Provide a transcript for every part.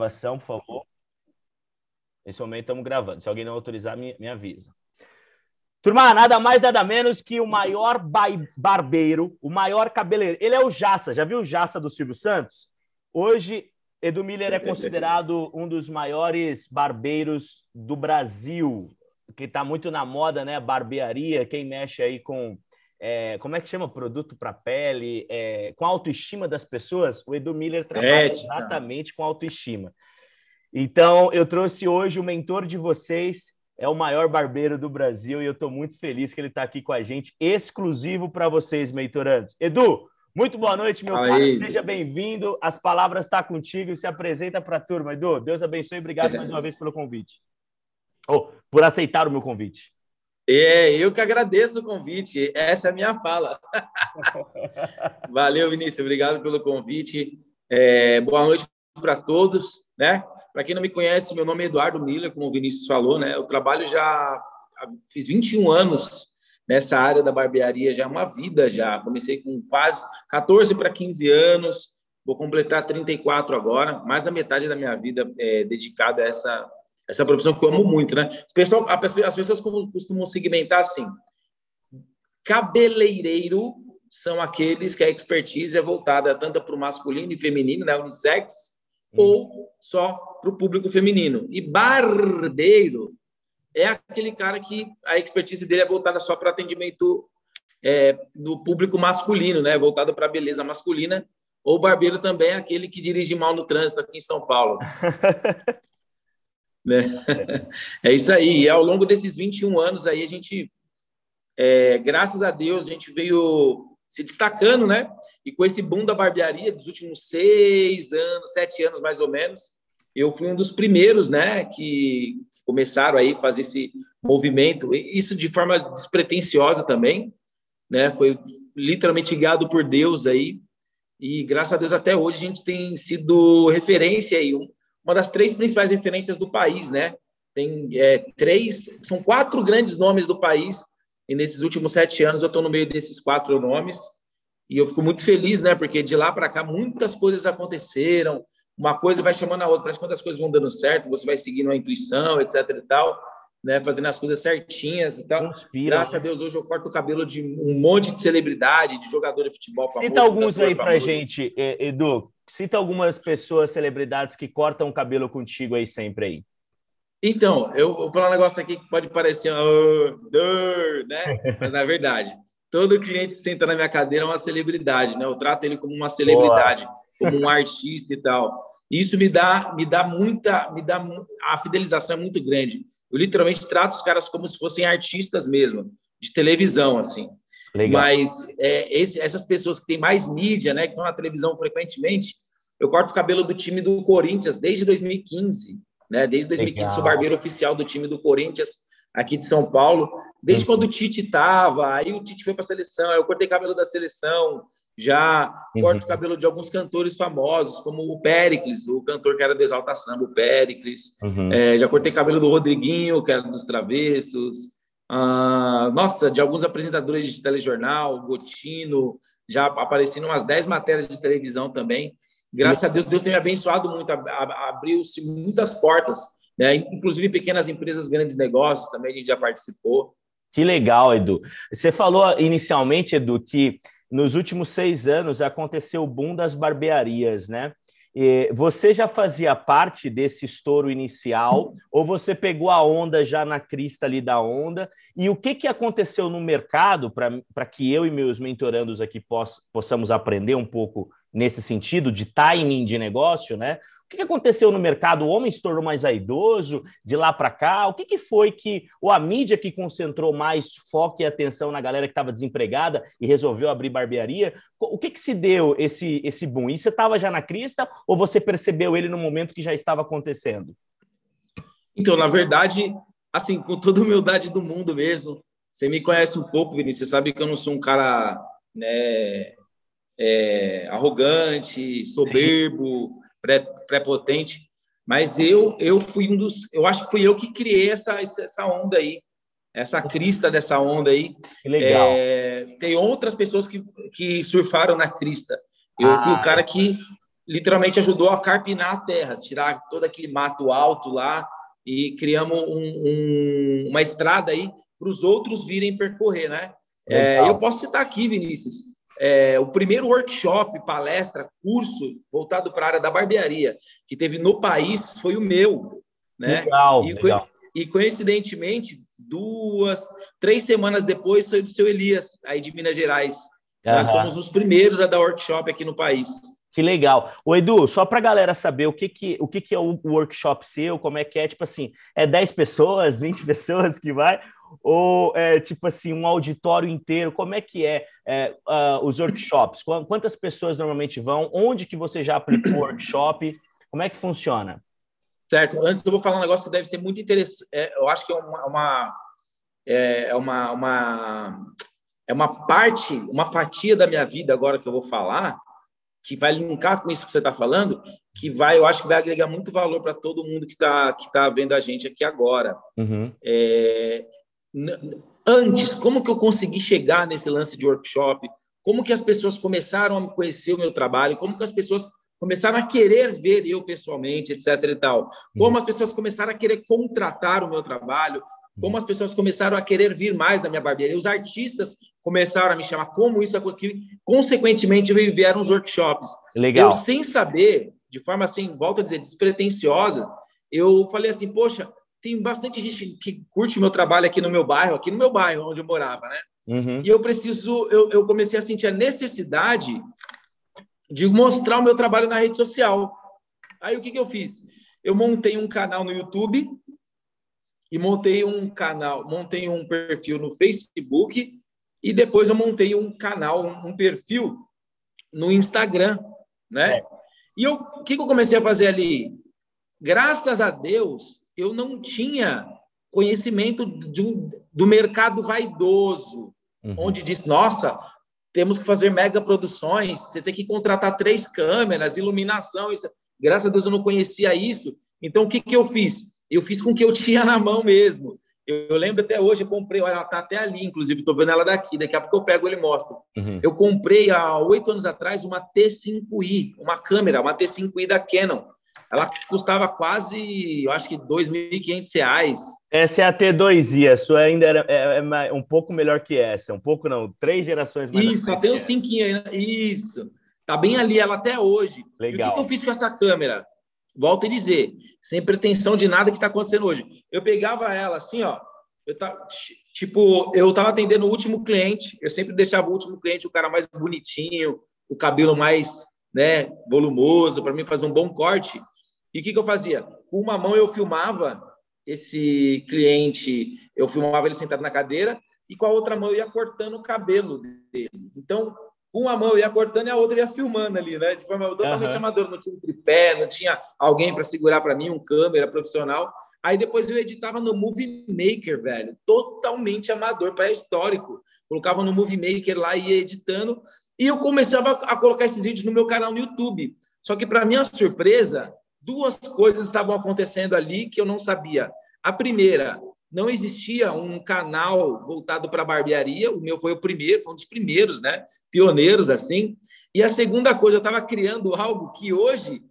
gravação, por favor. Nesse momento estamos gravando. Se alguém não autorizar, me, me avisa. Turma, nada mais, nada menos que o maior barbeiro, o maior cabeleireiro. Ele é o Jassa. Já viu o Jassa do Silvio Santos? Hoje, Edu Miller é considerado um dos maiores barbeiros do Brasil, que está muito na moda, né? Barbearia, quem mexe aí com. É, como é que chama? Produto para pele, é, com a autoestima das pessoas. O Edu Miller trabalha exatamente com autoestima. Então, eu trouxe hoje o mentor de vocês, é o maior barbeiro do Brasil, e eu estou muito feliz que ele está aqui com a gente, exclusivo para vocês, mentorantes. Edu, muito boa noite, meu caro. Seja bem-vindo. As palavras estão tá contigo. Se apresenta para a turma. Edu, Deus abençoe. Obrigado mais uma vez pelo convite. Oh, por aceitar o meu convite. É, eu que agradeço o convite. Essa é a minha fala. Valeu, Vinícius. Obrigado pelo convite. É, boa noite para todos, né? Para quem não me conhece, meu nome é Eduardo Miller, como o Vinícius falou, né? Eu trabalho já fiz 21 anos nessa área da barbearia, já é uma vida já. Comecei com quase 14 para 15 anos, vou completar 34 agora, mais da metade da minha vida é dedicada a essa essa profissão que eu amo muito, né? Pessoal, as pessoas costumam segmentar assim: cabeleireiro são aqueles que a expertise é voltada tanto para o masculino e feminino, né, unissex, hum. ou só para o público feminino. E barbeiro é aquele cara que a expertise dele é voltada só para atendimento é, do público masculino, né, voltado para a beleza masculina. Ou barbeiro também é aquele que dirige mal no trânsito aqui em São Paulo. né? É isso aí. E ao longo desses 21 anos aí, a gente, é, graças a Deus, a gente veio se destacando, né? E com esse boom da barbearia dos últimos seis anos, sete anos mais ou menos, eu fui um dos primeiros, né, que começaram aí a fazer esse movimento, isso de forma despretensiosa também, né? Foi literalmente guiado por Deus aí. E graças a Deus até hoje a gente tem sido referência aí, uma das três principais referências do país, né? Tem é, três, são quatro grandes nomes do país e nesses últimos sete anos eu estou no meio desses quatro nomes e eu fico muito feliz, né? Porque de lá para cá muitas coisas aconteceram, uma coisa vai chamando a outra, parece que quando as coisas vão dando certo, você vai seguindo a intuição, etc e tal, né? Fazendo as coisas certinhas e tal. Graças né? a Deus hoje eu corto o cabelo de um monte de celebridade, de jogador de futebol famoso. Cita alguns aí para gente, Edu. Cita algumas pessoas, celebridades que cortam o cabelo contigo aí sempre aí. Então, eu vou falar um negócio aqui que pode parecer, uh, né? Mas na verdade, todo cliente que senta na minha cadeira é uma celebridade, né? Eu trato ele como uma celebridade, Boa. como um artista e tal. Isso me dá, me dá muita, me dá a fidelização é muito grande. Eu literalmente trato os caras como se fossem artistas mesmo, de televisão, assim. Legal. Mas é, esse, essas pessoas que têm mais mídia, né, que estão na televisão frequentemente, eu corto o cabelo do time do Corinthians desde 2015 né? Desde 2015 Legal. sou barbeiro oficial do time do Corinthians aqui de São Paulo. Desde uhum. quando o Tite estava, aí o Tite foi para a seleção, eu cortei cabelo da seleção, já uhum. corto o cabelo de alguns cantores famosos, como o Péricles, o cantor que era do Exalta Samba, o Péricles. Uhum. É, já cortei cabelo do Rodriguinho, que era dos Travessos. Ah, nossa, de alguns apresentadores de telejornal, Gotino, já apareci em umas 10 matérias de televisão também graças a Deus, Deus tem me abençoado muito, abriu-se muitas portas, né? inclusive pequenas empresas, grandes negócios também a gente já participou. Que legal, Edu. Você falou inicialmente, Edu, que nos últimos seis anos aconteceu o boom das barbearias, né? Você já fazia parte desse estouro inicial ou você pegou a onda já na crista ali da onda? E o que, que aconteceu no mercado para que eu e meus mentorandos aqui poss, possamos aprender um pouco nesse sentido de timing de negócio, né? O que aconteceu no mercado? O homem se tornou mais aidoso de lá para cá? O que, foi que, ou a mídia que concentrou mais foco e atenção na galera que estava desempregada e resolveu abrir barbearia? O que, se deu esse, esse boom? E você estava já na crista ou você percebeu ele no momento que já estava acontecendo? Então, na verdade, assim, com toda humildade do mundo mesmo, você me conhece um pouco, Vinícius, você sabe que eu não sou um cara né, é, arrogante, soberbo, prepotente, mas eu eu fui um dos, eu acho que fui eu que criei essa essa onda aí, essa crista dessa onda aí. Que legal. É, tem outras pessoas que, que surfaram na crista. Eu ah, fui o cara que literalmente ajudou a carpinar a terra, tirar todo aquele mato alto lá e criamos um, um, uma estrada aí para os outros virem percorrer, né? É, eu posso citar aqui, Vinícius, é, o primeiro workshop, palestra, curso voltado para a área da barbearia que teve no país foi o meu, né? Legal, e, legal. e coincidentemente, duas, três semanas depois foi do seu Elias, aí de Minas Gerais. Uhum. Nós somos os primeiros a dar workshop aqui no país. Que legal. O Edu, só para a galera saber o que, que, o que, que é o workshop seu, como é que é, tipo assim, é 10 pessoas, 20 pessoas que vai, ou é tipo assim, um auditório inteiro, como é que é, é uh, os workshops? Quantas pessoas normalmente vão? Onde que você já aplicou o workshop? Como é que funciona? Certo. Antes eu vou falar um negócio que deve ser muito interessante. É, eu acho que é uma, uma, é, é uma, uma, é uma parte, uma fatia da minha vida agora que eu vou falar, que vai linkar com isso que você está falando, que vai, eu acho que vai agregar muito valor para todo mundo que está que tá vendo a gente aqui agora. Uhum. É, antes, como que eu consegui chegar nesse lance de workshop? Como que as pessoas começaram a conhecer o meu trabalho? Como que as pessoas começaram a querer ver eu pessoalmente, etc e tal? Como as pessoas começaram a querer contratar o meu trabalho? Como as pessoas começaram a querer vir mais na minha barbearia? Os artistas começaram a me chamar, como isso aqui, consequentemente vieram os workshops. Legal. Eu sem saber, de forma assim, volto a dizer, despretensiosa, eu falei assim, poxa, tem bastante gente que curte meu trabalho aqui no meu bairro, aqui no meu bairro onde eu morava, né? Uhum. E eu preciso, eu, eu comecei a sentir a necessidade de mostrar o meu trabalho na rede social. Aí o que, que eu fiz? Eu montei um canal no YouTube e montei um canal, montei um perfil no Facebook e depois eu montei um canal, um perfil no Instagram, né? É. E eu, o que, que eu comecei a fazer ali? Graças a Deus, eu não tinha conhecimento um, do mercado vaidoso, uhum. onde diz, nossa, temos que fazer mega produções, você tem que contratar três câmeras, iluminação, isso. Graças a Deus eu não conhecia isso. Então, o que, que eu fiz? Eu fiz com o que eu tinha na mão mesmo. Eu lembro até hoje, eu comprei, ela está até ali, inclusive, estou vendo ela daqui, daqui a pouco eu pego e mostro. Uhum. Eu comprei há oito anos atrás uma T5i, uma câmera, uma T5i da Canon. Ela custava quase, eu acho que R$ 2.500. Essa é a T2i, a sua ainda era, é, é, um pouco melhor que essa, um pouco não, três gerações mais. Isso, tem o 5 aí, né? Isso. Tá bem ali ela até hoje. Legal. E o que, que eu fiz com essa câmera? Volto a dizer, sem pretensão de nada que está acontecendo hoje. Eu pegava ela assim, ó. Eu tá, tipo, eu estava atendendo o último cliente. Eu sempre deixava o último cliente o cara mais bonitinho, o cabelo mais, né, volumoso, para mim fazer um bom corte. E o que, que eu fazia? Com uma mão eu filmava esse cliente, eu filmava ele sentado na cadeira e com a outra mão eu ia cortando o cabelo dele. Então, com uma mão eu ia cortando e a outra ia filmando ali, né? De forma totalmente uhum. amadora, não tinha um tripé, não tinha alguém para segurar para mim, um câmera profissional. Aí depois eu editava no Movie Maker, velho, totalmente amador, pré-histórico. Colocava no Movie Maker lá e ia editando. E eu começava a colocar esses vídeos no meu canal no YouTube. Só que, para minha surpresa, duas coisas estavam acontecendo ali que eu não sabia. A primeira, não existia um canal voltado para barbearia. O meu foi o primeiro, foi um dos primeiros, né? Pioneiros assim. E a segunda coisa, eu estava criando algo que hoje,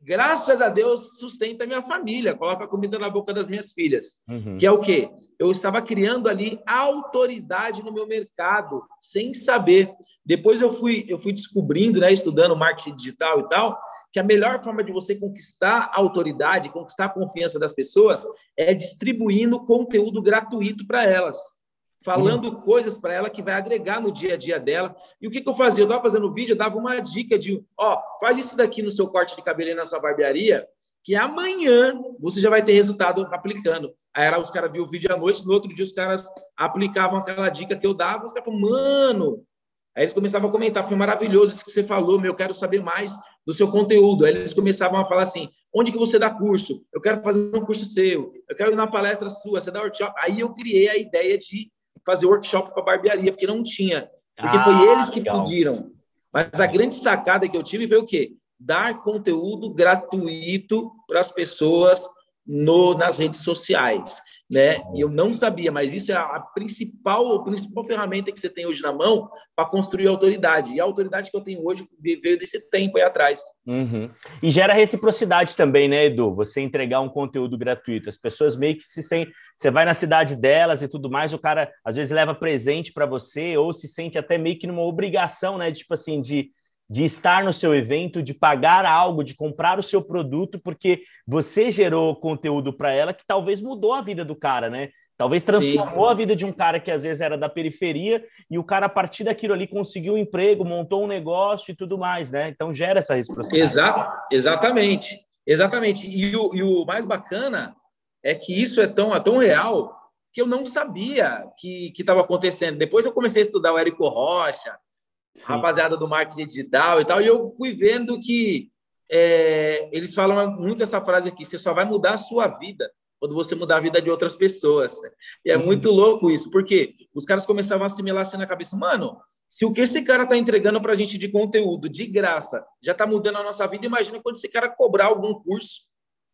graças a Deus, sustenta a minha família, coloca comida na boca das minhas filhas. Uhum. Que é o quê? Eu estava criando ali autoridade no meu mercado, sem saber. Depois eu fui, eu fui descobrindo, né, estudando marketing digital e tal, que a melhor forma de você conquistar a autoridade, conquistar a confiança das pessoas, é distribuindo conteúdo gratuito para elas, falando uhum. coisas para ela que vai agregar no dia a dia dela. E o que, que eu fazia? Eu estava fazendo vídeo, eu dava uma dica de, ó, faz isso daqui no seu corte de cabelo na sua barbearia, que amanhã você já vai ter resultado aplicando. Aí era, os caras viam o vídeo à noite, no outro dia os caras aplicavam aquela dica que eu dava, os caras falavam, mano, Aí eles começavam a comentar, foi maravilhoso isso que você falou, meu, eu quero saber mais do seu conteúdo. Aí eles começavam a falar assim, onde que você dá curso? Eu quero fazer um curso seu, eu quero ir na palestra sua, você dá workshop. Aí eu criei a ideia de fazer workshop para barbearia, porque não tinha. Porque ah, foi eles que legal. pediram. Mas a grande sacada que eu tive foi o quê? Dar conteúdo gratuito para as pessoas no, nas redes sociais. Né? E eu não sabia, mas isso é a principal, a principal ferramenta que você tem hoje na mão para construir autoridade. E a autoridade que eu tenho hoje veio desse tempo aí atrás. Uhum. E gera reciprocidade também, né, Edu? Você entregar um conteúdo gratuito. As pessoas meio que se sentem. Você vai na cidade delas e tudo mais, o cara às vezes leva presente para você, ou se sente até meio que numa obrigação, né? Tipo assim, de de estar no seu evento, de pagar algo, de comprar o seu produto, porque você gerou conteúdo para ela que talvez mudou a vida do cara, né? Talvez transformou Sim. a vida de um cara que às vezes era da periferia e o cara, a partir daquilo ali, conseguiu um emprego, montou um negócio e tudo mais, né? Então gera essa reciprocidade. Exa exatamente, exatamente. E o, e o mais bacana é que isso é tão, é tão real que eu não sabia que estava acontecendo. Depois eu comecei a estudar o Érico Rocha. Rapaziada do marketing digital e tal, e eu fui vendo que é, eles falam muito essa frase aqui: você só vai mudar a sua vida quando você mudar a vida de outras pessoas. E é uhum. muito louco isso, porque os caras começavam a assimilar assim na cabeça, mano. Se o que esse cara está entregando para a gente de conteúdo de graça já está mudando a nossa vida, imagina quando esse cara cobrar algum curso.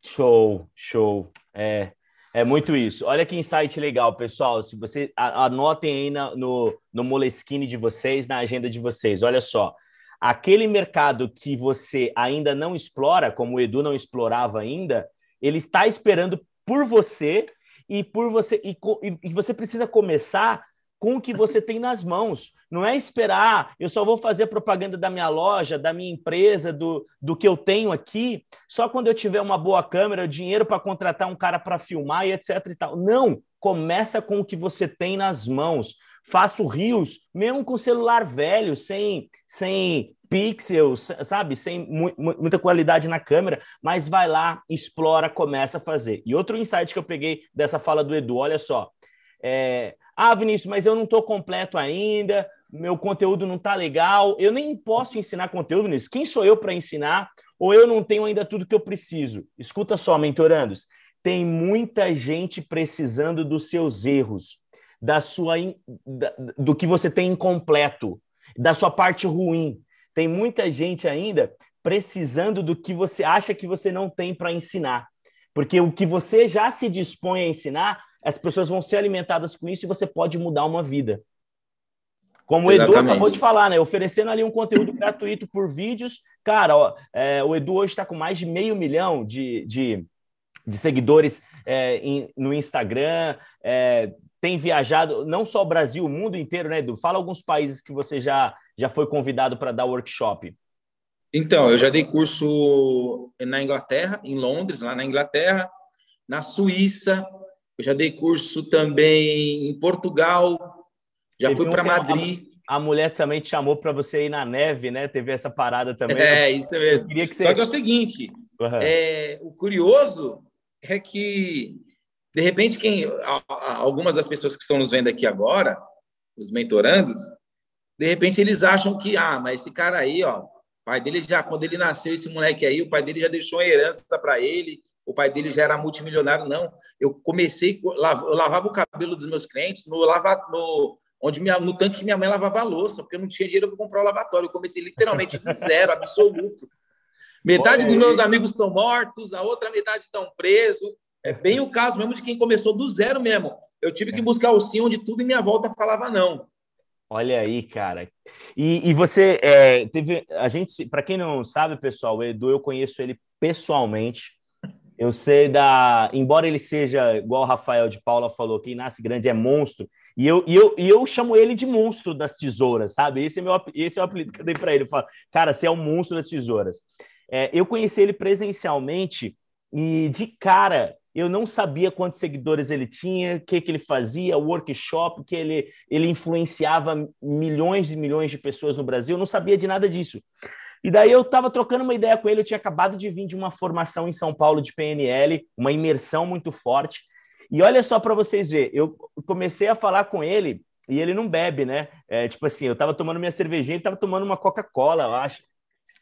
Show, show. É, é muito isso. Olha que insight legal, pessoal. Se você anotem aí na, no, no Moleskine de vocês, na agenda de vocês. Olha só. Aquele mercado que você ainda não explora, como o Edu não explorava ainda, ele está esperando por você e por você e, e você precisa começar com o que você tem nas mãos. Não é esperar, eu só vou fazer propaganda da minha loja, da minha empresa, do, do que eu tenho aqui, só quando eu tiver uma boa câmera, dinheiro para contratar um cara para filmar e etc e tal. Não, começa com o que você tem nas mãos. Faço rios, mesmo com celular velho, sem, sem pixels, sabe? Sem mu muita qualidade na câmera, mas vai lá, explora, começa a fazer. E outro insight que eu peguei dessa fala do Edu, olha só. É, ah, Vinícius, mas eu não estou completo ainda, meu conteúdo não está legal, eu nem posso ensinar conteúdo, Vinícius. Quem sou eu para ensinar? Ou eu não tenho ainda tudo que eu preciso? Escuta só, mentorandos. Tem muita gente precisando dos seus erros, da sua da, do que você tem incompleto, da sua parte ruim. Tem muita gente ainda precisando do que você acha que você não tem para ensinar. Porque o que você já se dispõe a ensinar, as pessoas vão ser alimentadas com isso e você pode mudar uma vida. Como o Edu acabou de falar, né? Oferecendo ali um conteúdo gratuito por vídeos. Cara, ó, é, o Edu hoje está com mais de meio milhão de, de, de seguidores é, em, no Instagram. É, tem viajado não só o Brasil, o mundo inteiro, né, Edu? Fala alguns países que você já, já foi convidado para dar workshop. Então, eu já dei curso na Inglaterra, em Londres, lá na Inglaterra, na Suíça, eu já dei curso também em Portugal, já Teve fui para Madrid. A, a, mulher também te chamou para você ir na neve, né? Teve essa parada também. É, isso mesmo. Que você... Só que é o seguinte: uhum. é, o curioso é que, de repente, quem algumas das pessoas que estão nos vendo aqui agora, os mentorandos, de repente eles acham que, ah, mas esse cara aí, ó, o pai dele já, quando ele nasceu, esse moleque aí, o pai dele já deixou uma herança para ele, o pai dele já era multimilionário, não. Eu comecei, eu lavava o cabelo dos meus clientes no, lava, no, onde minha, no tanque que minha mãe lavava a louça, porque eu não tinha dinheiro para comprar o lavatório. Eu comecei literalmente de zero, absoluto. Metade dos meus amigos estão mortos, a outra metade estão presos. É bem o caso mesmo de quem começou do zero mesmo. Eu tive que é. buscar o sim onde tudo em minha volta falava não. Olha aí, cara. E, e você é, teve. A gente, para quem não sabe, pessoal, o Edu, eu conheço ele pessoalmente. Eu sei da. Embora ele seja, igual o Rafael de Paula falou, quem nasce grande é monstro. E eu, e eu, e eu chamo ele de monstro das tesouras, sabe? Esse é, meu, esse é o apelido que eu dei para ele. Eu falo, cara, você é o monstro das tesouras. É, eu conheci ele presencialmente e, de cara, eu não sabia quantos seguidores ele tinha, o que, que ele fazia, o workshop, que ele, ele influenciava milhões e milhões de pessoas no Brasil. Eu não sabia de nada disso. E daí eu estava trocando uma ideia com ele, eu tinha acabado de vir de uma formação em São Paulo de PNL, uma imersão muito forte. E olha só para vocês verem, eu comecei a falar com ele e ele não bebe, né? É, tipo assim, eu estava tomando minha cervejinha, ele estava tomando uma Coca-Cola, eu acho.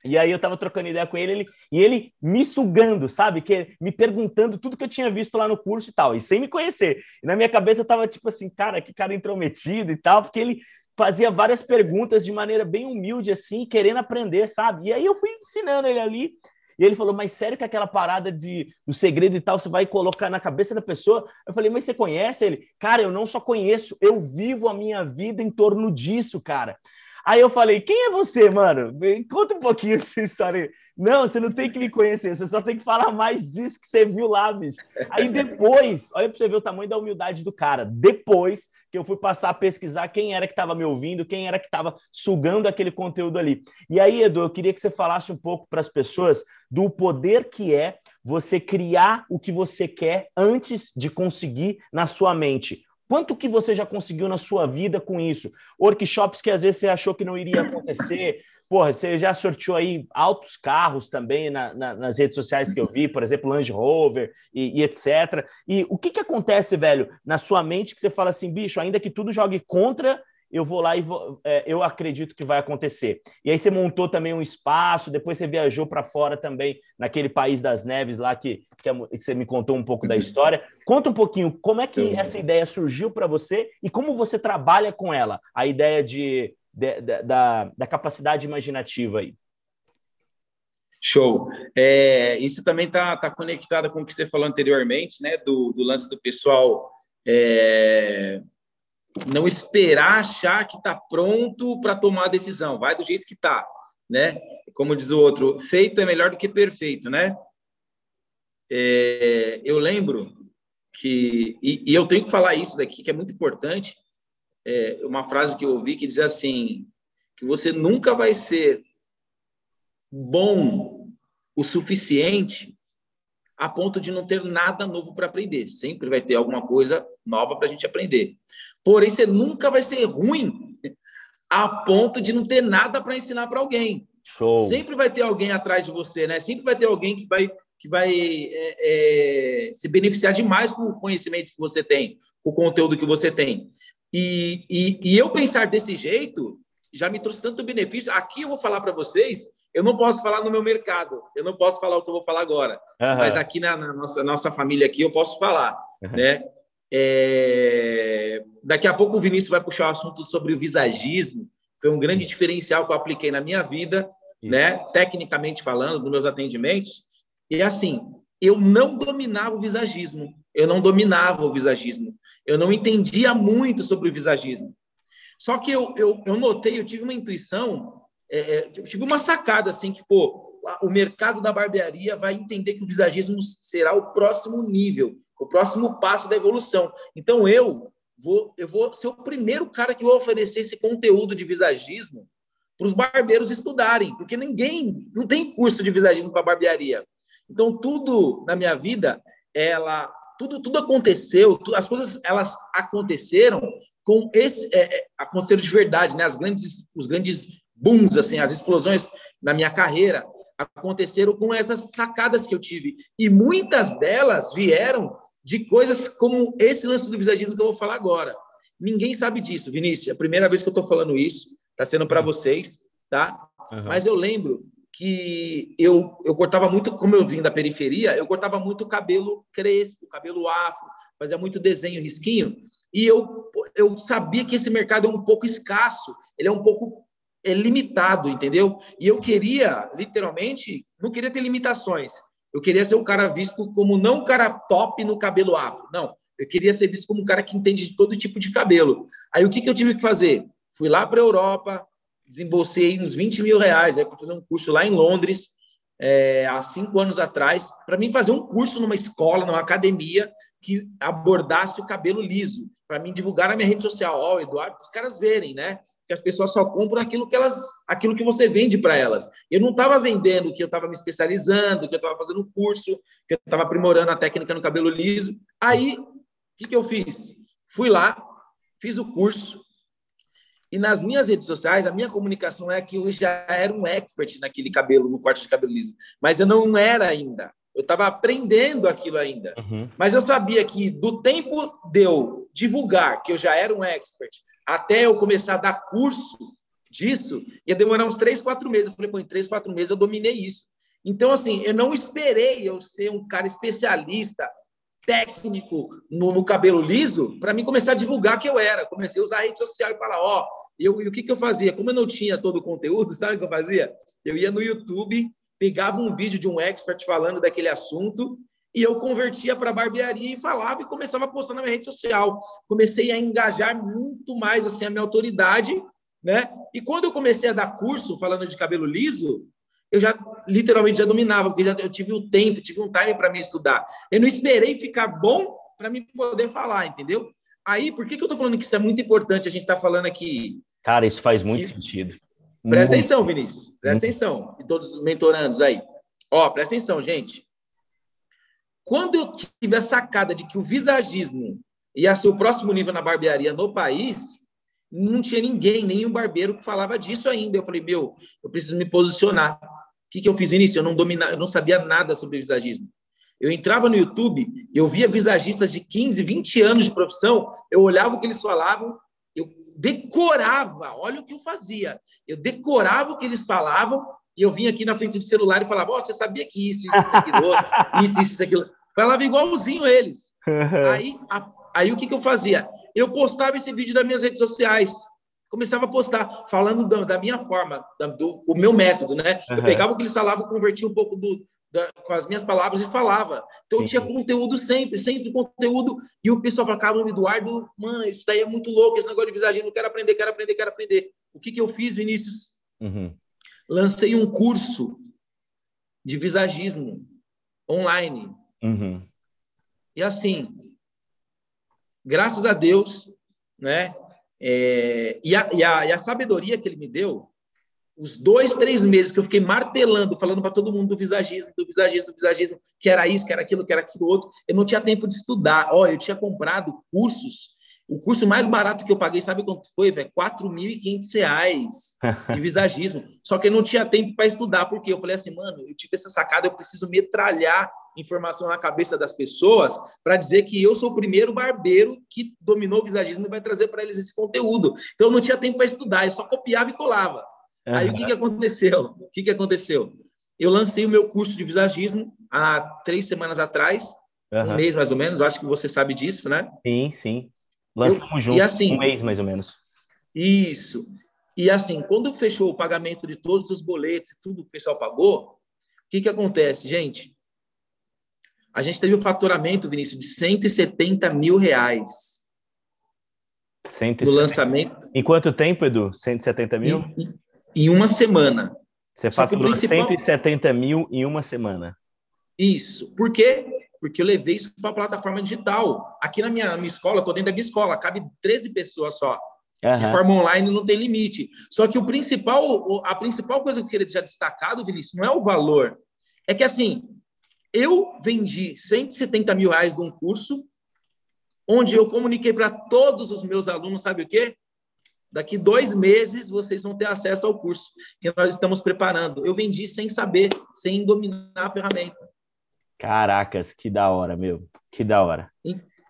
E aí eu tava trocando ideia com ele, ele, e ele me sugando, sabe? Que me perguntando tudo que eu tinha visto lá no curso e tal, e sem me conhecer. E na minha cabeça eu tava tipo assim, cara, que cara intrometido e tal, porque ele fazia várias perguntas de maneira bem humilde, assim, querendo aprender, sabe? E aí eu fui ensinando ele ali. E ele falou, mas sério que aquela parada de o segredo e tal, você vai colocar na cabeça da pessoa? Eu falei, mas você conhece ele? Cara, eu não só conheço, eu vivo a minha vida em torno disso, cara. Aí eu falei, quem é você, mano? Conta um pouquinho essa história. Não, você não tem que me conhecer, você só tem que falar mais disso que você viu lá, bicho. Aí depois, olha para você ver o tamanho da humildade do cara. Depois que eu fui passar a pesquisar quem era que estava me ouvindo, quem era que estava sugando aquele conteúdo ali. E aí, Edu, eu queria que você falasse um pouco para as pessoas do poder que é você criar o que você quer antes de conseguir na sua mente. Quanto que você já conseguiu na sua vida com isso? Workshops que às vezes você achou que não iria acontecer. Porra, você já sorteou aí altos carros também na, na, nas redes sociais que eu vi, por exemplo, Land Rover e, e, etc. E o que, que acontece, velho, na sua mente que você fala assim, bicho, ainda que tudo jogue contra, eu vou lá e vou, é, eu acredito que vai acontecer. E aí você montou também um espaço, depois você viajou para fora também, naquele país das neves lá que, que, você me contou um pouco da uhum. história. Conta um pouquinho como é que essa ideia surgiu para você e como você trabalha com ela, a ideia de, de, de da, da capacidade imaginativa aí. Show. É, isso também está tá conectado com o que você falou anteriormente, né? Do, do lance do pessoal é, não esperar achar que está pronto para tomar a decisão. Vai do jeito que está, né? Como diz o outro, feito é melhor do que perfeito, né? É, eu lembro que e, e, eu tenho que falar isso daqui que é muito importante. É uma frase que eu ouvi que diz assim que você nunca vai ser bom o suficiente a ponto de não ter nada novo para aprender. Sempre vai ter alguma coisa nova para a gente aprender. Porém, você nunca vai ser ruim a ponto de não ter nada para ensinar para alguém. Show. Sempre vai ter alguém atrás de você, né? Sempre vai ter alguém que vai, que vai é, é, se beneficiar demais com o conhecimento que você tem, com o conteúdo que você tem. E, e, e eu pensar desse jeito já me trouxe tanto benefício. Aqui eu vou falar para vocês eu não posso falar no meu mercado, eu não posso falar o que eu vou falar agora, uhum. mas aqui na, na, nossa, nossa família aqui eu posso falar, né? É... Daqui a pouco o Vinícius vai puxar o assunto sobre o visagismo, foi um grande diferencial que eu apliquei na minha vida, Isso. né? Tecnicamente falando, nos meus atendimentos, e assim, eu não dominava o visagismo, eu não dominava o visagismo, eu não entendia muito sobre o visagismo. Só que eu, eu, eu notei, eu tive uma intuição é, é tive uma sacada assim que, pô, o mercado da barbearia vai entender que o visagismo será o próximo nível, o próximo passo da evolução. Então eu vou, eu vou ser o primeiro cara que vou oferecer esse conteúdo de visagismo para os barbeiros estudarem, porque ninguém não tem curso de visagismo para barbearia. Então tudo na minha vida, ela tudo tudo aconteceu, as coisas elas aconteceram com esse é, é aconteceram de verdade, né? As grandes os grandes booms, assim, as explosões na minha carreira aconteceram com essas sacadas que eu tive. E muitas delas vieram de coisas como esse lance do visagismo que eu vou falar agora. Ninguém sabe disso, Vinícius. É a primeira vez que eu estou falando isso, está sendo para vocês, tá? Uhum. Mas eu lembro que eu, eu cortava muito, como eu vim da periferia, eu cortava muito cabelo crespo, cabelo afro, fazia muito desenho, risquinho, e eu, eu sabia que esse mercado é um pouco escasso, ele é um pouco é limitado, entendeu? E eu queria, literalmente, não queria ter limitações. Eu queria ser um cara visto como não um cara top no cabelo afro, não. Eu queria ser visto como um cara que entende de todo tipo de cabelo. Aí o que, que eu tive que fazer? Fui lá para a Europa, desembolsei uns 20 mil reais para fazer um curso lá em Londres, é, há cinco anos atrás, para mim fazer um curso numa escola, numa academia que abordasse o cabelo liso, para mim divulgar na minha rede social. Ó, oh, Eduardo, para os caras verem, né? que as pessoas só compram aquilo que elas, aquilo que você vende para elas. Eu não estava vendendo que eu estava me especializando, que eu estava fazendo um curso, que eu estava aprimorando a técnica no cabelo liso. Aí, o que, que eu fiz? Fui lá, fiz o curso, e nas minhas redes sociais, a minha comunicação é que eu já era um expert naquele cabelo, no corte de cabelo liso, mas eu não era ainda. Eu estava aprendendo aquilo ainda. Uhum. Mas eu sabia que do tempo de eu divulgar que eu já era um expert, até eu começar a dar curso disso, ia demorar uns três, quatro meses. Eu falei, pô, em três, quatro meses eu dominei isso. Então, assim, eu não esperei eu ser um cara especialista, técnico no, no cabelo liso, para mim começar a divulgar que eu era. Comecei a usar a rede social e falar, ó, eu, e o que, que eu fazia? Como eu não tinha todo o conteúdo, sabe o que eu fazia? Eu ia no YouTube pegava um vídeo de um expert falando daquele assunto e eu convertia para barbearia e falava e começava a postar na minha rede social. Comecei a engajar muito mais assim a minha autoridade, né? E quando eu comecei a dar curso falando de cabelo liso, eu já literalmente já dominava, porque já, eu tive o tempo, tive um time para me estudar. Eu não esperei ficar bom para me poder falar, entendeu? Aí, por que, que eu estou falando que isso é muito importante? A gente está falando aqui. Cara, isso faz muito que... sentido. Presta muito. atenção, Vinícius. Presta muito. atenção. E todos os mentorandos aí. Ó, presta atenção, gente. Quando eu tive a sacada de que o visagismo ia ser o próximo nível na barbearia no país, não tinha ninguém, nenhum barbeiro que falava disso ainda. Eu falei, meu, eu preciso me posicionar. O que, que eu fiz no início? Eu não dominava, eu não sabia nada sobre visagismo. Eu entrava no YouTube, eu via visagistas de 15, 20 anos de profissão, eu olhava o que eles falavam, eu decorava, olha o que eu fazia. Eu decorava o que eles falavam e eu vinha aqui na frente do celular e falava: oh, você sabia que isso, isso, isso, aquilo, isso, isso, isso, aquilo. Falava igualzinho eles. aí, a, aí o que, que eu fazia? Eu postava esse vídeo nas minhas redes sociais. Começava a postar, falando da, da minha forma, da, do o meu método, né? Uhum. Eu pegava o que eles falavam, convertia um pouco do, da, com as minhas palavras e falava. Então, eu tinha conteúdo sempre, sempre conteúdo. E o pessoal falava, caramba, Eduardo, mano, isso daí é muito louco, esse negócio de visagem, não quero aprender, quero aprender, quero aprender. O que, que eu fiz, Vinícius? Uhum. Lancei um curso de visagismo online. Uhum. E assim, graças a Deus, né? É, e, a, e, a, e a sabedoria que ele me deu, os dois, três meses que eu fiquei martelando, falando para todo mundo do visagismo, do visagismo, do visagismo, que era isso, que era aquilo, que era aquilo outro, eu não tinha tempo de estudar. Ó, eu tinha comprado cursos o curso mais barato que eu paguei, sabe quanto foi, velho? R$ 4.500 de visagismo. Só que eu não tinha tempo para estudar, porque eu falei assim, mano, eu tive essa sacada, eu preciso metralhar informação na cabeça das pessoas para dizer que eu sou o primeiro barbeiro que dominou o visagismo e vai trazer para eles esse conteúdo. Então eu não tinha tempo para estudar, eu só copiava e colava. Uhum. Aí o que, que aconteceu? O que, que aconteceu? Eu lancei o meu curso de visagismo há três semanas atrás, uhum. um mês mais ou menos, acho que você sabe disso, né? Sim, sim. Lançamos eu, juntos assim, um mês, mais ou menos. Isso. E assim, quando fechou o pagamento de todos os boletos e tudo que o pessoal pagou, o que, que acontece, gente? A gente teve um faturamento, Vinícius, de 170 mil reais. 170. No lançamento. Em quanto tempo, Edu? 170 mil? Em, em uma semana. Você faturou principal... 170 mil em uma semana. Isso. Por quê? Porque eu levei isso para a plataforma digital. Aqui na minha, minha escola, estou dentro da minha escola, cabe 13 pessoas só. Uhum. De forma online não tem limite. Só que o principal, a principal coisa que eu queria deixar destacado, Vinícius, não é o valor. É que assim, eu vendi 170 mil reais de um curso, onde eu comuniquei para todos os meus alunos, sabe o quê? Daqui dois meses vocês vão ter acesso ao curso que nós estamos preparando. Eu vendi sem saber, sem dominar a ferramenta. Caracas, que da hora, meu. Que da hora.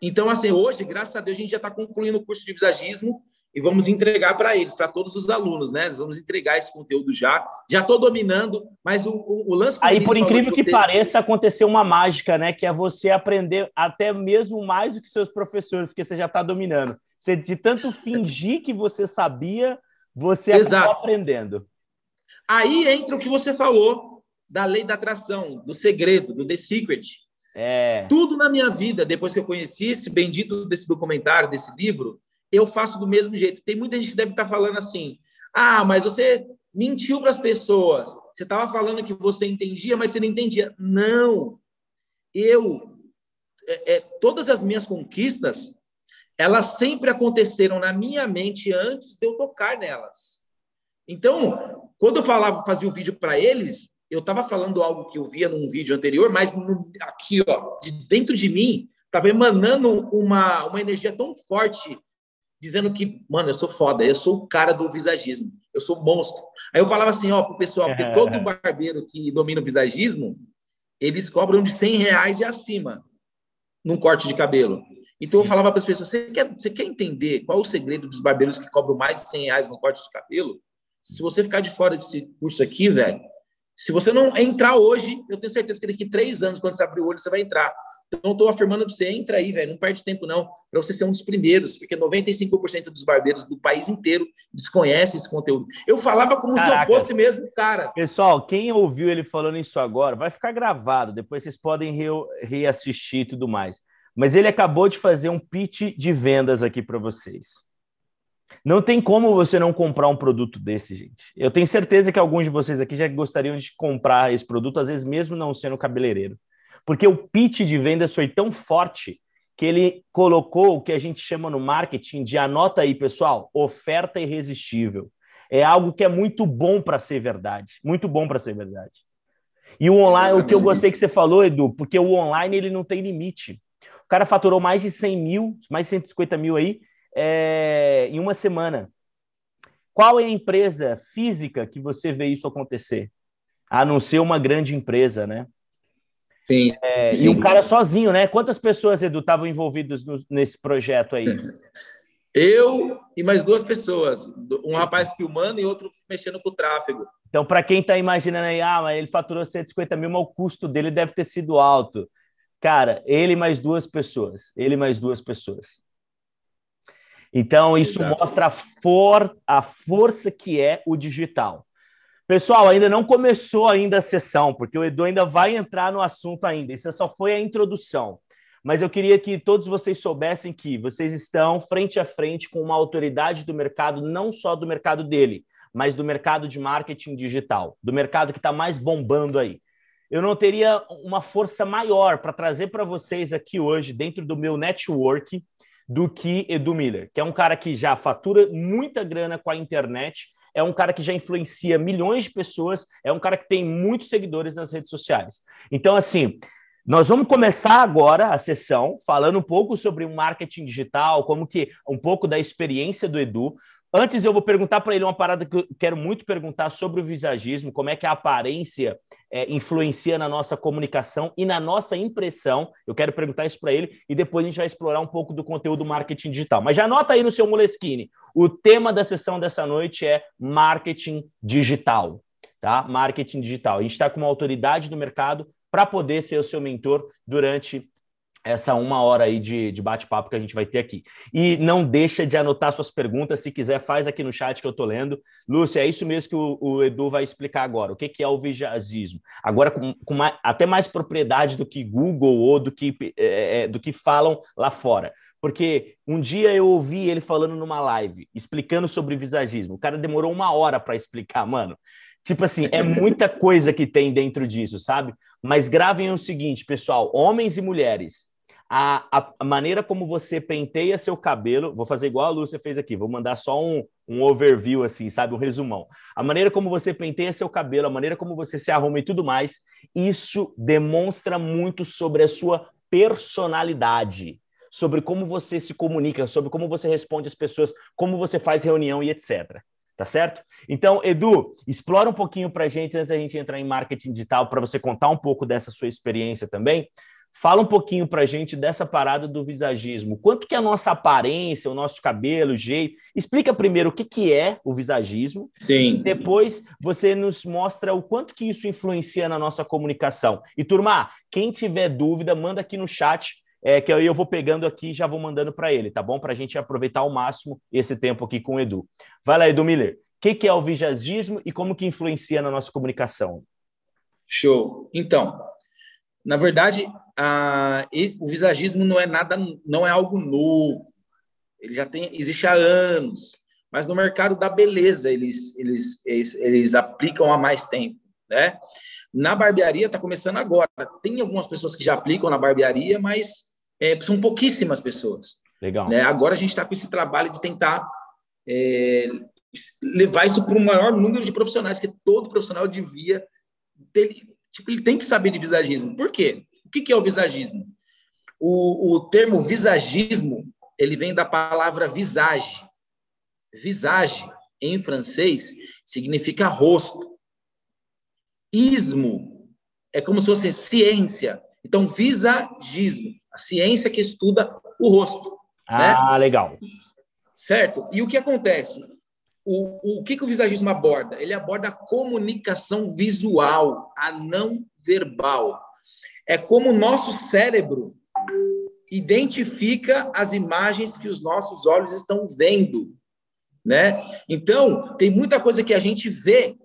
Então, assim, hoje, graças a Deus, a gente já está concluindo o curso de visagismo e vamos entregar para eles, para todos os alunos, né? vamos entregar esse conteúdo já. Já estou dominando, mas o, o, o lance. Aí, por incrível que, você... pareça, aconteceu uma mágica, né? Que é você aprender até mesmo mais do que seus professores, porque você já está dominando. Você, de tanto fingir que você sabia, você acabou aprendendo. Aí entra o que você falou da lei da atração, do segredo, do The Secret. É. Tudo na minha vida, depois que eu conheci esse bendito desse documentário, desse livro, eu faço do mesmo jeito. Tem muita gente que deve estar falando assim: ah, mas você mentiu para as pessoas. Você estava falando que você entendia, mas você não entendia. Não. Eu, é, é, todas as minhas conquistas, elas sempre aconteceram na minha mente antes de eu tocar nelas. Então, quando eu falava, fazia o vídeo para eles, eu estava falando algo que eu via num vídeo anterior, mas aqui, ó, de dentro de mim, estava emanando uma, uma energia tão forte, dizendo que, mano, eu sou foda, eu sou o cara do visagismo, eu sou monstro. Aí eu falava assim, ó, pro pessoal, porque é. todo barbeiro que domina o visagismo, eles cobram de 100 reais e acima num corte de cabelo. Então eu falava para as pessoas, você quer, você quer entender qual é o segredo dos barbeiros que cobram mais de 100 reais no corte de cabelo? Se você ficar de fora desse curso aqui, velho, se você não entrar hoje, eu tenho certeza que daqui três anos, quando você abrir o olho, você vai entrar. Então, eu estou afirmando para você, entra aí, velho, não perde tempo não, para você ser um dos primeiros, porque 95% dos barbeiros do país inteiro desconhecem esse conteúdo. Eu falava como Caraca. se eu fosse mesmo cara. Pessoal, quem ouviu ele falando isso agora, vai ficar gravado, depois vocês podem re reassistir e tudo mais. Mas ele acabou de fazer um pitch de vendas aqui para vocês. Não tem como você não comprar um produto desse, gente. Eu tenho certeza que alguns de vocês aqui já gostariam de comprar esse produto, às vezes mesmo não sendo cabeleireiro. Porque o pitch de vendas foi tão forte que ele colocou o que a gente chama no marketing de anota aí, pessoal, oferta irresistível. É algo que é muito bom para ser verdade, muito bom para ser verdade. E o online, o que eu gostei que você falou, Edu, porque o online ele não tem limite. O cara faturou mais de 100 mil, mais de 150 mil aí, é, em uma semana. Qual é a empresa física que você vê isso acontecer? A não ser uma grande empresa, né? Sim, é, sim. E um cara sozinho, né? Quantas pessoas, Edu, estavam envolvidas no, nesse projeto aí? Eu e mais duas pessoas. Um rapaz filmando e outro mexendo com o tráfego. Então, para quem está imaginando aí, ah, mas ele faturou 150 mil, mas o custo dele deve ter sido alto. Cara, ele mais duas pessoas. Ele mais duas pessoas. Então, isso Exato. mostra a, for, a força que é o digital. Pessoal, ainda não começou ainda a sessão, porque o Edu ainda vai entrar no assunto ainda. Isso só foi a introdução. Mas eu queria que todos vocês soubessem que vocês estão frente a frente com uma autoridade do mercado, não só do mercado dele, mas do mercado de marketing digital, do mercado que está mais bombando aí. Eu não teria uma força maior para trazer para vocês aqui hoje, dentro do meu network, do que Edu Miller, que é um cara que já fatura muita grana com a internet, é um cara que já influencia milhões de pessoas, é um cara que tem muitos seguidores nas redes sociais. Então, assim, nós vamos começar agora a sessão falando um pouco sobre o marketing digital, como que um pouco da experiência do Edu. Antes, eu vou perguntar para ele uma parada que eu quero muito perguntar sobre o visagismo, como é que a aparência é, influencia na nossa comunicação e na nossa impressão. Eu quero perguntar isso para ele e depois a gente vai explorar um pouco do conteúdo marketing digital. Mas já anota aí no seu Moleskine. O tema da sessão dessa noite é marketing digital, tá? Marketing digital. A gente está com uma autoridade do mercado para poder ser o seu mentor durante essa uma hora aí de, de bate-papo que a gente vai ter aqui. E não deixa de anotar suas perguntas, se quiser, faz aqui no chat que eu estou lendo. Lúcia, é isso mesmo que o, o, Edu vai explicar agora. O que, que é o vigiasismo? Agora, com, com mais, até mais propriedade do que Google ou do que, é, é, do que falam lá fora. Porque um dia eu ouvi ele falando numa live, explicando sobre visagismo. O cara demorou uma hora para explicar, mano. Tipo assim, é muita coisa que tem dentro disso, sabe? Mas gravem o seguinte, pessoal: homens e mulheres, a, a, maneira como você penteia seu cabelo, vou fazer igual a Lúcia fez aqui, vou mandar só um, um overview, assim, sabe? Um resumão. A maneira como você penteia seu cabelo, a maneira como você se arruma e tudo mais, isso demonstra muito sobre a sua personalidade, sobre como você se comunica, sobre como você responde às pessoas, como você faz reunião e etc. Tá certo? Então, Edu, explora um pouquinho para gente antes da gente entrar em marketing digital, para você contar um pouco dessa sua experiência também. Fala um pouquinho para a gente dessa parada do visagismo. Quanto que é a nossa aparência, o nosso cabelo, o jeito? Explica primeiro o que, que é o visagismo. Sim. Depois você nos mostra o quanto que isso influencia na nossa comunicação. E, turma, quem tiver dúvida, manda aqui no chat, é, que aí eu vou pegando aqui e já vou mandando para ele, tá bom? Para a gente aproveitar ao máximo esse tempo aqui com o Edu. Vai lá, Edu Miller. O que, que é o visagismo e como que influencia na nossa comunicação? Show. Então, na verdade, a, o visagismo não é nada, não é algo novo. Ele já tem, existe há anos, mas no mercado da beleza eles, eles, eles, eles aplicam há mais tempo, né? Na barbearia está começando agora. Tem algumas pessoas que já aplicam na barbearia, mas é, são pouquíssimas pessoas. Legal. Né? Agora a gente está com esse trabalho de tentar é, levar isso para o maior número de profissionais, que todo profissional devia ter, Tipo, ele tem que saber de visagismo. Por quê? O que, que é o visagismo? O, o termo visagismo, ele vem da palavra visage. Visage, em francês, significa rosto. Ismo é como se fosse ciência. Então, visagismo, a ciência que estuda o rosto. Ah, né? legal. Certo? E o que acontece? O, o que, que o visagismo aborda? Ele aborda a comunicação visual, a não verbal. É como o nosso cérebro identifica as imagens que os nossos olhos estão vendo, né? Então, tem muita coisa que a gente vê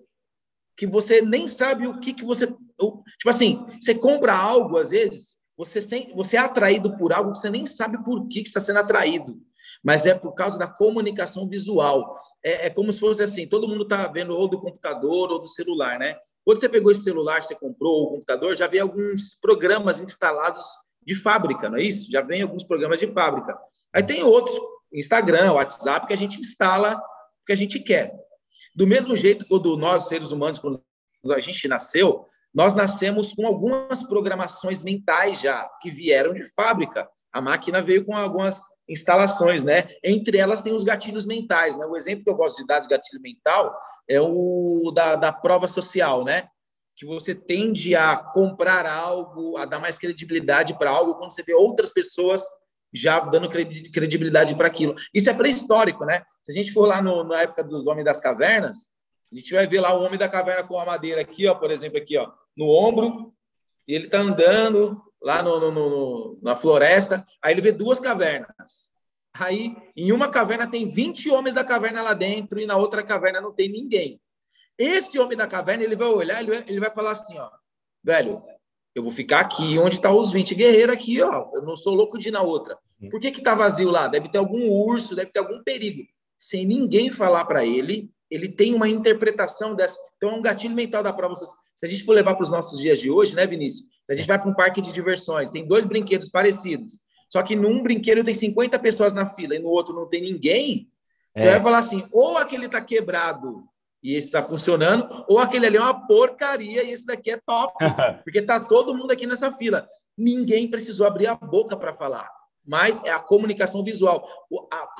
que você nem sabe o que que você, tipo assim, você compra algo às vezes, você sem, você é atraído por algo que você nem sabe por que, que está sendo atraído, mas é por causa da comunicação visual. É, é como se fosse assim, todo mundo está vendo ou do computador ou do celular, né? Quando você pegou esse celular, você comprou o computador, já vem alguns programas instalados de fábrica, não é isso? Já vem alguns programas de fábrica. Aí tem outros, Instagram, WhatsApp, que a gente instala o que a gente quer. Do mesmo jeito, quando nós, seres humanos, quando a gente nasceu, nós nascemos com algumas programações mentais já, que vieram de fábrica. A máquina veio com algumas instalações, né? Entre elas tem os gatilhos mentais, né? O exemplo que eu gosto de dar de gatilho mental é o da, da prova social, né? Que você tende a comprar algo, a dar mais credibilidade para algo quando você vê outras pessoas já dando credibilidade para aquilo. Isso é pré-histórico, né? Se a gente for lá no, na época dos homens das cavernas, a gente vai ver lá o homem da caverna com a madeira aqui, ó, por exemplo, aqui, ó, no ombro, e ele está andando lá no, no, no, na floresta, aí ele vê duas cavernas. Aí, em uma caverna tem 20 homens da caverna lá dentro e na outra caverna não tem ninguém. Esse homem da caverna, ele vai olhar, ele vai, ele vai falar assim, ó, velho, eu vou ficar aqui onde estão tá os 20 guerreiros aqui, ó. Eu não sou louco de ir na outra. Por que que tá vazio lá? Deve ter algum urso, deve ter algum perigo. Sem ninguém falar para ele, ele tem uma interpretação dessa. Então, é um gatilho mental da prova. Se a gente for levar para os nossos dias de hoje, né, Vinícius? Se a gente vai para um parque de diversões, tem dois brinquedos parecidos. Só que num brinquedo tem 50 pessoas na fila e no outro não tem ninguém. Você é. vai falar assim: ou aquele está quebrado e esse está funcionando, ou aquele ali é uma porcaria e esse daqui é top, porque está todo mundo aqui nessa fila. Ninguém precisou abrir a boca para falar, mas é a comunicação visual.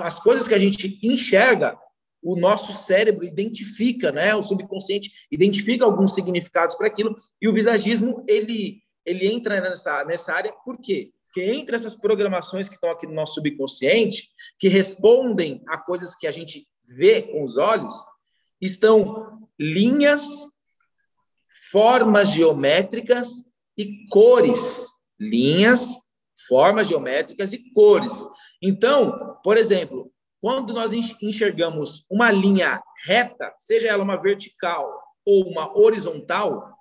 As coisas que a gente enxerga, o nosso cérebro identifica, né? O subconsciente identifica alguns significados para aquilo e o visagismo ele ele entra nessa nessa área por quê? Porque entre essas programações que estão aqui no nosso subconsciente, que respondem a coisas que a gente vê com os olhos, estão linhas, formas geométricas e cores. Linhas, formas geométricas e cores. Então, por exemplo, quando nós enxergamos uma linha reta, seja ela uma vertical ou uma horizontal,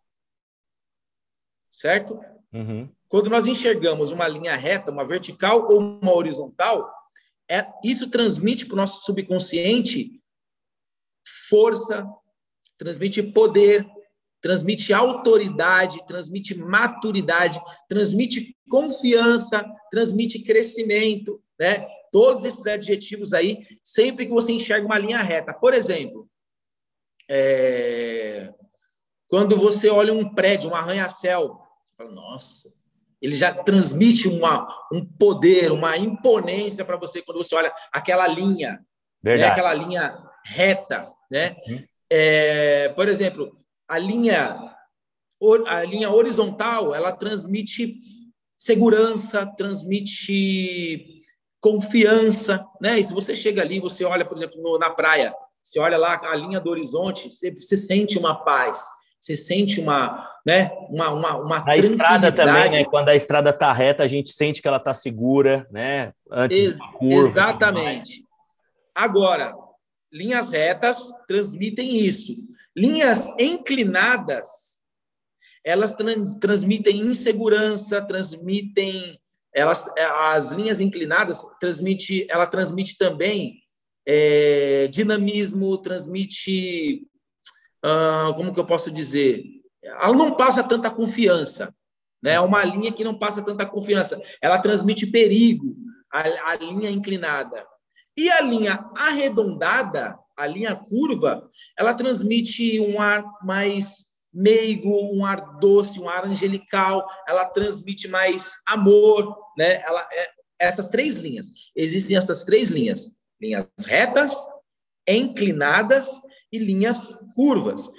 certo? Uhum. Quando nós enxergamos uma linha reta, uma vertical ou uma horizontal, é, isso transmite para o nosso subconsciente força, transmite poder, transmite autoridade, transmite maturidade, transmite confiança, transmite crescimento, né? Todos esses adjetivos aí, sempre que você enxerga uma linha reta. Por exemplo, é... quando você olha um prédio, um arranha-céu, fala, nossa, ele já transmite uma, um poder, uma imponência para você quando você olha aquela linha, né? aquela linha reta né? Uhum. É, por exemplo, a linha a linha horizontal ela transmite segurança, transmite confiança, né? E se você chega ali, você olha, por exemplo, no, na praia, você olha lá a linha do horizonte, você, você sente uma paz, você sente uma, né, uma, uma, uma Na estrada também, né? Quando a estrada tá reta, a gente sente que ela tá segura, né? Antes Ex curva, exatamente. Agora, linhas retas transmitem isso. Linhas inclinadas, elas trans, transmitem insegurança, transmitem elas, as linhas inclinadas transmite, ela transmite também é, dinamismo, transmite, ah, como que eu posso dizer? Ela não passa tanta confiança, né? É uma linha que não passa tanta confiança. Ela transmite perigo, a, a linha inclinada. E a linha arredondada, a linha curva, ela transmite um ar mais meigo, um ar doce, um ar angelical, ela transmite mais amor, né? Ela, é, essas três linhas. Existem essas três linhas: linhas retas, inclinadas e linhas curvas.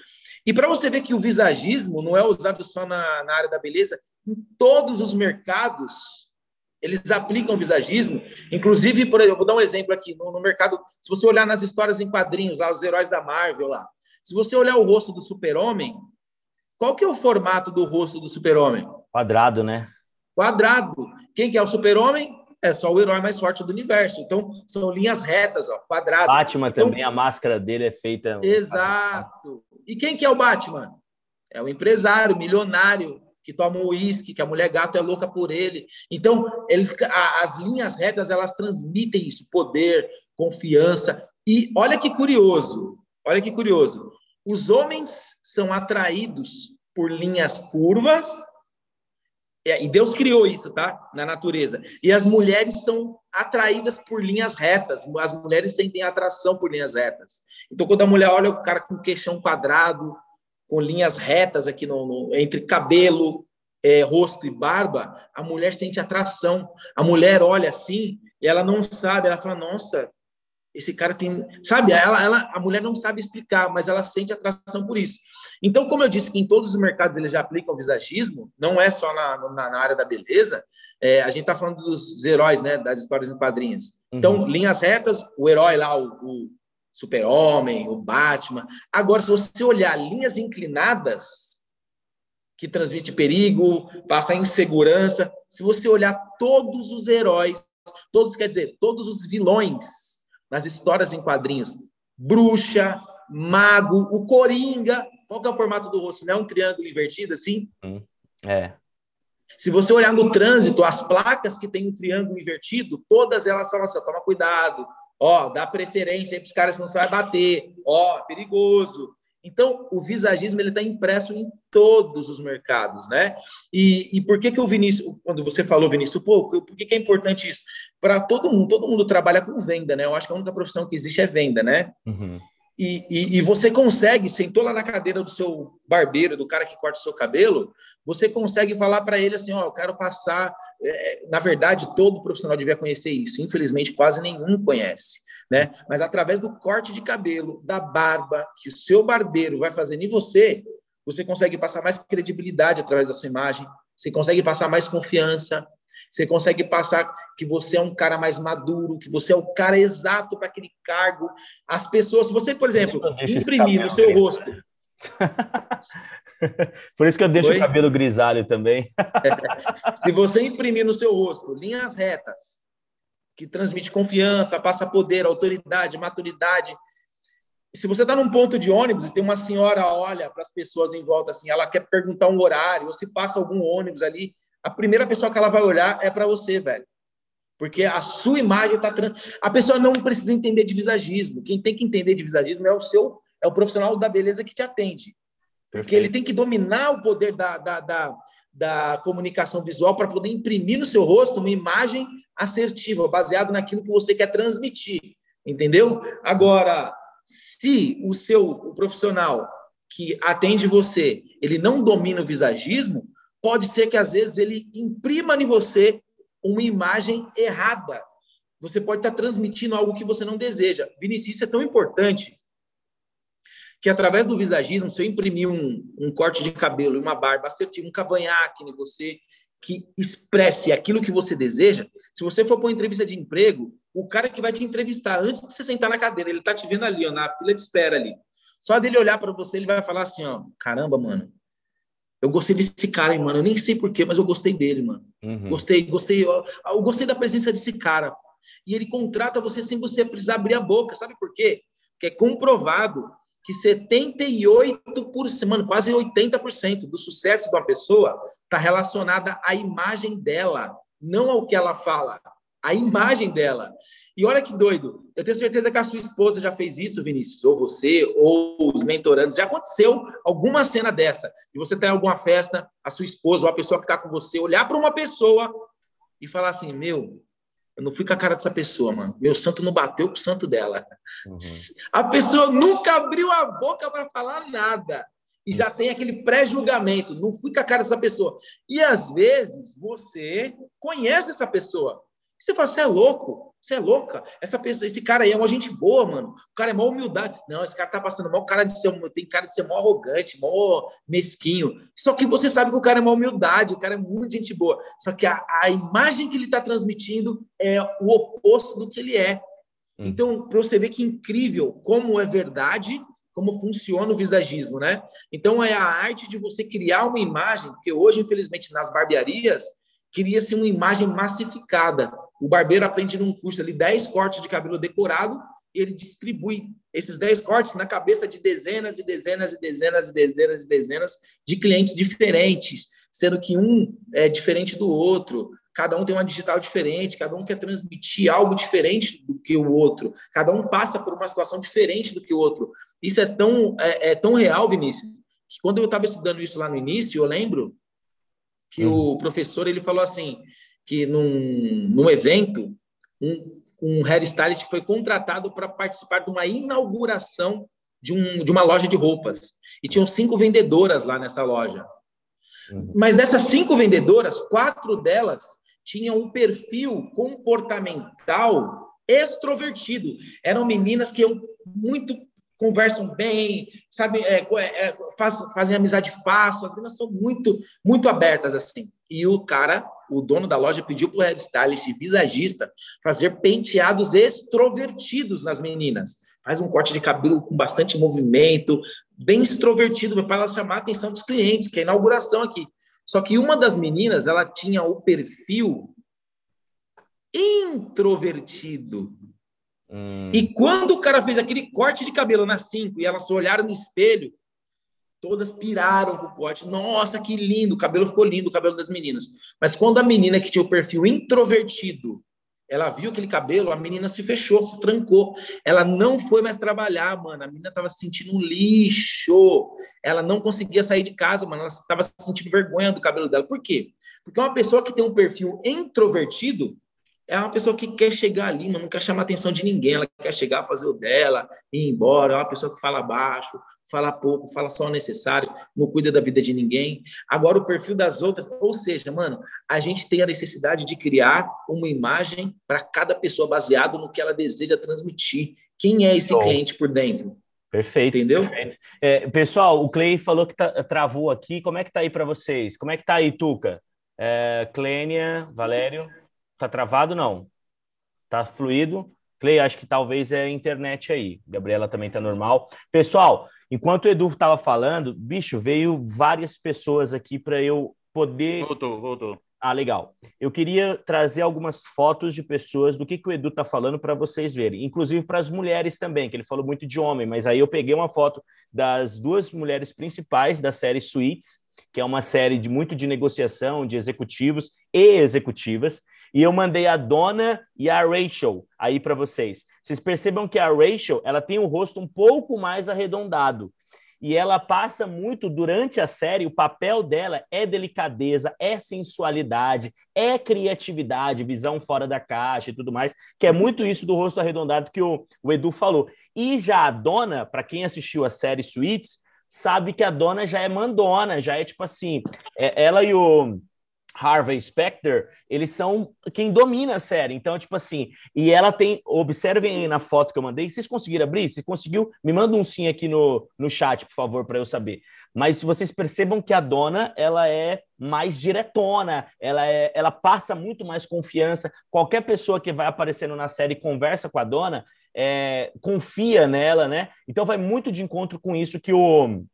E para você ver que o visagismo não é usado só na, na área da beleza, em todos os mercados eles aplicam o visagismo. Inclusive, por exemplo, vou dar um exemplo aqui. No, no, mercado, se você olhar nas histórias em quadrinhos, lá, os heróis da Marvel, lá. Se você olhar o rosto do super-homem, qual que é o formato do rosto do super-homem? Quadrado, né? Quadrado. Quem que é o super-homem? É só o herói mais forte do universo. Então, são linhas retas, ó, quadradas. Batman então, também, a máscara dele é feita. Exato. E quem que é o Batman? É o empresário, milionário, que toma uísque, que a mulher gato é louca por ele. Então, ele, as linhas retas, elas transmitem isso, poder, confiança. E olha que curioso, olha que curioso. Os homens são atraídos por linhas curvas, e Deus criou isso, tá? Na natureza. E as mulheres são atraídas por linhas retas. As mulheres sentem atração por linhas retas. Então, quando a mulher olha o cara com queixão quadrado, com linhas retas aqui no, no entre cabelo, é, rosto e barba, a mulher sente atração. A mulher olha assim e ela não sabe, ela fala: Nossa, esse cara tem. Sabe, ela, ela, a mulher não sabe explicar, mas ela sente atração por isso. Então, como eu disse que em todos os mercados eles já aplicam o visagismo, não é só na, na, na área da beleza, é, a gente está falando dos heróis, né, das histórias em quadrinhos. Então, uhum. linhas retas, o herói lá, o, o super-homem, o Batman. Agora, se você olhar linhas inclinadas, que transmite perigo, passa insegurança, se você olhar todos os heróis, todos quer dizer, todos os vilões nas histórias em quadrinhos. Bruxa, mago, o Coringa. Qual que é o formato do rosto? Não é um triângulo invertido assim? Hum, é. Se você olhar no trânsito, as placas que tem um triângulo invertido, todas elas falam assim: toma cuidado, ó, dá preferência aí para os caras, não você vai bater, ó, perigoso. Então, o visagismo ele está impresso em todos os mercados, né? E, e por que que o Vinícius, quando você falou, Vinícius, pô, por que, que é importante isso? Para todo mundo, todo mundo trabalha com venda, né? Eu acho que a única profissão que existe é venda, né? Uhum. E, e, e, você consegue, sentou lá na cadeira do seu barbeiro, do cara que corta o seu cabelo, você consegue falar para ele assim: Ó, eu quero passar. É, na verdade, todo profissional devia conhecer isso, infelizmente, quase nenhum conhece né? Mas através do corte de cabelo, da barba que o seu barbeiro vai fazendo em você, você consegue passar mais credibilidade através da sua imagem, você consegue passar mais confiança, você consegue passar que você é um cara mais maduro, que você é o cara exato para aquele cargo. As pessoas, se você, por exemplo, imprimir no seu rosto. Por isso que eu deixo Oi? o cabelo grisalho também. se você imprimir no seu rosto linhas retas, que transmite confiança, passa poder, autoridade, maturidade. Se você está num ponto de ônibus e tem uma senhora olha para as pessoas em volta assim, ela quer perguntar um horário, ou se passa algum ônibus ali, a primeira pessoa que ela vai olhar é para você, velho. Porque a sua imagem está. A pessoa não precisa entender de visagismo. Quem tem que entender de visagismo é o seu, é o profissional da beleza que te atende. Porque ele tem que dominar o poder da, da, da, da comunicação visual para poder imprimir no seu rosto uma imagem assertiva, baseado naquilo que você quer transmitir, entendeu? Agora, se o seu o profissional que atende você, ele não domina o visagismo, pode ser que às vezes ele imprima em você uma imagem errada. Você pode estar transmitindo algo que você não deseja. Vinícius, isso é tão importante que através do visagismo, se eu imprimir um, um corte de cabelo e uma barba assertiva, um cavanhaque em você, que expresse aquilo que você deseja, se você for para uma entrevista de emprego, o cara que vai te entrevistar antes de você sentar na cadeira, ele tá te vendo ali, ó, na fila de espera ali. Só dele olhar para você, ele vai falar assim, ó, caramba, mano, eu gostei desse cara, hein, mano. Eu nem sei porquê, mas eu gostei dele, mano. Uhum. Gostei, gostei. Eu, eu, gostei da presença desse cara. E ele contrata você sem você precisar abrir a boca. Sabe por quê? Porque é comprovado que 78%, mano, quase 80% do sucesso de uma pessoa está relacionada à imagem dela, não ao que ela fala, a imagem dela. E olha que doido, eu tenho certeza que a sua esposa já fez isso, Vinícius, ou você, ou os mentorandos. Já aconteceu alguma cena dessa, de você estar tá em alguma festa, a sua esposa ou a pessoa que está com você olhar para uma pessoa e falar assim: Meu, eu não fui com a cara dessa pessoa, mano. Meu santo não bateu com o santo dela. Uhum. A pessoa nunca abriu a boca para falar nada. E já tem aquele pré-julgamento. Não fui com a cara dessa pessoa. E às vezes você conhece essa pessoa. Você fala, você é louco, você é louca. Essa pessoa, esse cara aí é uma gente boa, mano. O cara é mó humildade. Não, esse cara tá passando mal cara de ser, tem cara de ser mó arrogante, mó mesquinho. Só que você sabe que o cara é mó humildade, o cara é muito gente boa. Só que a, a imagem que ele tá transmitindo é o oposto do que ele é. Hum. Então, para você ver que incrível como é verdade, como funciona o visagismo, né? Então, é a arte de você criar uma imagem, porque hoje, infelizmente, nas barbearias, cria-se uma imagem massificada O barbeiro aprende num curso ali 10 cortes de cabelo decorado e ele distribui esses 10 cortes na cabeça de dezenas e dezenas e dezenas e dezenas e dezenas de clientes diferentes, sendo que um é diferente do outro, cada um tem uma digital diferente, cada um quer transmitir algo diferente do que o outro, cada um passa por uma situação diferente do que o outro. Isso é tão, é, é tão real, Vinícius, que quando eu estava estudando isso lá no início, eu lembro que uhum. o professor ele falou assim, que num, num evento, um, um hairstylist foi contratado para participar de uma inauguração de, um, de uma loja de roupas. E tinham cinco vendedoras lá nessa loja. Uhum. Mas dessas cinco vendedoras, quatro delas tinham um perfil comportamental extrovertido. Eram meninas que eu muito conversam bem, sabe, é, é, é, faz, fazem amizade fácil, as meninas são muito, muito abertas assim. E o cara, o dono da loja, pediu para o hairstylist visagista fazer penteados extrovertidos nas meninas. Faz um corte de cabelo com bastante movimento, bem extrovertido, para ela chamar a atenção dos clientes, que é a inauguração aqui. Só que uma das meninas, ela tinha o perfil introvertido. Hum. E quando o cara fez aquele corte de cabelo na 5 e elas olharam no espelho, todas piraram com o corte. Nossa, que lindo! O cabelo ficou lindo, o cabelo das meninas. Mas quando a menina que tinha o perfil introvertido, ela viu aquele cabelo, a menina se fechou, se trancou. Ela não foi mais trabalhar, mano. A menina estava se sentindo um lixo. Ela não conseguia sair de casa, mano. Ela estava sentindo vergonha do cabelo dela. Por quê? Porque uma pessoa que tem um perfil introvertido, é uma pessoa que quer chegar ali, mas não quer chamar a atenção de ninguém, ela quer chegar, fazer o dela, ir embora, é uma pessoa que fala baixo, fala pouco, fala só o necessário, não cuida da vida de ninguém. Agora, o perfil das outras, ou seja, mano, a gente tem a necessidade de criar uma imagem para cada pessoa baseado no que ela deseja transmitir. Quem é esse Bom. cliente por dentro? Perfeito. Entendeu? Perfeito. É, pessoal, o Clay falou que tá, travou aqui. Como é que tá aí para vocês? Como é que tá aí, Tuca? É, Clênia, Valério? Tá travado, não? Tá fluido? Clay, acho que talvez é a internet aí. Gabriela também tá normal. Pessoal, enquanto o Edu tava falando, bicho, veio várias pessoas aqui para eu poder. Voltou, voltou. Ah, legal. Eu queria trazer algumas fotos de pessoas do que, que o Edu tá falando para vocês verem, inclusive para as mulheres também, que ele falou muito de homem, mas aí eu peguei uma foto das duas mulheres principais da série Suites, que é uma série de muito de negociação de executivos e executivas. E eu mandei a Dona e a Rachel aí para vocês. Vocês percebam que a Rachel, ela tem o rosto um pouco mais arredondado. E ela passa muito durante a série, o papel dela é delicadeza, é sensualidade, é criatividade, visão fora da caixa e tudo mais, que é muito isso do rosto arredondado que o, o Edu falou. E já a Dona, para quem assistiu a série Suites, sabe que a Dona já é mandona, já é tipo assim, é, ela e o Harvey Specter, eles são quem domina a série. Então, tipo assim, e ela tem. Observem aí na foto que eu mandei. Vocês conseguiram abrir? Se conseguiu, me manda um sim aqui no, no chat, por favor, para eu saber. Mas vocês percebam que a dona ela é mais diretona, ela, é, ela passa muito mais confiança. Qualquer pessoa que vai aparecendo na série conversa com a dona, é, confia nela, né? Então vai muito de encontro com isso que o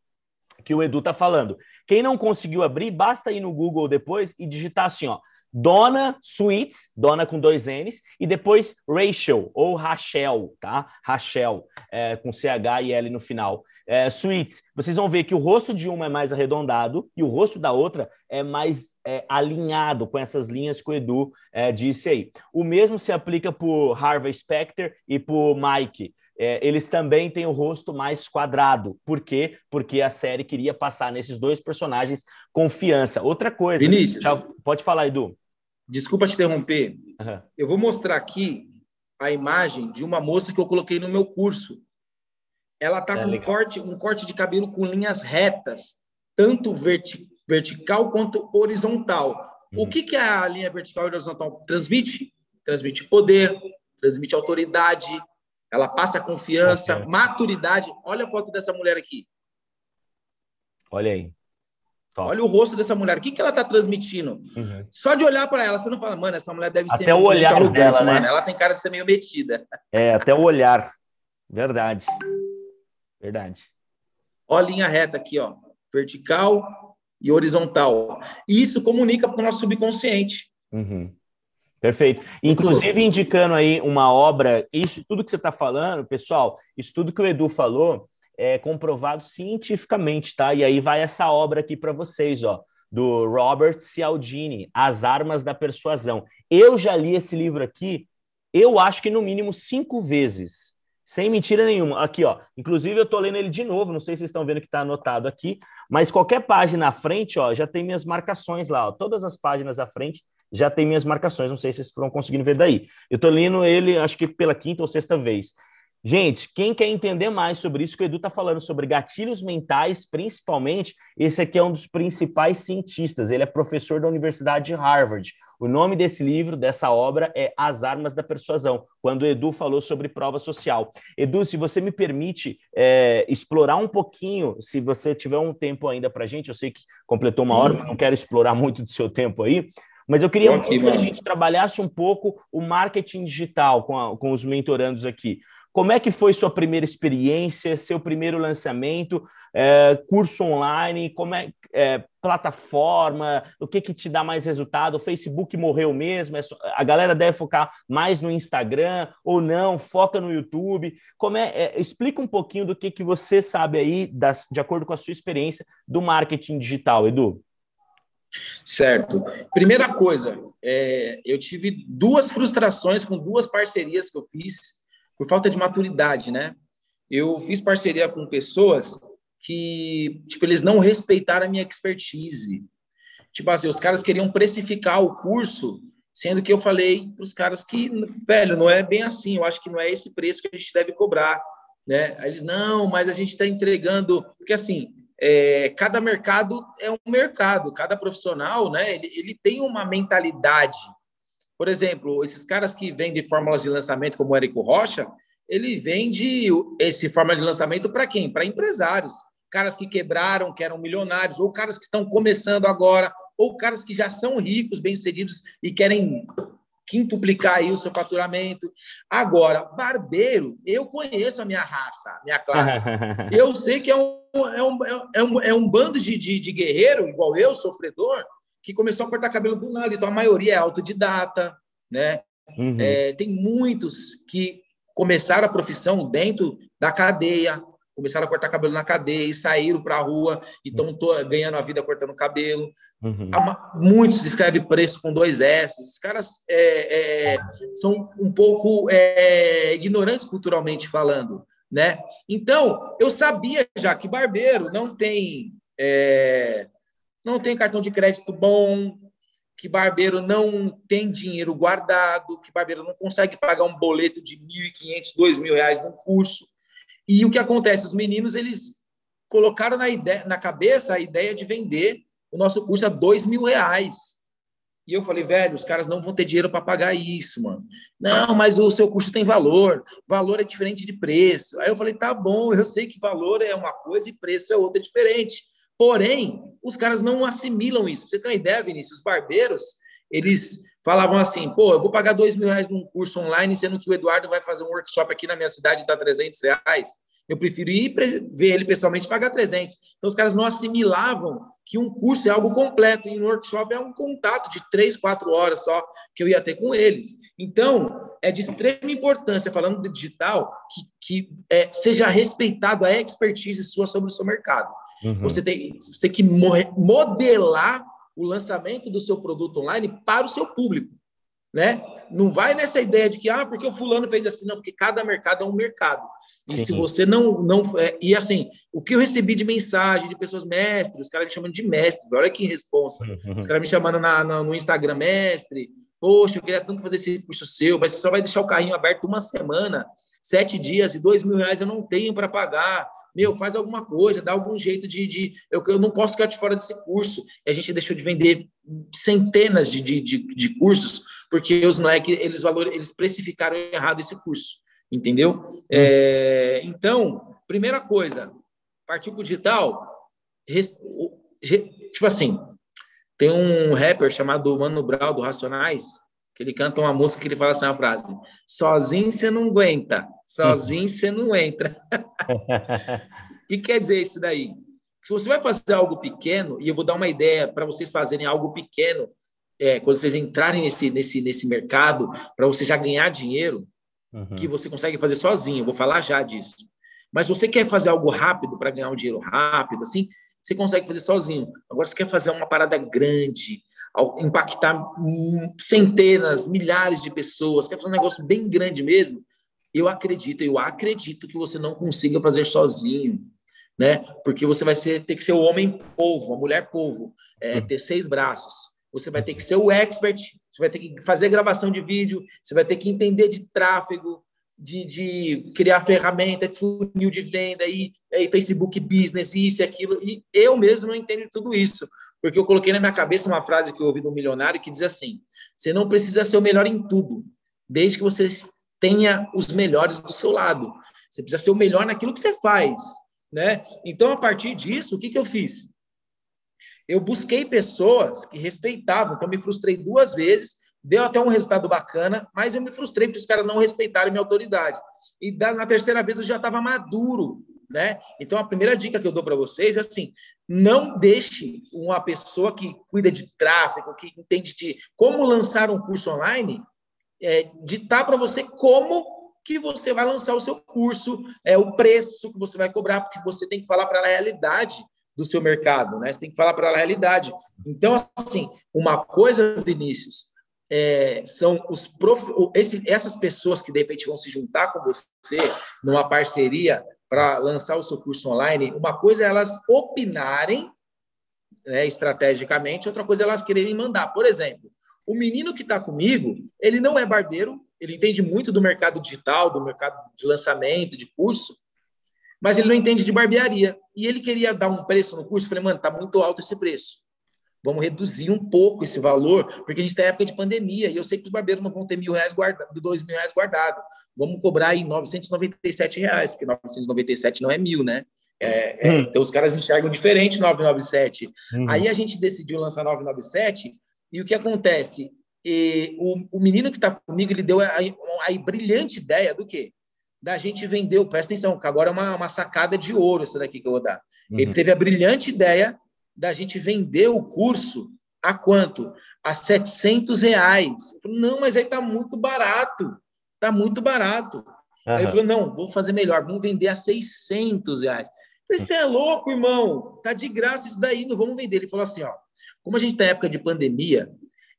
que o Edu está falando. Quem não conseguiu abrir, basta ir no Google depois e digitar assim, ó, Dona Suites, Dona com dois N's, e depois Rachel, ou Rachel, tá? Rachel, é, com CH e L no final. É, suites, vocês vão ver que o rosto de uma é mais arredondado e o rosto da outra é mais é, alinhado com essas linhas que o Edu é, disse aí. O mesmo se aplica por Harvey Specter e por Mike é, eles também têm o rosto mais quadrado. Por quê? Porque a série queria passar nesses dois personagens confiança. Outra coisa. Vinícius. Já, pode falar, Edu. Desculpa te interromper. Uhum. Eu vou mostrar aqui a imagem de uma moça que eu coloquei no meu curso. Ela está é, com um corte, um corte de cabelo com linhas retas, tanto verti vertical quanto horizontal. Uhum. O que, que a linha vertical e horizontal transmite? Transmite poder, transmite autoridade, ela passa confiança, okay. maturidade. Olha a foto dessa mulher aqui. Olha aí. Top. Olha o rosto dessa mulher. O que, que ela está transmitindo? Uhum. Só de olhar para ela, você não fala, mano, essa mulher deve até ser. Até o olhar arrogante, dela, né? mano. Ela tem cara de ser meio metida. É, até o olhar. Verdade. Verdade. Olha a linha reta aqui, ó. Vertical e horizontal. E isso comunica para o nosso subconsciente. Uhum. Perfeito. Inclusive, indicando aí uma obra, isso tudo que você está falando, pessoal, isso tudo que o Edu falou é comprovado cientificamente, tá? E aí vai essa obra aqui para vocês, ó, do Robert Cialdini, As Armas da Persuasão. Eu já li esse livro aqui, eu acho que no mínimo cinco vezes, sem mentira nenhuma. Aqui, ó. Inclusive, eu tô lendo ele de novo, não sei se vocês estão vendo que está anotado aqui, mas qualquer página à frente, ó, já tem minhas marcações lá, ó. Todas as páginas à frente já tem minhas marcações, não sei se vocês estão conseguindo ver daí. Eu estou lendo ele, acho que pela quinta ou sexta vez. Gente, quem quer entender mais sobre isso que o Edu está falando, sobre gatilhos mentais, principalmente, esse aqui é um dos principais cientistas, ele é professor da Universidade de Harvard. O nome desse livro, dessa obra, é As Armas da Persuasão, quando o Edu falou sobre prova social. Edu, se você me permite é, explorar um pouquinho, se você tiver um tempo ainda para gente, eu sei que completou uma hora, mas não quero explorar muito do seu tempo aí, mas eu queria aqui, que a gente trabalhasse um pouco o marketing digital com, a, com os mentorandos aqui. Como é que foi sua primeira experiência, seu primeiro lançamento, é, curso online, como é, é, plataforma, o que que te dá mais resultado? O Facebook morreu mesmo? É só, a galera deve focar mais no Instagram ou não? Foca no YouTube? Como é, é explica um pouquinho do que que você sabe aí, das, de acordo com a sua experiência do marketing digital, Edu. Certo. Primeira coisa, é, eu tive duas frustrações com duas parcerias que eu fiz por falta de maturidade, né? Eu fiz parceria com pessoas que, tipo, eles não respeitaram a minha expertise. Tipo assim, os caras queriam precificar o curso, sendo que eu falei para os caras que, velho, não é bem assim, eu acho que não é esse preço que a gente deve cobrar, né? Aí eles, não, mas a gente está entregando, porque assim, é, cada mercado é um mercado, cada profissional, né, ele, ele tem uma mentalidade. Por exemplo, esses caras que vendem fórmulas de lançamento, como o Érico Rocha, ele vende esse fórmula de lançamento para quem? Para empresários. Caras que quebraram, que eram milionários, ou caras que estão começando agora, ou caras que já são ricos, bem-sucedidos e querem quintuplicar aí o seu faturamento. Agora, barbeiro, eu conheço a minha raça, a minha classe. Eu sei que é um, é um, é um, é um bando de, de, de guerreiro, igual eu, sofredor, que começou a cortar cabelo do nada. Então, a maioria é autodidata, né? Uhum. É, tem muitos que começaram a profissão dentro da cadeia, começaram a cortar cabelo na cadeia e saíram para a rua e estão ganhando a vida cortando cabelo. Uhum. Muitos escrevem preço com dois S. Os caras é, é, são um pouco é, ignorantes culturalmente falando, né? Então, eu sabia já que barbeiro não tem é, não tem cartão de crédito bom, que barbeiro não tem dinheiro guardado, que barbeiro não consegue pagar um boleto de R$ 1.500, 2.000 reais num curso. E o que acontece? Os meninos, eles colocaram na, ideia, na cabeça a ideia de vender o nosso curso a dois mil reais. E eu falei, velho, os caras não vão ter dinheiro para pagar isso, mano. Não, mas o seu curso tem valor. Valor é diferente de preço. Aí eu falei, tá bom, eu sei que valor é uma coisa e preço é outra diferente. Porém, os caras não assimilam isso. Você ter uma ideia, Vinícius, os barbeiros, eles falavam assim, pô, eu vou pagar dois mil reais num curso online, sendo que o Eduardo vai fazer um workshop aqui na minha cidade e tá 300 reais. Eu prefiro ir ver ele pessoalmente e pagar 300. Então, os caras não assimilavam que um curso é algo completo e um workshop é um contato de três, quatro horas só que eu ia ter com eles. Então, é de extrema importância, falando de digital, que, que é, seja respeitado a expertise sua sobre o seu mercado. Uhum. Você, tem, você tem que modelar o lançamento do seu produto online para o seu público, né? Não vai nessa ideia de que ah, porque o fulano fez assim, não, porque cada mercado é um mercado. E Sim. se você não não é, e assim, o que eu recebi de mensagem de pessoas mestres, os caras me chamando de mestre, olha que responsa. Uhum. Os caras me chamando na, na, no Instagram mestre, poxa, eu queria tanto fazer esse curso seu, mas você só vai deixar o carrinho aberto uma semana, sete dias e dois mil reais eu não tenho para pagar meu, faz alguma coisa, dá algum jeito de. de eu, eu não posso ficar de fora desse curso. E a gente deixou de vender centenas de, de, de, de cursos, porque os moleques, eles, valor, eles precificaram errado esse curso, entendeu? É, então, primeira coisa, partir para o digital, tipo assim, tem um rapper chamado Mano Brown, do Racionais, que ele canta uma música que ele fala assim uma frase: sozinho você não aguenta, sozinho você não entra. O que quer dizer isso daí? Se você vai fazer algo pequeno, e eu vou dar uma ideia para vocês fazerem algo pequeno, é, quando vocês entrarem nesse, nesse, nesse mercado, para você já ganhar dinheiro, uhum. que você consegue fazer sozinho. Eu vou falar já disso. Mas você quer fazer algo rápido para ganhar um dinheiro rápido, assim, você consegue fazer sozinho. Agora, você quer fazer uma parada grande, impactar centenas, milhares de pessoas, quer fazer um negócio bem grande mesmo, eu acredito, eu acredito que você não consiga fazer sozinho, né? Porque você vai ser, ter que ser o homem povo, a mulher povo, é, hum. ter seis braços. Você vai ter que ser o expert, você vai ter que fazer gravação de vídeo, você vai ter que entender de tráfego, de, de criar ferramenta, funil de venda, e, e Facebook Business, isso e aquilo. E eu mesmo não entendo tudo isso, porque eu coloquei na minha cabeça uma frase que eu ouvi de um milionário que diz assim: você não precisa ser o melhor em tudo, desde que você tenha os melhores do seu lado. Você precisa ser o melhor naquilo que você faz, né? Então, a partir disso, o que, que eu fiz? Eu busquei pessoas que respeitavam, então me frustrei duas vezes Deu até um resultado bacana, mas eu me frustrei porque os caras não respeitaram minha autoridade. E na terceira vez eu já estava maduro, né? Então a primeira dica que eu dou para vocês é assim: não deixe uma pessoa que cuida de tráfego, que entende de como lançar um curso online, é, ditar para você como que você vai lançar o seu curso, é o preço que você vai cobrar, porque você tem que falar para a realidade do seu mercado, né? Você tem que falar para a realidade. Então, assim, uma coisa, Vinícius, é, são os prof... Esse, essas pessoas que de repente vão se juntar com você numa parceria para lançar o seu curso online, uma coisa é elas opinarem né, estrategicamente, outra coisa é elas quererem mandar. Por exemplo, o menino que está comigo, ele não é barbeiro, ele entende muito do mercado digital, do mercado de lançamento, de curso, mas ele não entende de barbearia. E ele queria dar um preço no curso, falei, mano, tá muito alto esse preço. Vamos reduzir um pouco esse valor, porque a gente está em época de pandemia e eu sei que os barbeiros não vão ter mil reais guardado, dois mil reais guardado. Vamos cobrar aí 997 reais, porque 997 não é mil, né? É, é, hum. Então os caras enxergam diferente 997. Hum. Aí a gente decidiu lançar 997 e o que acontece? E, o, o menino que está comigo, ele deu a, a, a, brilhante ideia do quê? Da gente vender, presta atenção, que agora é uma, uma sacada de ouro isso daqui que eu vou dar. Uhum. Ele teve a brilhante ideia da gente vender o curso a quanto? A 700 reais. Falei, não, mas aí tá muito barato. Tá muito barato. Uhum. Aí ele falou, não, vou fazer melhor, vamos vender a 600 reais. falei, você é louco, irmão? Tá de graça isso daí, não vamos vender. Ele falou assim, ó, como a gente tá em época de pandemia,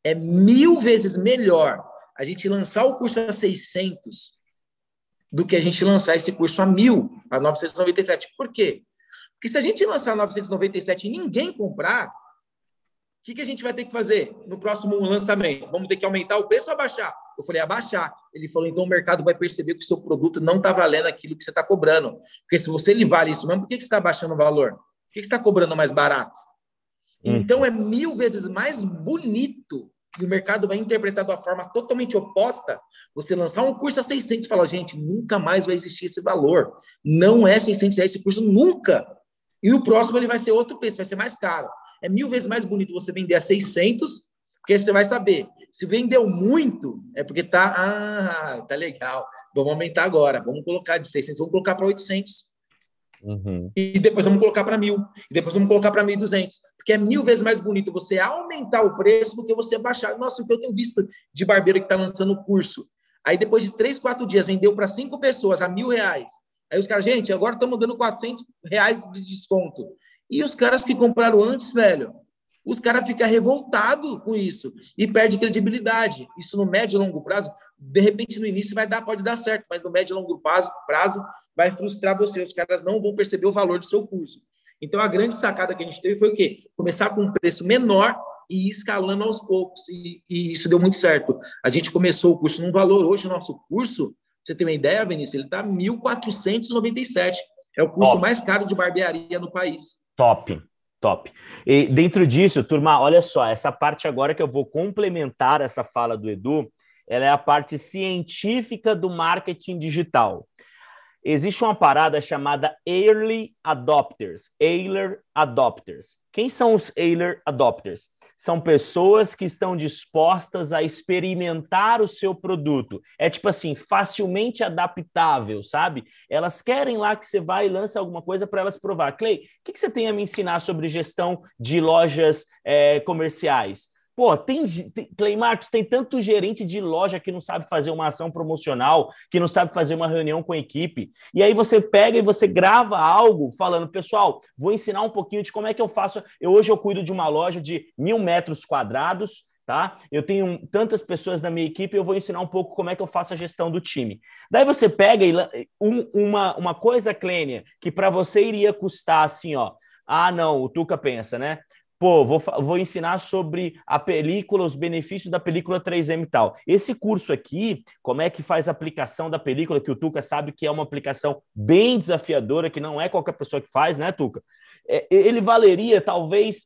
é mil vezes melhor a gente lançar o curso a 600 do que a gente lançar esse curso a mil, a 997. Por quê? Porque se a gente lançar 997 e ninguém comprar, o que, que a gente vai ter que fazer no próximo lançamento? Vamos ter que aumentar o preço ou abaixar? Eu falei, abaixar. Ele falou, então o mercado vai perceber que o seu produto não está valendo aquilo que você está cobrando. Porque se você lhe vale isso mesmo, por que, que você está abaixando o valor? Por que, que você está cobrando mais barato? Hum. Então é mil vezes mais bonito e o mercado vai interpretar de uma forma totalmente oposta. Você lançar um curso a 600 e falar, gente, nunca mais vai existir esse valor. Não é 600 reais esse curso, nunca. E o próximo ele vai ser outro preço, vai ser mais caro. É mil vezes mais bonito você vender a 600, porque você vai saber. Se vendeu muito, é porque tá, ah, tá legal. Vamos aumentar agora. Vamos colocar de 600, vamos colocar para 800. Uhum. E depois vamos colocar para mil. E depois vamos colocar para 1.200. Porque é mil vezes mais bonito você aumentar o preço do que você baixar. Nossa, o que eu tenho visto de barbeiro que está lançando o curso. Aí depois de três, quatro dias vendeu para cinco pessoas a mil reais. Aí os caras, gente, agora estamos dando 400 reais de desconto. E os caras que compraram antes, velho, os caras ficam revoltados com isso e perde credibilidade. Isso no médio e longo prazo, de repente no início vai dar, pode dar certo, mas no médio e longo prazo, prazo vai frustrar você. Os caras não vão perceber o valor do seu curso. Então a grande sacada que a gente teve foi o quê? Começar com um preço menor e ir escalando aos poucos. E, e isso deu muito certo. A gente começou o curso num valor, hoje o nosso curso você tem uma ideia, Vinícius? Ele está 1.497. É o curso Top. mais caro de barbearia no país. Top, top. E dentro disso, turma, olha só, essa parte agora que eu vou complementar essa fala do Edu, ela é a parte científica do marketing digital. Existe uma parada chamada Early Adopters, Early Adopters. Quem são os Early Adopters? São pessoas que estão dispostas a experimentar o seu produto. É tipo assim, facilmente adaptável, sabe? Elas querem lá que você vá e lance alguma coisa para elas provar. Clay, o que, que, você tem a me ensinar sobre gestão de lojas é, comerciais? Pô, tem, tem Clay Marcos, tem tanto gerente de loja que não sabe fazer uma ação promocional, que não sabe fazer uma reunião com a equipe. E aí você pega e você grava algo falando, pessoal, vou ensinar um pouquinho de como é que eu faço. Eu hoje eu cuido de uma loja de mil metros quadrados, tá? Eu tenho tantas pessoas na minha equipe, eu vou ensinar um pouco como é que eu faço a gestão do time. Daí você pega e um, uma, uma coisa, Clênia, que para você iria custar assim, ó. Ah, não, o Tuca pensa, né? Pô, vou, vou ensinar sobre a película, os benefícios da película 3M e tal. Esse curso aqui, como é que faz a aplicação da película, que o Tuca sabe que é uma aplicação bem desafiadora, que não é qualquer pessoa que faz, né, Tuca? É, ele valeria, talvez,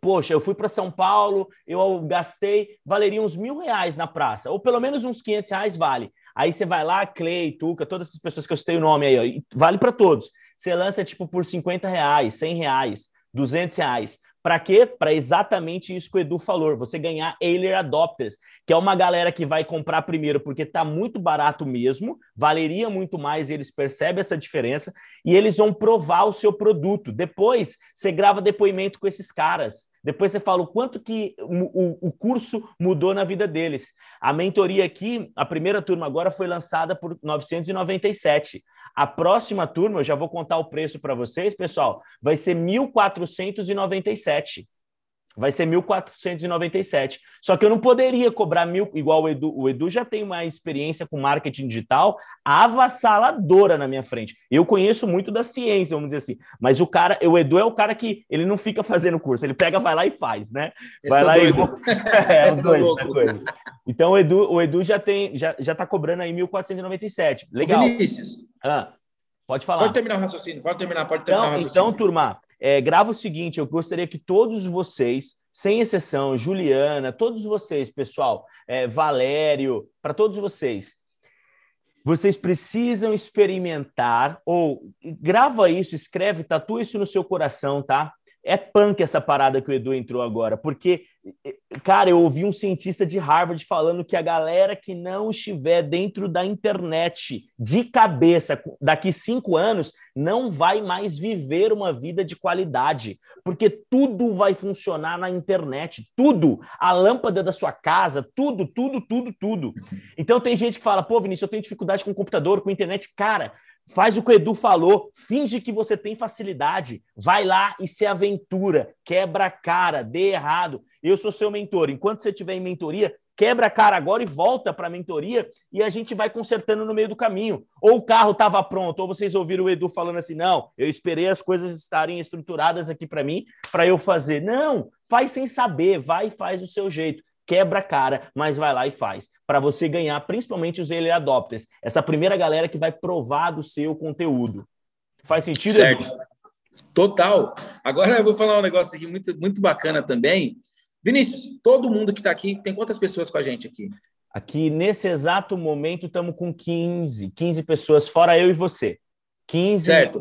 poxa, eu fui para São Paulo, eu gastei, valeria uns mil reais na praça, ou pelo menos uns 500 reais vale. Aí você vai lá, Clay, Tuca, todas essas pessoas que eu citei o nome aí, ó, vale para todos. Você lança tipo por 50 reais, 100 reais, 200 reais. Para quê? Para exatamente isso que o Edu falou, você ganhar early adopters, que é uma galera que vai comprar primeiro porque está muito barato mesmo, valeria muito mais, eles percebem essa diferença e eles vão provar o seu produto. Depois, você grava depoimento com esses caras. Depois você fala o quanto que o, o curso mudou na vida deles. A mentoria aqui, a primeira turma agora foi lançada por 997. A próxima turma, eu já vou contar o preço para vocês, pessoal, vai ser 1.497 vai ser 1.497. Só que eu não poderia cobrar mil, igual o Edu. O Edu já tem uma experiência com marketing digital avassaladora na minha frente. Eu conheço muito da ciência, vamos dizer assim. Mas o cara, o Edu é o cara que ele não fica fazendo curso, ele pega, vai lá e faz, né? Vai lá doido. e. é, os dois, coisa. Então o Edu, o Edu já tem, já, já tá cobrando aí 1.497. Legal. Vinícius. Ah, pode falar. Pode terminar o raciocínio, pode terminar, pode terminar então, o raciocínio. Então, turma, é, grava o seguinte: eu gostaria que todos vocês, sem exceção, Juliana, todos vocês, pessoal, é, Valério, para todos vocês, vocês precisam experimentar, ou grava isso, escreve, tatua isso no seu coração, tá? É punk essa parada que o Edu entrou agora, porque, cara, eu ouvi um cientista de Harvard falando que a galera que não estiver dentro da internet de cabeça daqui cinco anos não vai mais viver uma vida de qualidade, porque tudo vai funcionar na internet, tudo, a lâmpada da sua casa, tudo, tudo, tudo, tudo. Então tem gente que fala, pô, Vinícius, eu tenho dificuldade com computador, com internet, cara. Faz o que o Edu falou, finge que você tem facilidade, vai lá e se aventura, quebra a cara, dê errado. Eu sou seu mentor. Enquanto você estiver em mentoria, quebra a cara agora e volta para a mentoria e a gente vai consertando no meio do caminho. Ou o carro estava pronto, ou vocês ouviram o Edu falando assim: não, eu esperei as coisas estarem estruturadas aqui para mim, para eu fazer. Não, faz sem saber, vai e faz do seu jeito quebra a cara, mas vai lá e faz. Para você ganhar, principalmente os early adopters, essa primeira galera que vai provar do seu conteúdo. Faz sentido? Certo. Total. Agora eu vou falar um negócio aqui muito, muito bacana também. Vinícius, todo mundo que está aqui, tem quantas pessoas com a gente aqui? Aqui, nesse exato momento, estamos com 15, 15 pessoas, fora eu e você. 15 certo.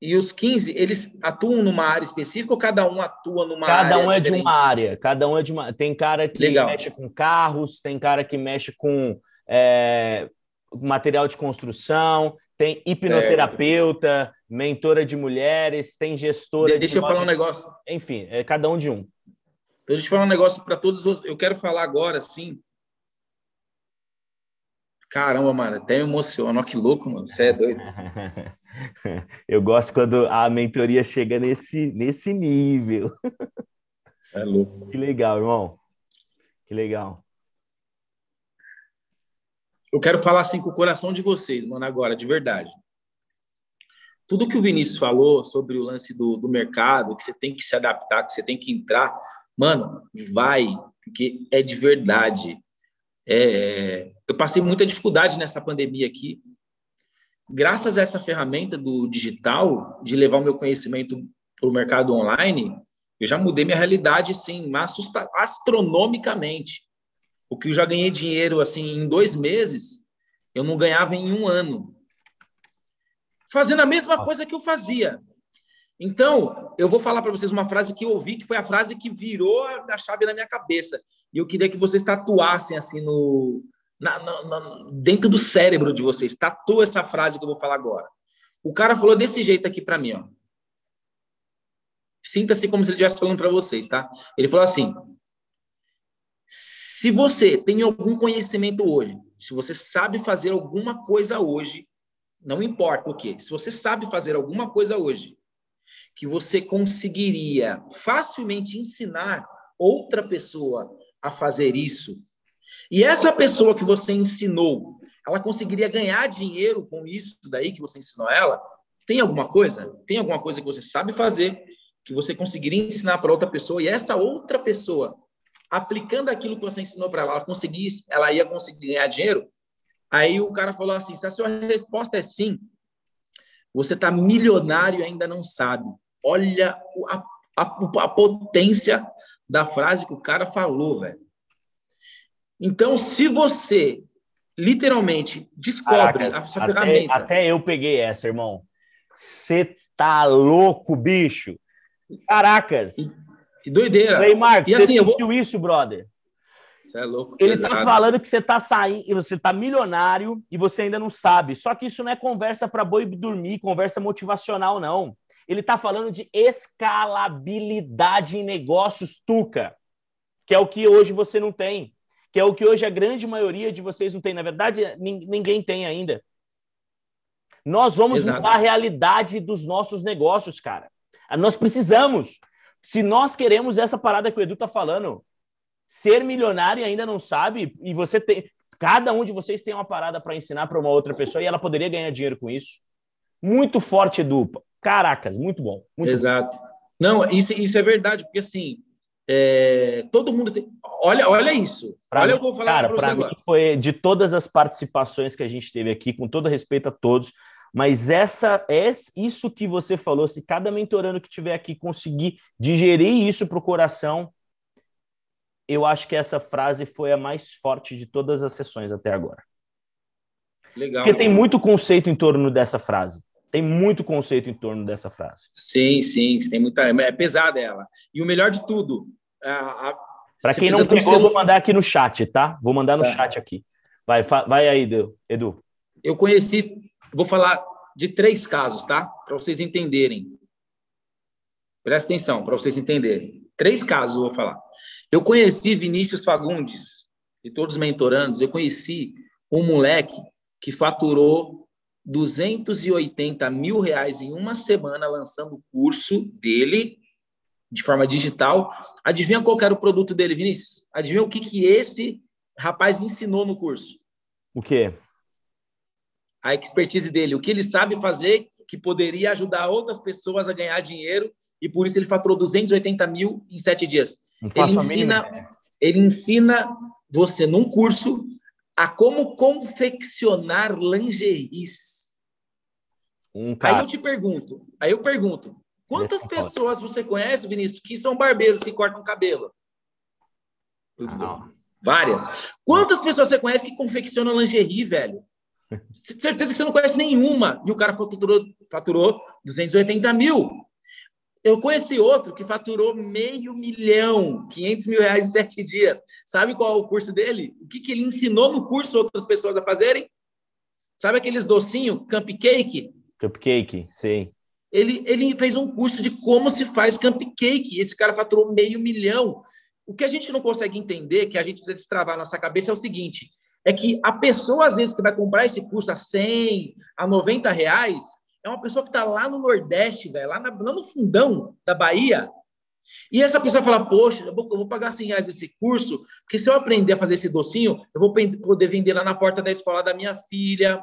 E os 15, eles atuam numa área específica ou cada um atua numa cada área? Cada um é diferente? de uma área. Cada um é de uma. Tem cara que Legal. mexe com carros, tem cara que mexe com é, material de construção, tem hipnoterapeuta, mentora de mulheres, tem gestora. Deixa de eu falar um negócio. Enfim, é cada um de um. Deixa eu falar um negócio para todos os. Eu quero falar agora, assim. Caramba, mano, até me emociona. Que louco, mano. Você é doido. Eu gosto quando a mentoria chega nesse, nesse nível. É louco. Que legal, irmão. Que legal. Eu quero falar assim com o coração de vocês, mano, agora, de verdade. Tudo que o Vinícius falou sobre o lance do, do mercado, que você tem que se adaptar, que você tem que entrar, mano, vai, porque é de verdade. É, eu passei muita dificuldade nessa pandemia aqui, graças a essa ferramenta do digital, de levar o meu conhecimento para o mercado online, eu já mudei minha realidade, sim, astronomicamente. O que eu já ganhei dinheiro, assim, em dois meses, eu não ganhava em um ano. Fazendo a mesma coisa que eu fazia. Então, eu vou falar para vocês uma frase que eu ouvi, que foi a frase que virou a chave na minha cabeça. E eu queria que vocês tatuassem, assim, no, na, na, na, dentro do cérebro de vocês. Tatua essa frase que eu vou falar agora. O cara falou desse jeito aqui para mim, ó. sinta-se como se ele estivesse falando para vocês, tá? Ele falou assim: se você tem algum conhecimento hoje, se você sabe fazer alguma coisa hoje, não importa o que, se você sabe fazer alguma coisa hoje, que você conseguiria facilmente ensinar outra pessoa a fazer isso, e essa pessoa que você ensinou, ela conseguiria ganhar dinheiro com isso daí que você ensinou ela? Tem alguma coisa? Tem alguma coisa que você sabe fazer que você conseguiria ensinar para outra pessoa e essa outra pessoa aplicando aquilo que você ensinou para ela, ela conseguisse, ela ia conseguir ganhar dinheiro? Aí o cara falou assim: se a sua resposta é sim, você está milionário e ainda não sabe. Olha a, a, a, potência da frase que o cara falou, velho. Então, se você literalmente descobre Caracas, essa até, ferramenta. Até eu peguei essa, irmão. Você tá louco, bicho. Caracas. Que doideira. Ei, Marcos, e você assim, sentiu vou... isso, brother? Você é louco. Ele pesado. tá falando que você tá saindo, você tá milionário e você ainda não sabe. Só que isso não é conversa para boi dormir, conversa motivacional, não. Ele tá falando de escalabilidade em negócios, Tuca, que é o que hoje você não tem, que é o que hoje a grande maioria de vocês não tem. Na verdade, ninguém tem ainda. Nós vamos Exato. mudar a realidade dos nossos negócios, cara. Nós precisamos. Se nós queremos essa parada que o Edu tá falando, ser milionário e ainda não sabe, e você tem. Cada um de vocês tem uma parada para ensinar para uma outra pessoa e ela poderia ganhar dinheiro com isso. Muito forte, Edu. Caracas, muito bom. Muito Exato. Bom. Não, isso, isso é verdade, porque assim, é, todo mundo tem. Olha, olha isso. Pra olha, mim, eu vou falar para você mim foi de todas as participações que a gente teve aqui, com todo respeito a todos, mas essa é isso que você falou, se cada mentorando que tiver aqui conseguir digerir isso para o coração, eu acho que essa frase foi a mais forte de todas as sessões até agora. Legal. Porque tem muito conceito em torno dessa frase. Tem muito conceito em torno dessa frase. Sim, sim, tem muita. É pesada ela. E o melhor de tudo. Para quem não pegou, eu vou mandar aqui no chat, tá? Vou mandar no é. chat aqui. Vai, vai aí, Edu. Eu conheci Vou falar de três casos, tá? Para vocês entenderem. Presta atenção, para vocês entenderem. Três casos eu vou falar. Eu conheci Vinícius Fagundes, e todos os mentorandos, eu conheci um moleque que faturou 280 mil reais em uma semana lançando o curso dele de forma digital. Adivinha qual era o produto dele, Vinícius? Adivinha o que, que esse rapaz ensinou no curso? O quê? a expertise dele, o que ele sabe fazer que poderia ajudar outras pessoas a ganhar dinheiro e por isso ele faturou 280 mil em sete dias. Ele ensina, ele ensina você num curso a como confeccionar lingeries. Um aí eu te pergunto, aí eu pergunto, quantas pessoas você conhece, Vinícius, que são barbeiros que cortam cabelo? Várias. Quantas pessoas você conhece que confeccionam lingerie, velho? Certeza que você não conhece nenhuma. E o cara faturou, faturou 280 mil. Eu conheci outro que faturou meio milhão, 500 mil reais em sete dias. Sabe qual é o curso dele? O que, que ele ensinou no curso outras pessoas a fazerem? Sabe aqueles docinhos, cupcake? Cupcake, sim. Ele, ele fez um curso de como se faz cupcake. Esse cara faturou meio milhão. O que a gente não consegue entender, que a gente precisa destravar na nossa cabeça, é o seguinte: é que a pessoa, às vezes, que vai comprar esse curso a 100, a 90 reais, é uma pessoa que está lá no Nordeste, velho, lá, lá, no fundão da Bahia. E essa pessoa fala, poxa, eu vou, eu vou pagar 100 reais esse curso, porque se eu aprender a fazer esse docinho, eu vou poder vender lá na porta da escola da minha filha,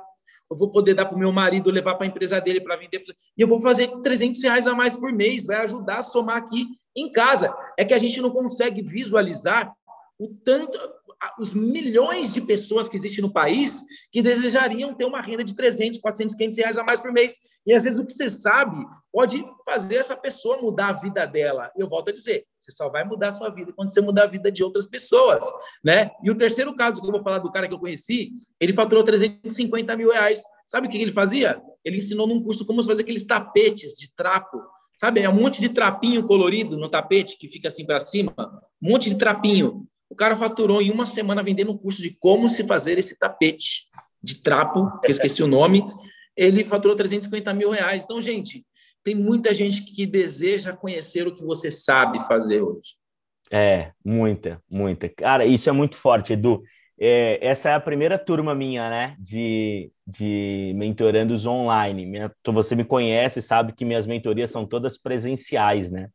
eu vou poder dar para o meu marido, levar para a empresa dele para vender, e eu vou fazer 300 reais a mais por mês, vai ajudar a somar aqui em casa. É que a gente não consegue visualizar o tanto, os milhões de pessoas que existem no país que desejariam ter uma renda de 300, 400, 500 reais a mais por mês. E às vezes o que você sabe pode fazer essa pessoa mudar a vida dela. Eu volto a dizer, você só vai mudar a sua vida quando você mudar a vida de outras pessoas, né? E o terceiro caso que eu vou falar do cara que eu conheci, ele faturou 350 mil reais. Sabe o que ele fazia? Ele ensinou num curso como fazer aqueles tapetes de trapo. Sabe, é um monte de trapinho colorido no tapete que fica assim para cima, um monte de trapinho. O cara faturou em uma semana vendendo um curso de como se fazer esse tapete de trapo, que esqueci o nome. Ele faturou 350 mil reais. Então, gente, tem muita gente que deseja conhecer o que você sabe fazer hoje. É, muita, muita. Cara, isso é muito forte, Edu. É, essa é a primeira turma minha, né, de, de mentorandos online. Minha, você me conhece, sabe que minhas mentorias são todas presenciais, né?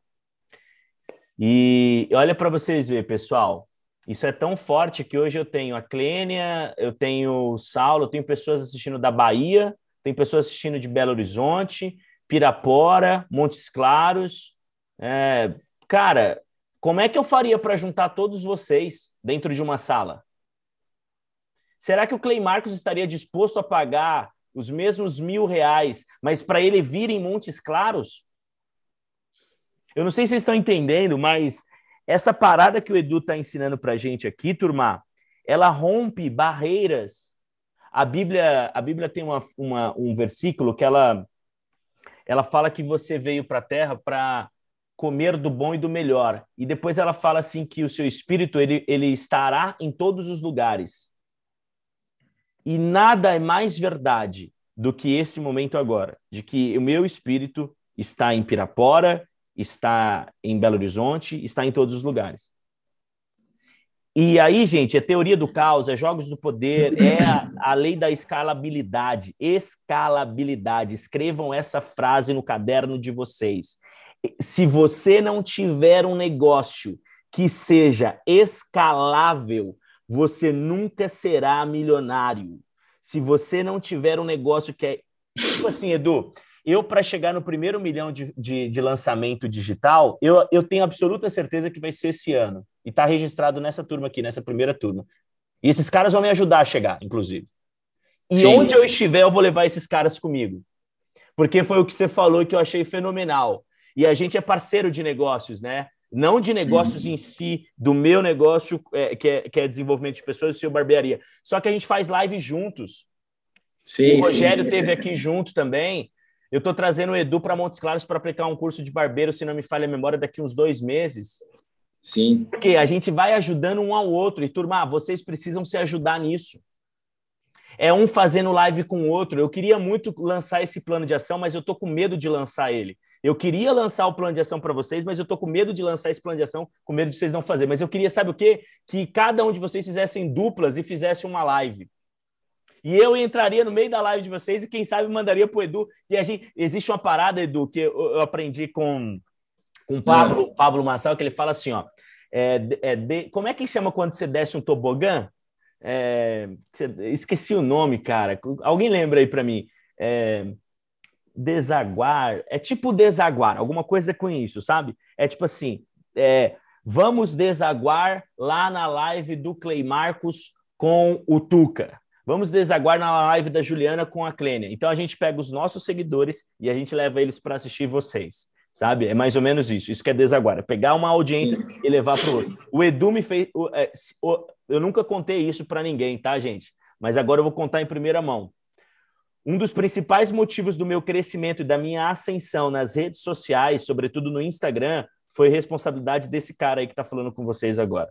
E olha para vocês verem, pessoal, isso é tão forte que hoje eu tenho a Clênia, eu tenho o Saulo, eu tenho pessoas assistindo da Bahia, tem pessoas assistindo de Belo Horizonte, Pirapora, Montes Claros. É, cara, como é que eu faria para juntar todos vocês dentro de uma sala? Será que o Clay Marcos estaria disposto a pagar os mesmos mil reais, mas para ele vir em Montes Claros? Eu não sei se vocês estão entendendo, mas essa parada que o Edu está ensinando para a gente aqui, turma, ela rompe barreiras. A Bíblia, a Bíblia tem uma, uma, um versículo que ela ela fala que você veio para a Terra para comer do bom e do melhor. E depois ela fala assim que o seu espírito ele, ele estará em todos os lugares. E nada é mais verdade do que esse momento agora, de que o meu espírito está em Pirapora, está em Belo Horizonte, está em todos os lugares. E aí, gente, é teoria do caos, é jogos do poder, é a, a, lei da escalabilidade. Escalabilidade. Escrevam essa frase no caderno de vocês. Se você não tiver um negócio que seja escalável, você nunca será milionário. Se você não tiver um negócio que é. Tipo assim, Edu, eu, para chegar no primeiro milhão de, de, de lançamento digital, eu, eu tenho absoluta certeza que vai ser esse ano e está registrado nessa turma aqui, nessa primeira turma. E esses caras vão me ajudar a chegar, inclusive. E Sim. onde eu estiver, eu vou levar esses caras comigo. Porque foi o que você falou que eu achei fenomenal. E a gente é parceiro de negócios, né? Não de negócios uhum. em si, do meu negócio, é, que, é, que é desenvolvimento de pessoas e seu barbearia. Só que a gente faz live juntos. Sim, o Rogério sim. teve aqui junto também. Eu estou trazendo o Edu para Montes Claros para aplicar um curso de barbeiro, se não me falha a memória, daqui uns dois meses. Sim. Porque a gente vai ajudando um ao outro. E, turma, vocês precisam se ajudar nisso. É um fazendo live com o outro. Eu queria muito lançar esse plano de ação, mas eu tô com medo de lançar ele. Eu queria lançar o plano de ação para vocês, mas eu tô com medo de lançar esse plano de ação, com medo de vocês não fazer. Mas eu queria, sabe o quê? Que cada um de vocês fizessem duplas e fizesse uma live. E eu entraria no meio da live de vocês e, quem sabe, mandaria para o Edu. E a gente, existe uma parada, Edu, que eu, eu aprendi com, com o Pablo, Pablo Massal, que ele fala assim, ó, é, é, de, como é que chama quando você desce um tobogã? É, esqueci o nome, cara. Alguém lembra aí para mim? É, desaguar. É tipo desaguar, alguma coisa com isso, sabe? É tipo assim: é, vamos desaguar lá na live do Clay Marcos com o Tuca. Vamos desaguar na live da Juliana com a Clênia. Então a gente pega os nossos seguidores e a gente leva eles para assistir vocês sabe? É mais ou menos isso. Isso que é desaguar, pegar uma audiência e levar para o outro. O Edu me fez. É, eu nunca contei isso para ninguém, tá, gente? Mas agora eu vou contar em primeira mão. Um dos principais motivos do meu crescimento e da minha ascensão nas redes sociais, sobretudo no Instagram, foi responsabilidade desse cara aí que está falando com vocês agora.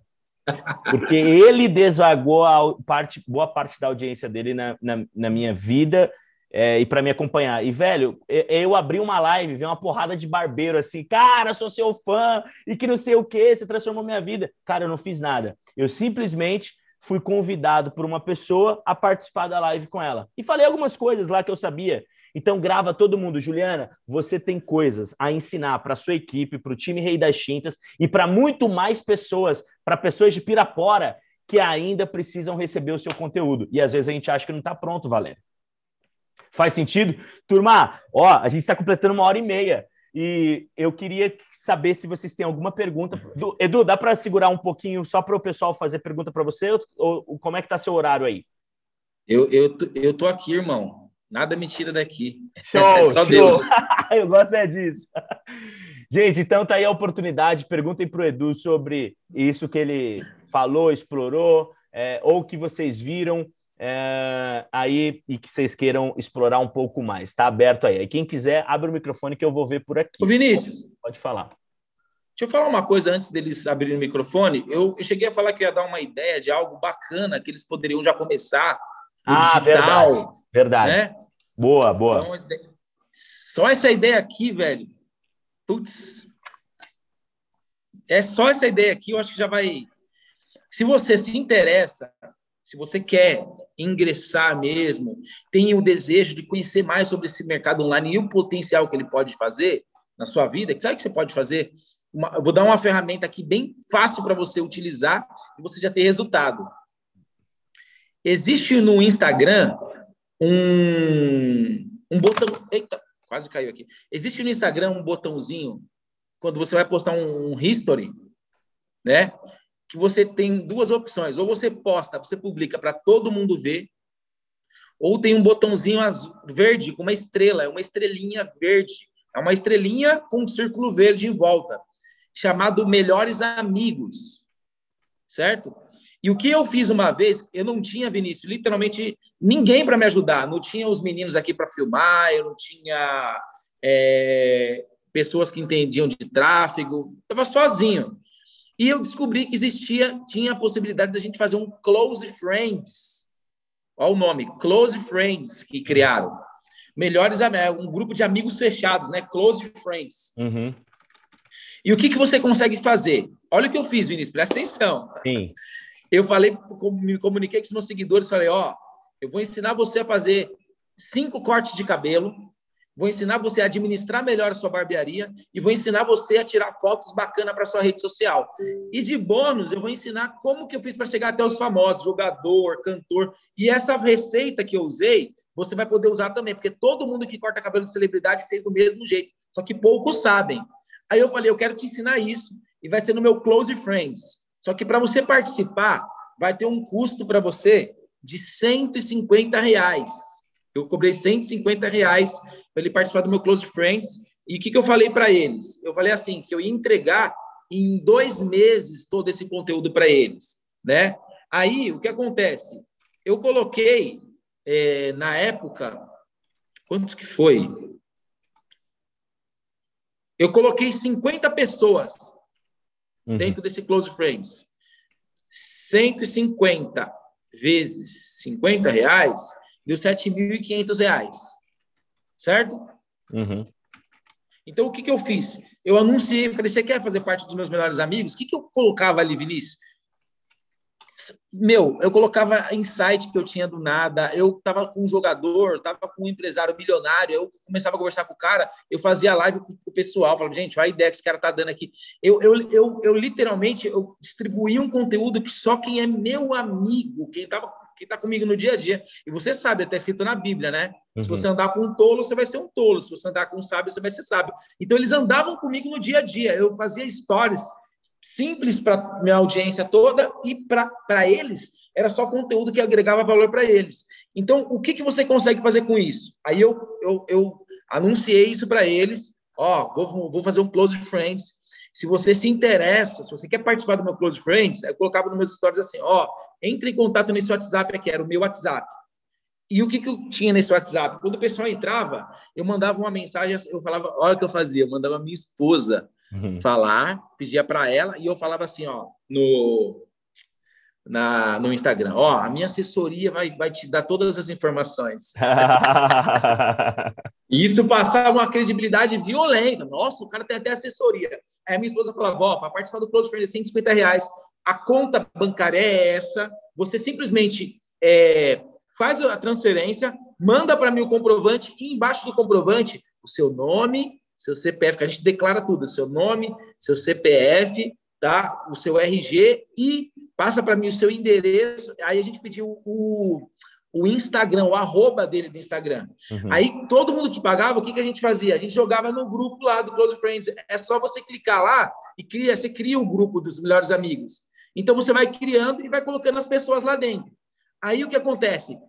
Porque ele desaguou a parte, boa parte da audiência dele na, na, na minha vida é, e para me acompanhar. E, velho, eu abri uma live, vi uma porrada de barbeiro assim, cara, sou seu fã, e que não sei o que, você transformou minha vida. Cara, eu não fiz nada. Eu simplesmente fui convidado por uma pessoa a participar da live com ela. E falei algumas coisas lá que eu sabia. Então, grava todo mundo. Juliana, você tem coisas a ensinar para sua equipe, para o time Rei das Tintas e para muito mais pessoas, para pessoas de Pirapora que ainda precisam receber o seu conteúdo. E às vezes a gente acha que não está pronto, Valério. Faz sentido? Turma, ó, a gente está completando uma hora e meia. E eu queria saber se vocês têm alguma pergunta. Du, Edu, dá para segurar um pouquinho só para o pessoal fazer pergunta para você? Ou, ou, como é que está seu horário aí? Eu, eu, eu tô aqui, irmão. Nada me tira daqui. Show, é só show. Deus. eu gosto é disso. Gente, então tá aí a oportunidade. Perguntem para o Edu sobre isso que ele falou, explorou, é, ou que vocês viram é, aí e que vocês queiram explorar um pouco mais. Está aberto aí. Quem quiser, abre o microfone que eu vou ver por aqui. Ô Vinícius. Pode falar. Deixa eu falar uma coisa antes deles abrirem o microfone. Eu, eu, cheguei a falar que ia dar uma ideia de algo bacana que eles poderiam já começar ah, digital. Verdade. verdade. Né? Boa, boa. Então, Só essa ideia aqui, velho. Putz. É só essa ideia aqui, eu acho que já vai. Se você se interessa, se você quer ingressar mesmo, tem o desejo de conhecer mais sobre esse mercado online e o potencial que ele pode fazer na sua vida, sabe o que você pode fazer? Uma, eu vou dar uma ferramenta aqui bem fácil para você utilizar e você já ter resultado. Existe no Instagram um, um botão. Eita, quase caiu aqui. Existe no Instagram um botãozinho, quando você vai postar um, um history, né? Que você tem duas opções. Ou você posta, você publica para todo mundo ver, ou tem um botãozinho azul, verde com uma estrela, é uma estrelinha verde. É uma estrelinha com um círculo verde em volta, chamado Melhores Amigos. Certo? E o que eu fiz uma vez, eu não tinha, Vinícius, literalmente ninguém para me ajudar. Não tinha os meninos aqui para filmar, eu não tinha é, pessoas que entendiam de tráfego, estava sozinho. E eu descobri que existia, tinha a possibilidade da gente fazer um Close Friends. Olha o nome, Close Friends, que criaram. Melhores um grupo de amigos fechados, né? Close Friends. Uhum. E o que, que você consegue fazer? Olha o que eu fiz, Vinícius, presta atenção. Sim. Eu falei, me comuniquei com os meus seguidores, falei, ó, eu vou ensinar você a fazer cinco cortes de cabelo, vou ensinar você a administrar melhor a sua barbearia e vou ensinar você a tirar fotos bacanas para sua rede social. E de bônus, eu vou ensinar como que eu fiz para chegar até os famosos, jogador, cantor. E essa receita que eu usei, você vai poder usar também, porque todo mundo que corta cabelo de celebridade fez do mesmo jeito, só que poucos sabem. Aí eu falei, eu quero te ensinar isso e vai ser no meu Close Friends. Só que para você participar, vai ter um custo para você de 150 reais. Eu cobrei 150 reais para ele participar do meu Close Friends. E o que, que eu falei para eles? Eu falei assim, que eu ia entregar em dois meses todo esse conteúdo para eles, né? Aí, o que acontece? Eu coloquei, é, na época, quantos que foi? Eu coloquei 50 pessoas uhum. dentro desse Close Friends. 150 vezes 50 reais deu 7.500 reais. Certo? Uhum. Então, o que, que eu fiz? Eu anunciei, falei, você quer fazer parte dos meus melhores amigos? O que, que eu colocava ali, Vinícius? Meu, eu colocava insight que eu tinha do nada, eu tava com um jogador, tava com um empresário milionário, eu começava a conversar com o cara, eu fazia live com o pessoal, falava, gente, olha a ideia que esse cara tá dando aqui. Eu, eu, eu, eu literalmente eu distribuía um conteúdo que só quem é meu amigo, quem tava quem está comigo no dia a dia. E você sabe, até escrito na Bíblia, né? Uhum. Se você andar com um tolo, você vai ser um tolo. Se você andar com um sábio, você vai ser sábio. Então, eles andavam comigo no dia a dia. Eu fazia stories simples para minha audiência toda e para eles era só conteúdo que agregava valor para eles. Então, o que, que você consegue fazer com isso? Aí eu, eu, eu anunciei isso para eles. Ó, vou, vou fazer um Close Friends. Se você se interessa, se você quer participar do meu Close Friends, eu colocava nos meus stories assim, ó, entre em contato nesse WhatsApp aqui, era o meu WhatsApp. E o que, que eu tinha nesse WhatsApp? Quando o pessoal entrava, eu mandava uma mensagem, eu falava, olha o que eu fazia, eu mandava minha esposa uhum. falar, pedia para ela e eu falava assim, ó, no na, no Instagram, ó, a minha assessoria vai, vai te dar todas as informações. Isso passava uma credibilidade violenta. Nossa, o cara tem até assessoria. Aí a minha esposa falava, ó, para participar do Close Friends, 150 reais. A conta bancária é essa. Você simplesmente é, faz a transferência, manda para mim o comprovante e embaixo do comprovante o seu nome, seu CPF, que a gente declara tudo, seu nome, seu CPF, tá? o seu RG e passa para mim o seu endereço. Aí a gente pediu o, o Instagram, o arroba dele do Instagram. Uhum. Aí todo mundo que pagava, o que, que a gente fazia? A gente jogava no grupo lá do Close Friends. É só você clicar lá e cria, você cria o um grupo dos melhores amigos. Então você vai criando e vai colocando as pessoas lá dentro. Aí o que acontece?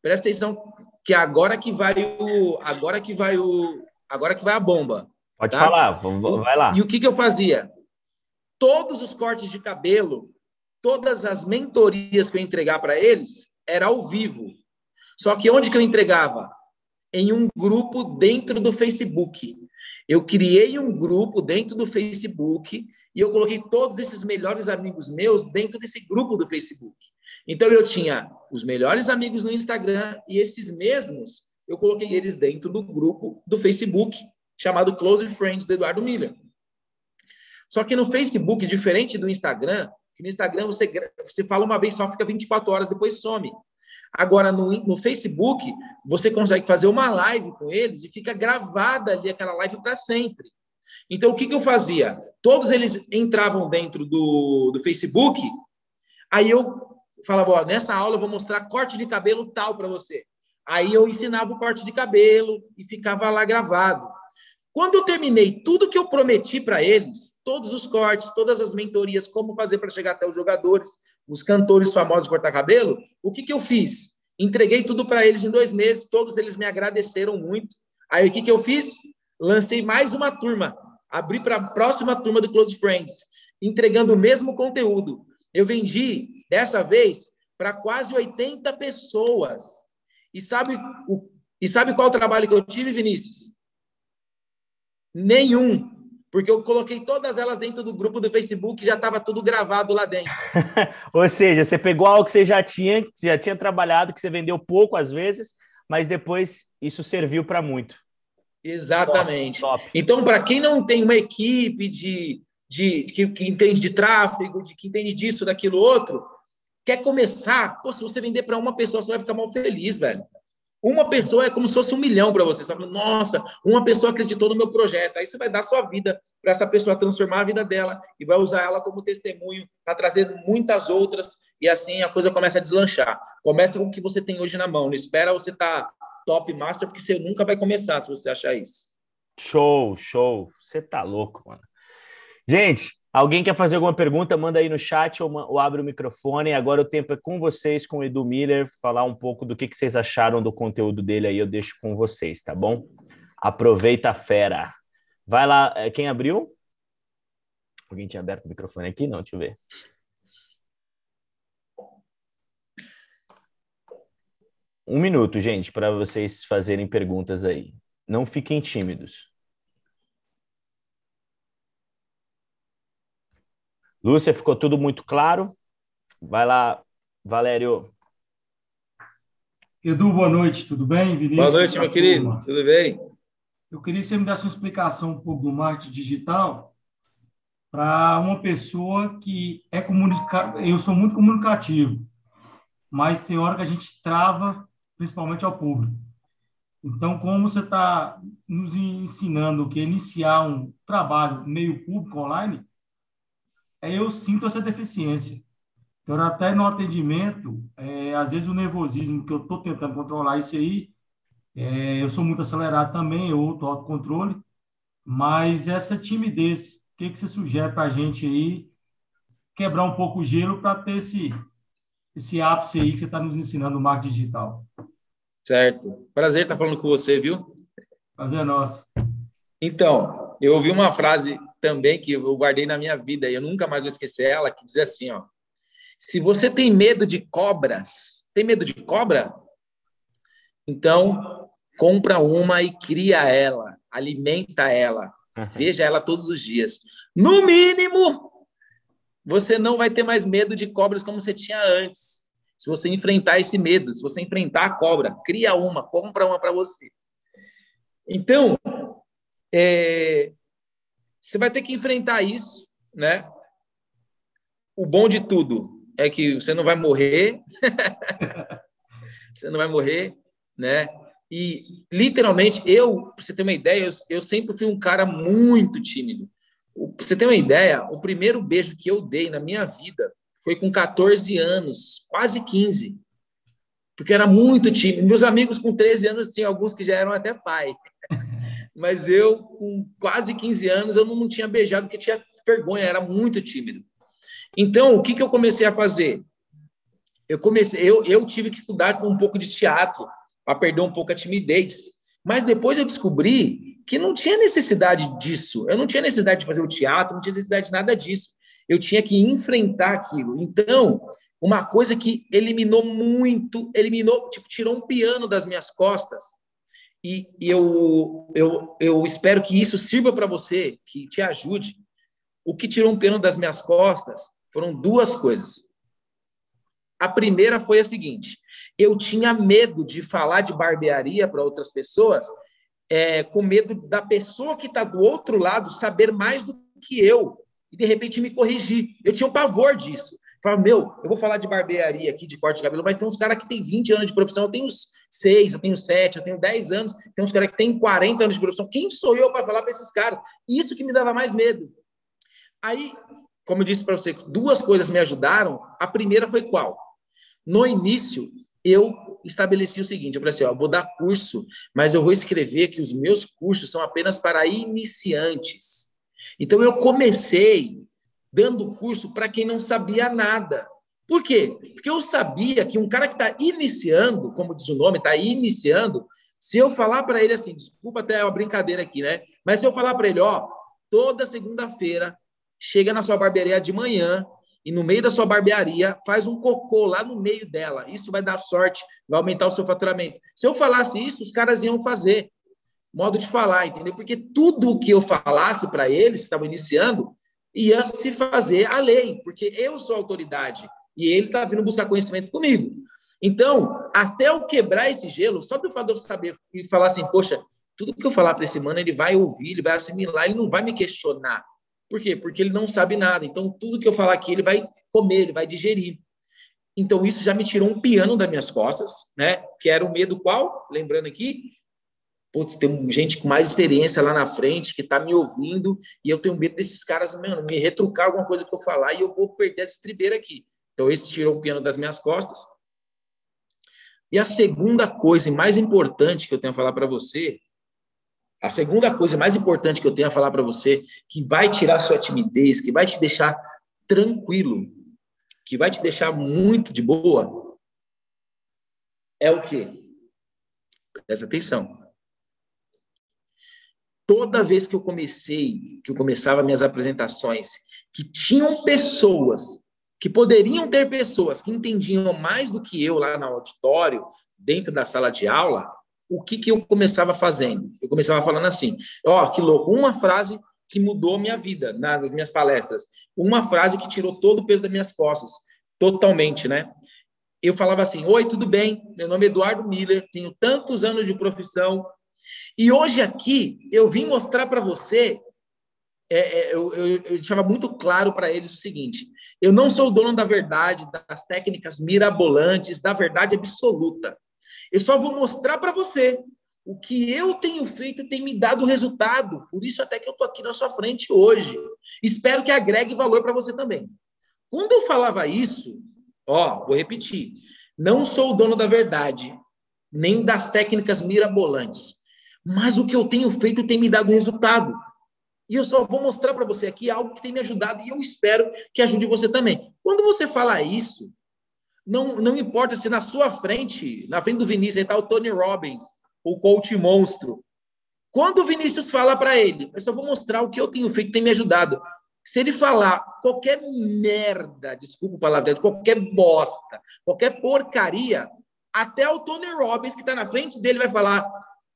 Presta atenção que agora que vai o agora que vai o agora que vai a bomba. Pode tá? falar, vai lá. E o que, que eu fazia? Todos os cortes de cabelo, todas as mentorias que eu entregar para eles, era ao vivo. Só que onde que eu entregava? Em um grupo dentro do Facebook. Eu criei um grupo dentro do Facebook e eu coloquei todos esses melhores amigos meus dentro desse grupo do Facebook. Então eu tinha os melhores amigos no Instagram e esses mesmos eu coloquei eles dentro do grupo do Facebook, chamado Close Friends do Eduardo Miller. Só que no Facebook, diferente do Instagram, que no Instagram você, você fala uma vez só, fica 24 horas, depois some. Agora, no, no Facebook, você consegue fazer uma live com eles e fica gravada ali aquela live para sempre. Então, o que, que eu fazia? Todos eles entravam dentro do, do Facebook, aí eu falava, ó, nessa aula eu vou mostrar corte de cabelo tal para você. Aí eu ensinava o corte de cabelo e ficava lá gravado. Quando eu terminei tudo que eu prometi para eles, todos os cortes, todas as mentorias, como fazer para chegar até os jogadores, os cantores famosos cortar cabelo, o que, que eu fiz? Entreguei tudo para eles em dois meses, todos eles me agradeceram muito. Aí o que, que eu fiz? Lancei mais uma turma, abri para a próxima turma do Close Friends, entregando o mesmo conteúdo. Eu vendi, dessa vez, para quase 80 pessoas. E sabe, o, e sabe qual o trabalho que eu tive, Vinícius? Nenhum. Porque eu coloquei todas elas dentro do grupo do Facebook e já estava tudo gravado lá dentro. Ou seja, você pegou algo que você já tinha, já tinha trabalhado, que você vendeu pouco às vezes, mas depois isso serviu para muito. Exatamente. Top, top. Então, para quem não tem uma equipe de, de, de que, que, entende de tráfego, de que entende disso, daquilo outro, quer começar, pô, se você vender para uma pessoa, você vai ficar mal feliz, velho. Uma pessoa é como se fosse um milhão para você. Sabe? Nossa, uma pessoa acreditou no meu projeto. Aí você vai dar sua vida para essa pessoa transformar a vida dela e vai usar ela como testemunho, está trazendo muitas outras e assim a coisa começa a deslanchar. Começa com o que você tem hoje na mão. Não espera você estar tá top master porque você nunca vai começar se você achar isso. Show, show. Você tá louco, mano. Gente, Alguém quer fazer alguma pergunta? Manda aí no chat ou, ou, abre o microfone. Agora o tempo é com vocês, com o Edu Miller, falar um pouco do que, que vocês acharam do conteúdo dele aí. Eu deixo com vocês, tá bom? Aproveita a fera. Vai lá, é, quem abriu? Alguém tinha aberto o microfone aqui? Não, deixa eu ver. Um minuto, gente, para vocês fazerem perguntas aí. Não fiquem tímidos. Lúcia, ficou tudo muito claro? Vai lá, Valério. Edu, boa noite, tudo bem? Vinícius, boa noite, meu querido, turma. tudo bem? Eu queria que você me desse uma explicação um pouco do marketing digital para uma pessoa que é comunicada. Eu sou muito comunicativo, mas tem hora que a gente trava, principalmente ao público. Então, como você está nos ensinando que iniciar um trabalho meio público online, eu sinto essa deficiência. Então, até no atendimento, é, às vezes o nervosismo que eu estou tentando controlar isso aí, é, eu sou muito acelerado também, eu outro autocontrole, mas essa timidez, o que, que você sugere para a gente aí quebrar um pouco o gelo para ter esse, esse ápice aí que você está nos ensinando no marketing digital? Certo. Prazer estar falando com você, viu? Prazer é nosso. Então, eu ouvi uma frase também que eu guardei na minha vida e eu nunca mais vou esquecer ela, que diz assim, ó: Se você tem medo de cobras, tem medo de cobra? Então, compra uma e cria ela, alimenta ela, veja ela todos os dias. No mínimo, você não vai ter mais medo de cobras como você tinha antes. Se você enfrentar esse medo, se você enfrentar a cobra, cria uma, compra uma para você. Então, é, você vai ter que enfrentar isso, né? O bom de tudo é que você não vai morrer, você não vai morrer, né? E literalmente eu, para você ter uma ideia, eu, eu sempre fui um cara muito tímido. Para você ter uma ideia, o primeiro beijo que eu dei na minha vida foi com 14 anos, quase 15. Porque era muito tímido. Meus amigos com 13 anos tinha alguns que já eram até pai mas eu, com quase 15 anos, eu não tinha beijado porque tinha vergonha, era muito tímido. Então, o que, que eu comecei a fazer? Eu comecei, eu, eu tive que estudar com um pouco de teatro para perder um pouco a timidez. Mas depois eu descobri que não tinha necessidade disso. Eu não tinha necessidade de fazer o teatro, não tinha necessidade de nada disso. Eu tinha que enfrentar aquilo. Então, uma coisa que eliminou muito, eliminou, tipo, tirou um piano das minhas costas, e, eu, eu, eu espero que isso sirva para você, que te ajude. O que tirou um peno das minhas costas foram duas coisas. A primeira foi a seguinte: eu tinha medo de falar de barbearia para outras pessoas, é, com medo da pessoa que está do outro lado saber mais do que eu e de repente me corrigir. Eu tinha um pavor disso. Falava, meu, eu vou falar de barbearia aqui, de corte de cabelo, mas tem uns caras que têm 20 anos de profissão, eu tenho 6, eu tenho 7, eu tenho 10 anos, tem uns caras que têm 40 anos de profissão. Quem sou eu para falar para esses caras? Isso que me dava mais medo. Aí, como eu disse para você, duas coisas me ajudaram. A primeira foi qual? No início, eu estabeleci o seguinte: eu falei assim, ó, vou dar curso, mas eu vou escrever que os meus cursos são apenas para iniciantes. Então, eu comecei dando curso para quem não sabia nada. Por quê? Porque eu sabia que um cara que está iniciando, como diz o nome, está iniciando, se eu falar para ele assim, desculpa até uma brincadeira aqui, né? Mas se eu falar para ele, ó, toda segunda-feira, chega na sua barbearia de manhã e no meio da sua barbearia faz um cocô lá no meio dela. Isso vai dar sorte, vai aumentar o seu faturamento. Se eu falasse isso, os caras iam fazer. Modo de falar, entendeu? Porque tudo o que eu falasse para eles que estavam iniciando ia se fazer a lei, porque eu sou autoridade e ele está vindo buscar conhecimento comigo. Então, até eu quebrar esse gelo, só fato de eu saber e falar assim, poxa, tudo que eu falar para esse mano, ele vai ouvir, ele vai assimilar, ele não vai me questionar. Por quê? Porque ele não sabe nada. Então, tudo que eu falar aqui, ele vai comer, ele vai digerir. Então, isso já me tirou um piano das minhas costas, né? Que era o medo qual? Lembrando aqui, putz, tem gente com mais experiência lá na frente que está me ouvindo e eu tenho medo desses caras, mano, me retrucar alguma coisa que eu falar e eu vou perder essa estribeira aqui. Então, esse tirou o piano das minhas costas. E a segunda coisa mais importante que eu tenho a falar para você a segunda coisa mais importante que eu tenho a falar para você, que vai tirar sua timidez, que vai te deixar tranquilo, que vai te deixar muito de boa, é o quê? Presta atenção. Toda vez que eu comecei, que eu começava minhas apresentações, que tinham pessoas, que poderiam ter pessoas que entendiam mais do que eu lá no auditório, dentro da sala de aula, o que, que eu começava fazendo? Eu começava falando assim: ó, oh, que louco, uma frase que mudou minha vida nas minhas palestras, uma frase que tirou todo o peso das minhas costas, totalmente, né? Eu falava assim: Oi, tudo bem? Meu nome é Eduardo Miller, tenho tantos anos de profissão e hoje aqui eu vim mostrar para você. É, é, eu, eu, eu deixava muito claro para eles o seguinte: eu não sou o dono da verdade, das técnicas mirabolantes, da verdade absoluta. Eu só vou mostrar para você o que eu tenho feito tem me dado resultado. Por isso até que eu estou aqui na sua frente hoje. Espero que agregue valor para você também. Quando eu falava isso, ó, vou repetir. Não sou o dono da verdade, nem das técnicas mirabolantes. Mas o que eu tenho feito tem me dado resultado. E eu só vou mostrar para você aqui algo que tem me ajudado e eu espero que ajude você também. Quando você fala isso, não, não importa se na sua frente, na frente do Vinícius, está o Tony Robbins, o coach monstro. Quando o Vinícius fala para ele, eu só vou mostrar o que eu tenho feito, tem me ajudado. Se ele falar qualquer merda, desculpa o palavra, qualquer bosta, qualquer porcaria, até o Tony Robbins, que está na frente dele, vai falar: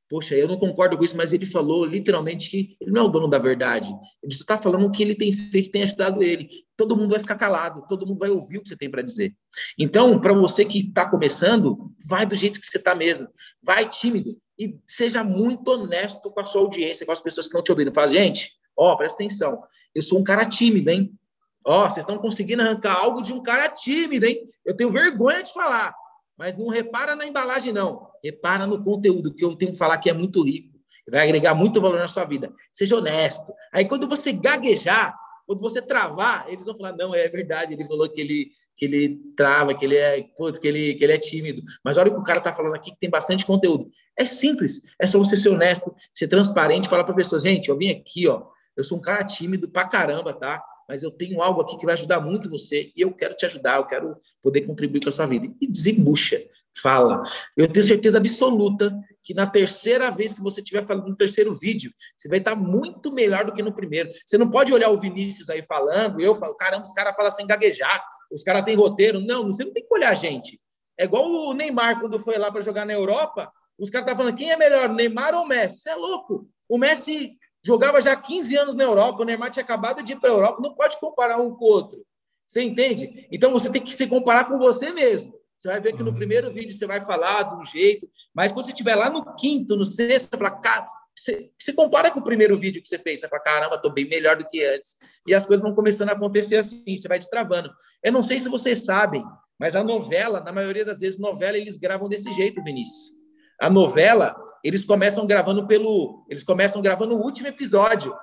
Poxa, eu não concordo com isso, mas ele falou literalmente que ele não é o dono da verdade. Ele está falando o que ele tem feito, tem ajudado ele. Todo mundo vai ficar calado, todo mundo vai ouvir o que você tem para dizer. Então, para você que está começando, vai do jeito que você está mesmo. Vai tímido e seja muito honesto com a sua audiência, com as pessoas que estão te ouvindo. Fala, gente, ó, presta atenção. Eu sou um cara tímido, hein? Ó, vocês estão conseguindo arrancar algo de um cara tímido, hein? Eu tenho vergonha de falar. Mas não repara na embalagem, não. Repara no conteúdo, que eu tenho que falar que é muito rico. Vai agregar muito valor na sua vida. Seja honesto. Aí, quando você gaguejar, quando você travar, eles vão falar: não, é verdade, ele falou que ele, que ele trava, que ele é que ele, que ele é tímido. Mas olha o que o cara está falando aqui, que tem bastante conteúdo. É simples, é só você ser honesto, ser transparente, falar para a pessoa: gente, eu vim aqui, ó, eu sou um cara tímido pra caramba, tá? Mas eu tenho algo aqui que vai ajudar muito você e eu quero te ajudar, eu quero poder contribuir com a sua vida. E desembucha, fala. Eu tenho certeza absoluta que na terceira vez que você estiver falando no terceiro vídeo, você vai estar muito melhor do que no primeiro. Você não pode olhar o Vinícius aí falando, eu falo, caramba, os caras falam sem gaguejar, os caras têm roteiro. Não, você não tem que olhar a gente. É igual o Neymar, quando foi lá para jogar na Europa, os caras estavam falando, quem é melhor, Neymar ou Messi? Você é louco. O Messi jogava já 15 anos na Europa, o Neymar tinha acabado de ir para a Europa, não pode comparar um com o outro. Você entende? Então você tem que se comparar com você mesmo. Você vai ver que no primeiro vídeo você vai falar de um jeito, mas quando você estiver lá no quinto, no sexto, você fala, cara, você, você, compara com o primeiro vídeo que você fez, você fala, caramba, estou bem melhor do que antes. E as coisas vão começando a acontecer assim, você vai destravando. Eu não sei se vocês sabem, mas a novela, na maioria das vezes, novela eles gravam desse jeito, Vinícius. A novela, eles começam gravando pelo. Eles começam gravando o último episódio.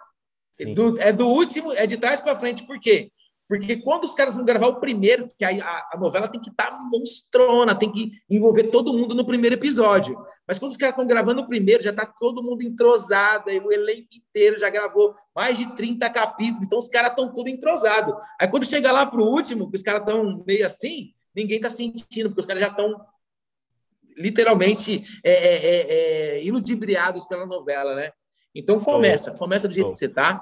Do, é do último, é de trás para frente. Por quê? Porque quando os caras vão gravar o primeiro, que a, a novela tem que estar tá monstrona, tem que envolver todo mundo no primeiro episódio. Mas quando os caras estão gravando o primeiro, já está todo mundo entrosado, o elenco inteiro já gravou mais de 30 capítulos, então os caras estão tudo entrosados. Aí quando chega lá para o último, que os caras estão meio assim, ninguém está sentindo, porque os caras já estão literalmente é, é, é, é, iludibriados pela novela, né? Então começa, começa do jeito que você está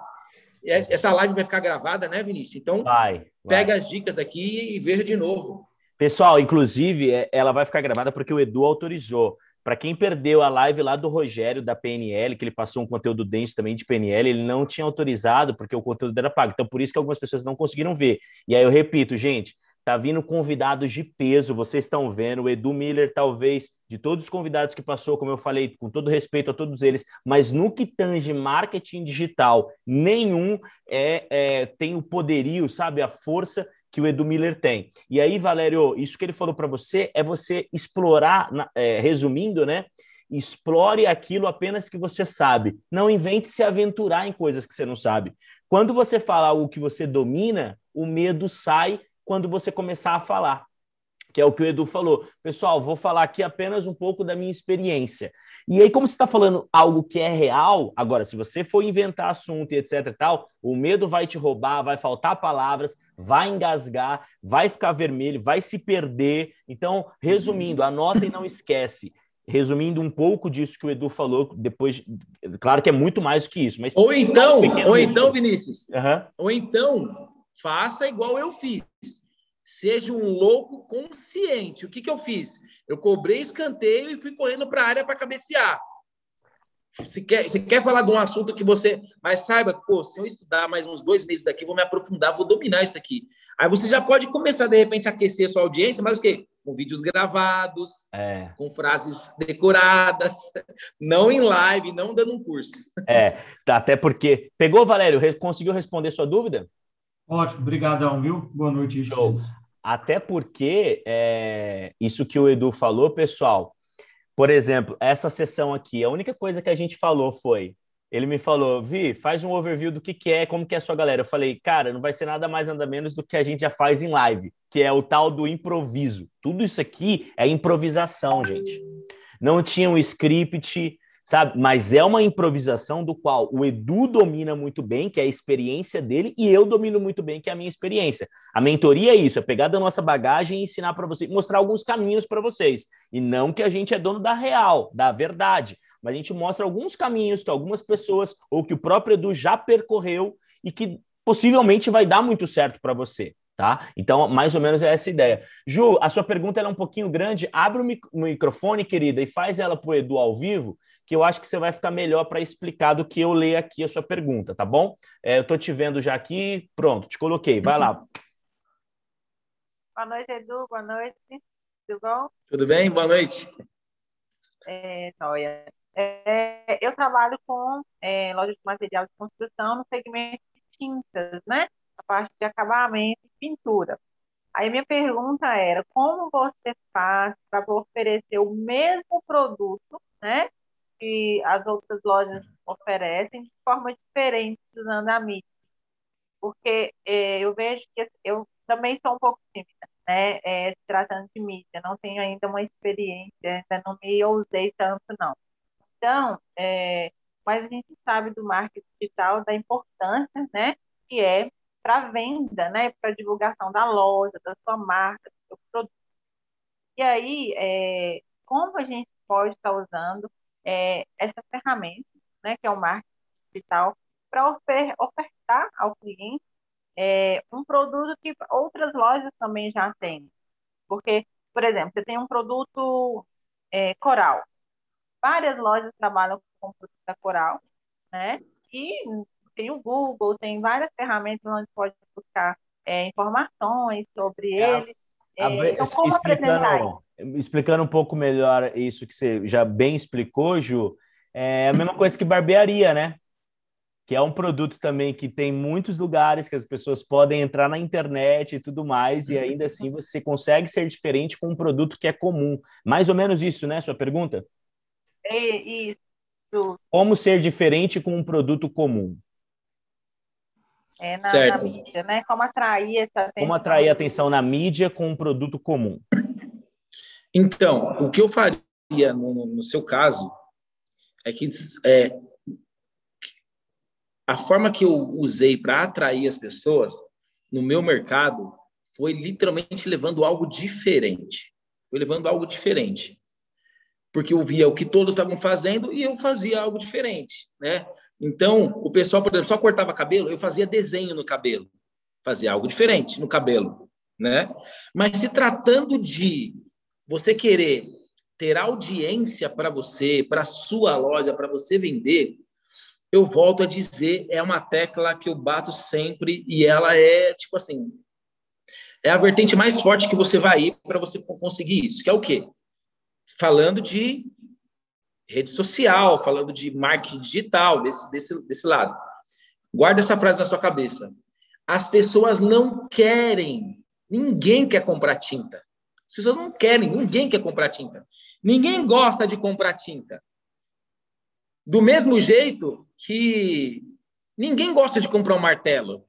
essa live vai ficar gravada, né, Vinícius? Então, vai, vai. pega as dicas aqui e veja de novo. Pessoal, inclusive, é, ela vai ficar gravada porque o Edu autorizou. Para quem perdeu a live lá do Rogério, da PNL, que ele passou um conteúdo denso também de PNL, ele não tinha autorizado porque o conteúdo era pago. Então, por isso que algumas pessoas não conseguiram ver. E aí eu repito, gente, Tá vindo convidados de peso, vocês estão vendo. O Edu Miller, talvez, de todos os convidados que passou, como eu falei, com todo respeito a todos eles, mas no que tange marketing digital, nenhum é, é tem o poderio, sabe, a força que o Edu Miller tem. E aí, Valério, isso que ele falou para você é você explorar, é, resumindo, né? Explore aquilo apenas que você sabe. Não invente se aventurar em coisas que você não sabe. Quando você fala algo que você domina, o medo sai quando você começar a falar, que é o que o Edu falou. Pessoal, vou falar aqui apenas um pouco da minha experiência. E aí, como você está falando algo que é real, agora, se você for inventar assunto e etc e tal, o medo vai te roubar, vai faltar palavras, vai engasgar, vai ficar vermelho, vai se perder. Então, resumindo, anota e não esquece. Resumindo um pouco disso que o Edu falou, depois, claro que é muito mais do que isso, mas ou então, ou então, Vinícius, uhum. ou então faça igual eu fiz. Seja um louco consciente. O que, que eu fiz? Eu cobrei escanteio e fui correndo para a área para cabecear. Se quer, se quer falar de um assunto que você. Mas saiba, pô, se eu estudar mais uns dois meses daqui, vou me aprofundar, vou dominar isso aqui. Aí você já pode começar, de repente, a aquecer a sua audiência, mas o quê? Com vídeos gravados, é. com frases decoradas, não em live, não dando um curso. É, tá, até porque. Pegou, Valério? Conseguiu responder sua dúvida? Ótimo, brigadão, viu? Boa noite. Show. Até porque é, isso que o Edu falou, pessoal, por exemplo, essa sessão aqui, a única coisa que a gente falou foi, ele me falou, Vi, faz um overview do que, que é, como que é a sua galera. Eu falei, cara, não vai ser nada mais nada menos do que a gente já faz em live, que é o tal do improviso. Tudo isso aqui é improvisação, gente. Não tinha um script, sabe? Mas é uma improvisação do qual o Edu domina muito bem, que é a experiência dele, e eu domino muito bem, que é a minha experiência. A mentoria é isso, é pegar da nossa bagagem e ensinar para vocês, mostrar alguns caminhos para vocês. E não que a gente é dono da real, da verdade, mas a gente mostra alguns caminhos que algumas pessoas ou que o próprio Edu já percorreu e que possivelmente vai dar muito certo para você. Tá? Então, mais ou menos é essa ideia. Ju, a sua pergunta é um pouquinho grande. Abre o microfone, querida, e faz ela para o Edu ao vivo, que eu acho que você vai ficar melhor para explicar do que eu ler aqui a sua pergunta, tá bom? É, eu estou te vendo já aqui, pronto, te coloquei, vai lá. Boa noite, Edu, boa noite, tudo bom? Tudo bem? Boa noite. É, Noia. É, eu trabalho com é, loja de material de construção no segmento de tintas, né? A parte de acabamento e pintura. Aí minha pergunta era, como você faz para oferecer o mesmo produto, né? Que as outras lojas oferecem de forma diferente usando a mídia. Porque é, eu vejo que eu também sou um pouco tímida, né? É, se tratando de mídia, não tenho ainda uma experiência, ainda não me usei tanto, não. Então, é, mas a gente sabe do marketing digital, da importância, né? Que é para venda, né? Para divulgação da loja, da sua marca, do seu produto. E aí, é, como a gente pode estar usando é, essa ferramenta, né, que é o marketing digital, para ofer ofertar ao cliente é, um produto que outras lojas também já têm. Porque, por exemplo, você tem um produto é, coral. Várias lojas trabalham com o produto da coral, né? E tem o Google, tem várias ferramentas onde pode buscar é, informações sobre ele. É, então, como explicando, explicando um pouco melhor isso que você já bem explicou, Ju, é a mesma coisa que barbearia, né? Que é um produto também que tem muitos lugares que as pessoas podem entrar na internet e tudo mais, e ainda assim você consegue ser diferente com um produto que é comum. Mais ou menos isso, né? Sua pergunta? É isso. Como ser diferente com um produto comum? É na, certo. na mídia, né? Como atrair essa atenção. Como atrair atenção na mídia com um produto comum? Então, o que eu faria no, no seu caso é que é, a forma que eu usei para atrair as pessoas no meu mercado foi literalmente levando algo diferente. Foi levando algo diferente porque eu via o que todos estavam fazendo e eu fazia algo diferente, né? Então, o pessoal, por exemplo, só cortava cabelo, eu fazia desenho no cabelo, fazia algo diferente no cabelo, né? Mas se tratando de você querer ter audiência para você, para sua loja, para você vender, eu volto a dizer, é uma tecla que eu bato sempre e ela é tipo assim, é a vertente mais forte que você vai ir para você conseguir isso, que é o quê? falando de rede social, falando de marketing digital, desse, desse, desse lado. Guarda essa frase na sua cabeça. As pessoas não querem, ninguém quer comprar tinta. As pessoas não querem, ninguém quer comprar tinta. Ninguém gosta de comprar tinta. Do mesmo jeito que ninguém gosta de comprar um martelo.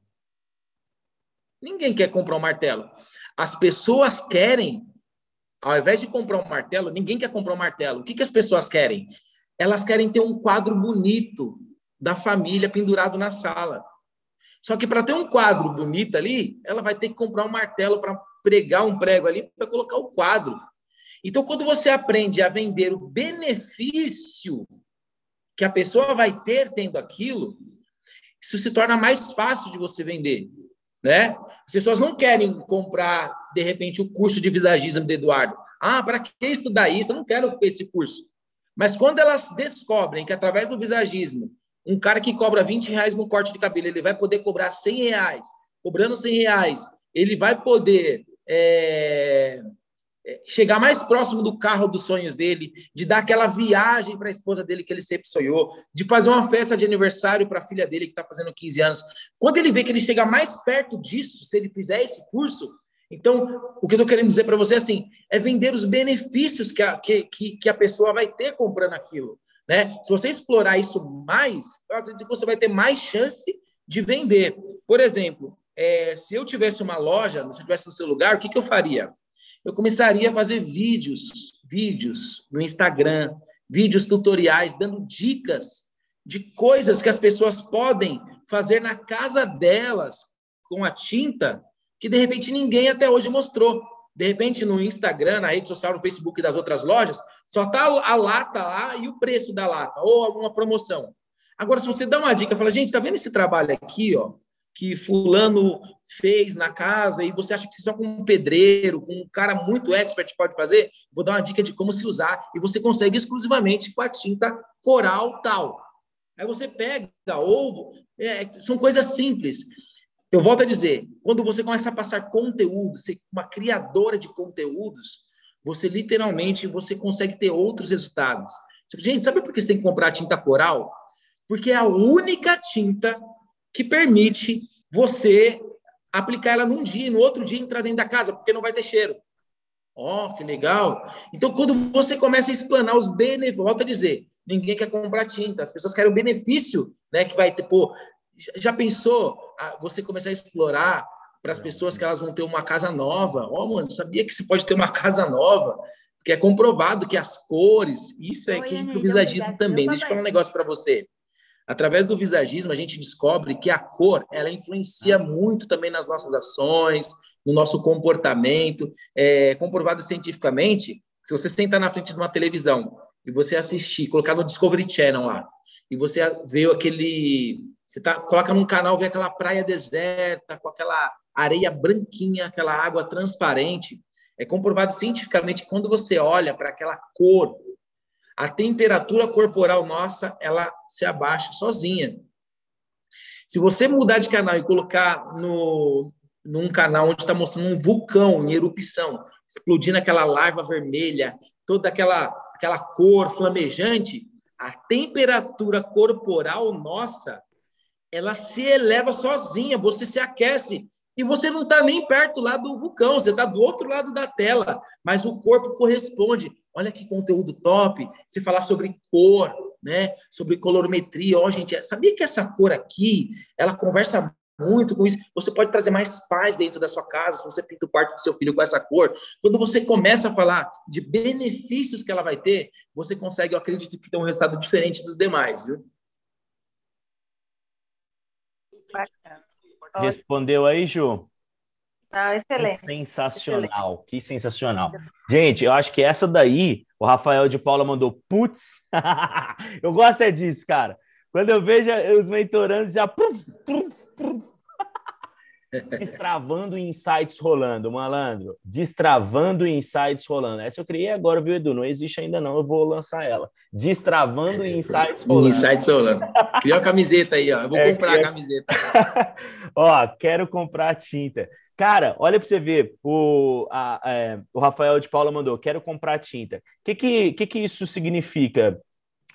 Ninguém quer comprar um martelo. As pessoas querem ao invés de comprar um martelo, ninguém quer comprar um martelo. O que, que as pessoas querem? Elas querem ter um quadro bonito da família pendurado na sala. Só que para ter um quadro bonito ali, ela vai ter que comprar um martelo para pregar um prego ali para colocar o quadro. Então, quando você aprende a vender o benefício que a pessoa vai ter tendo aquilo, isso se torna mais fácil de você vender né? As pessoas não querem comprar, de repente, o curso de visagismo do Eduardo. Ah, para que estudar isso? Eu não quero esse curso. Mas quando elas descobrem que, através do visagismo, um cara que cobra 20 reais no corte de cabelo, ele vai poder cobrar 100 reais. Cobrando 100 reais, ele vai poder é, chegar mais próximo do carro dos sonhos dele, de dar aquela viagem para a esposa dele que ele sempre sonhou, de fazer uma festa de aniversário para a filha dele que está fazendo 15 anos. Quando ele vê que ele chega mais perto disso, se ele fizer esse curso, então o que eu estou querendo dizer para você é assim, é vender os benefícios que a, que, que, que a pessoa vai ter comprando aquilo. Né? Se você explorar isso mais, eu acredito que você vai ter mais chance de vender. Por exemplo, é, se eu tivesse uma loja, se eu tivesse no seu lugar, o que, que eu faria? eu começaria a fazer vídeos, vídeos no Instagram, vídeos tutoriais, dando dicas de coisas que as pessoas podem fazer na casa delas com a tinta que de repente ninguém até hoje mostrou. De repente no Instagram, na rede social, no Facebook das outras lojas, só tá a lata lá e o preço da lata ou alguma promoção. Agora se você dá uma dica, fala, gente, tá vendo esse trabalho aqui, ó? Que fulano fez na casa e você acha que só com um pedreiro, com um cara muito expert pode fazer, vou dar uma dica de como se usar e você consegue exclusivamente com a tinta coral tal. Aí você pega ovo, é, são coisas simples. Eu volto a dizer, quando você começa a passar conteúdo, ser uma criadora de conteúdos, você literalmente você consegue ter outros resultados. Gente, sabe por que você tem que comprar tinta coral? Porque é a única tinta que permite você aplicar ela num dia e no outro dia entrar dentro da casa, porque não vai ter cheiro. Ó, oh, que legal. Então, quando você começa a explanar os benefícios, volta a dizer, ninguém quer comprar tinta, as pessoas querem o benefício, né, que vai ter, pô, já pensou você começar a explorar para as pessoas que elas vão ter uma casa nova? Ó, oh, mano, sabia que você pode ter uma casa nova? Porque é comprovado que as cores, isso é que entra o visagismo também. Deixa eu falar um negócio para você. Através do visagismo, a gente descobre que a cor ela influencia muito também nas nossas ações, no nosso comportamento. É comprovado cientificamente, se você sentar na frente de uma televisão e você assistir, colocar no Discovery Channel lá, e você vê aquele. Você tá, coloca num canal, vê aquela praia deserta, com aquela areia branquinha, aquela água transparente. É comprovado cientificamente que quando você olha para aquela cor a temperatura corporal nossa ela se abaixa sozinha. Se você mudar de canal e colocar no num canal onde está mostrando um vulcão em erupção, explodindo aquela lava vermelha, toda aquela, aquela cor flamejante, a temperatura corporal nossa, ela se eleva sozinha, você se aquece e você não está nem perto lá do vulcão, você está do outro lado da tela, mas o corpo corresponde. Olha que conteúdo top. Você falar sobre cor, né? Sobre colorimetria. Ó, oh, gente, sabia que essa cor aqui, ela conversa muito com isso. Você pode trazer mais paz dentro da sua casa se você pinta o quarto do seu filho com essa cor. Quando você começa a falar de benefícios que ela vai ter, você consegue, eu acredito que tem um resultado diferente dos demais, viu? Bacana. Respondeu aí, Ju? Ah, excelente. Que sensacional, excelente. que sensacional. Gente, eu acho que essa daí, o Rafael de Paula mandou, putz, eu gosto é disso, cara. Quando eu vejo os mentorandos já puf, puf, puf, Destravando insights rolando, malandro. Destravando insights rolando. Essa eu criei agora, viu, Edu? Não existe ainda, não. Eu vou lançar ela. Destravando insights rolando. Insights rolando. Cria uma camiseta aí, ó. Eu vou é, comprar a camiseta. ó, quero comprar tinta. Cara, olha para você ver. O, a, é, o Rafael de Paula mandou: quero comprar tinta. O que, que, que, que isso significa,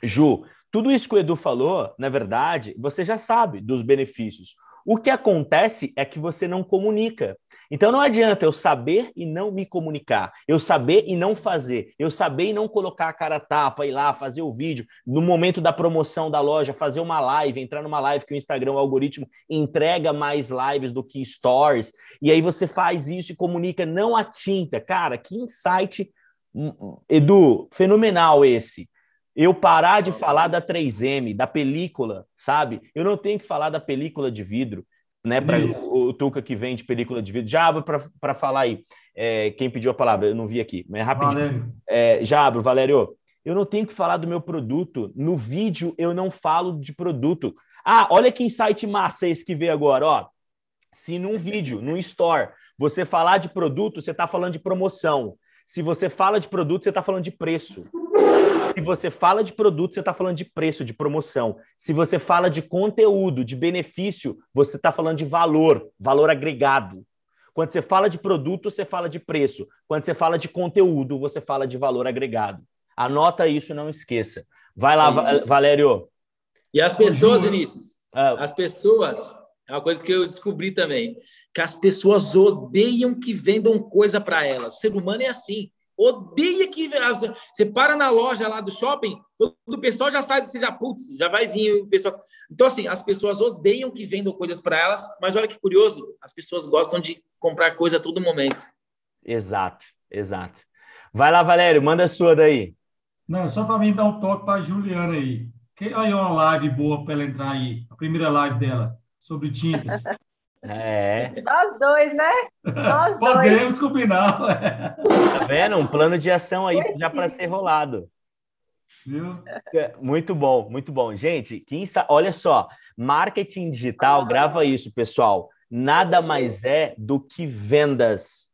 Ju? Tudo isso que o Edu falou, na verdade, você já sabe dos benefícios. O que acontece é que você não comunica. Então não adianta eu saber e não me comunicar, eu saber e não fazer, eu saber e não colocar a cara tapa, ir lá, fazer o vídeo, no momento da promoção da loja, fazer uma live, entrar numa live que o Instagram, o algoritmo, entrega mais lives do que stories, e aí você faz isso e comunica, não a tinta. Cara, que insight, hum, hum, Edu, fenomenal esse eu parar de falar da 3M, da película, sabe? Eu não tenho que falar da película de vidro, né? Para o, o Tuca que vende película de vidro. Já abro para falar aí. É, quem pediu a palavra, eu não vi aqui, mas é rapidinho. É, já abro, Valério. Eu não tenho que falar do meu produto. No vídeo eu não falo de produto. Ah, olha que insight massa esse que veio agora, ó. Se num vídeo, num store, você falar de produto, você está falando de promoção. Se você fala de produto, você está falando de preço. Se você fala de produto, você está falando de preço, de promoção. Se você fala de conteúdo, de benefício, você está falando de valor, valor agregado. Quando você fala de produto, você fala de preço. Quando você fala de conteúdo, você fala de valor agregado. Anota isso, não esqueça. Vai lá, é Valério. E as pessoas, Vinícius, ah. as pessoas, é uma coisa que eu descobri também, que as pessoas odeiam que vendam coisa para elas. O ser humano é assim odeia que você para na loja lá do shopping, o pessoal já sai, você já, putz, já vai vir o pessoal. Então, assim, as pessoas odeiam que vendam coisas para elas, mas olha que curioso, as pessoas gostam de comprar coisa a todo momento. Exato, exato. Vai lá, Valério, manda a sua daí. Não, só para mim dar um toque para a Juliana aí. Que aí uma live boa para ela entrar aí, a primeira live dela, sobre tintas. É. Nós dois, né? Nós Podemos dois. combinar. Tá vendo? Um plano de ação aí já para ser rolado. Viu? É, muito bom, muito bom. Gente, quem sa... olha só, marketing digital, grava isso, pessoal. Nada mais é do que vendas.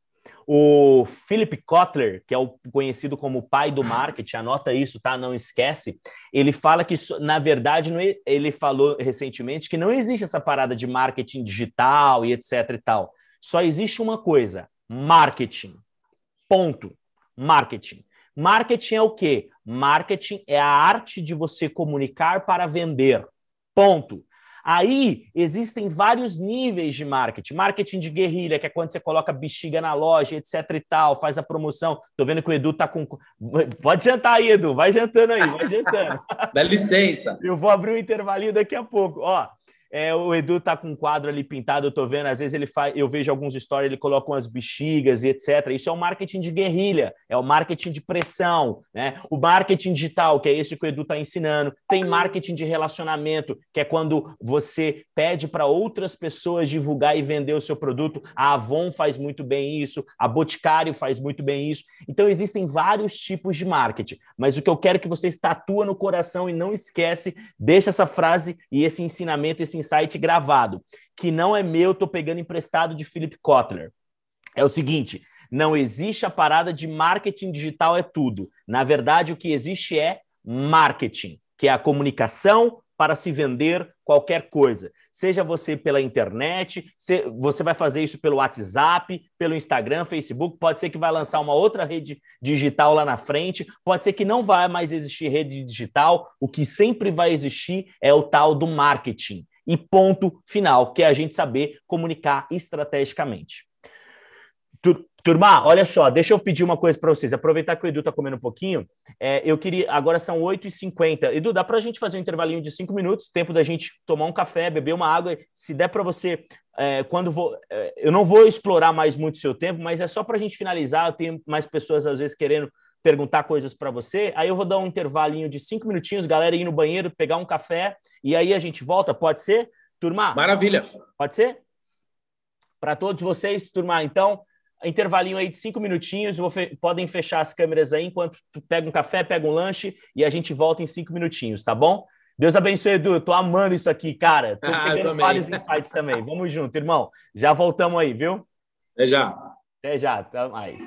O Philip Kotler, que é o conhecido como pai do marketing, anota isso, tá? Não esquece. Ele fala que, na verdade, ele falou recentemente que não existe essa parada de marketing digital e etc e tal. Só existe uma coisa: marketing. Ponto. Marketing. Marketing é o quê? Marketing é a arte de você comunicar para vender. Ponto. Aí existem vários níveis de marketing. Marketing de guerrilha, que é quando você coloca bexiga na loja, etc e tal, faz a promoção. Tô vendo que o Edu tá com. Pode jantar aí, Edu. Vai jantando aí, vai jantando. Dá licença. Eu vou abrir um intervalinho daqui a pouco. Ó, é, o Edu tá com um quadro ali pintado, eu tô vendo, às vezes ele faz, eu vejo alguns stories, ele coloca umas bexigas e etc. Isso é o marketing de guerrilha, é o marketing de pressão, né? O marketing digital, que é esse que o Edu tá ensinando, tem marketing de relacionamento, que é quando você pede para outras pessoas divulgar e vender o seu produto. A Avon faz muito bem isso, a Boticário faz muito bem isso. Então existem vários tipos de marketing, mas o que eu quero que você estatua no coração e não esquece, deixa essa frase e esse ensinamento, esse insight gravado, que não é meu, estou pegando emprestado de Philip Kotler. É o seguinte: não existe a parada de marketing digital é tudo. Na verdade, o que existe é marketing, que é a comunicação para se vender qualquer coisa. Seja você pela internet, você vai fazer isso pelo WhatsApp, pelo Instagram, Facebook, pode ser que vai lançar uma outra rede digital lá na frente, pode ser que não vai mais existir rede digital, o que sempre vai existir é o tal do marketing. E ponto final, que é a gente saber comunicar estrategicamente. Turma, olha só, deixa eu pedir uma coisa para vocês. Aproveitar que o Edu está comendo um pouquinho, é, eu queria. Agora são 8h50. Edu, dá para a gente fazer um intervalinho de cinco minutos, tempo da gente tomar um café, beber uma água. Se der para você, é, quando vou. É, eu não vou explorar mais muito o seu tempo, mas é só para a gente finalizar. Eu tenho mais pessoas, às vezes, querendo perguntar coisas para você. Aí eu vou dar um intervalinho de cinco minutinhos, galera ir no banheiro, pegar um café, e aí a gente volta. Pode ser? Turma? Maravilha. Pode ser? Para todos vocês, turma, então intervalinho aí de cinco minutinhos, fe podem fechar as câmeras aí enquanto pega um café, pega um lanche e a gente volta em cinco minutinhos, tá bom? Deus abençoe, Edu. Tô amando isso aqui, cara. Tô ah, pegando vários insights também. Vamos junto, irmão. Já voltamos aí, viu? Até já. Até já. Até mais.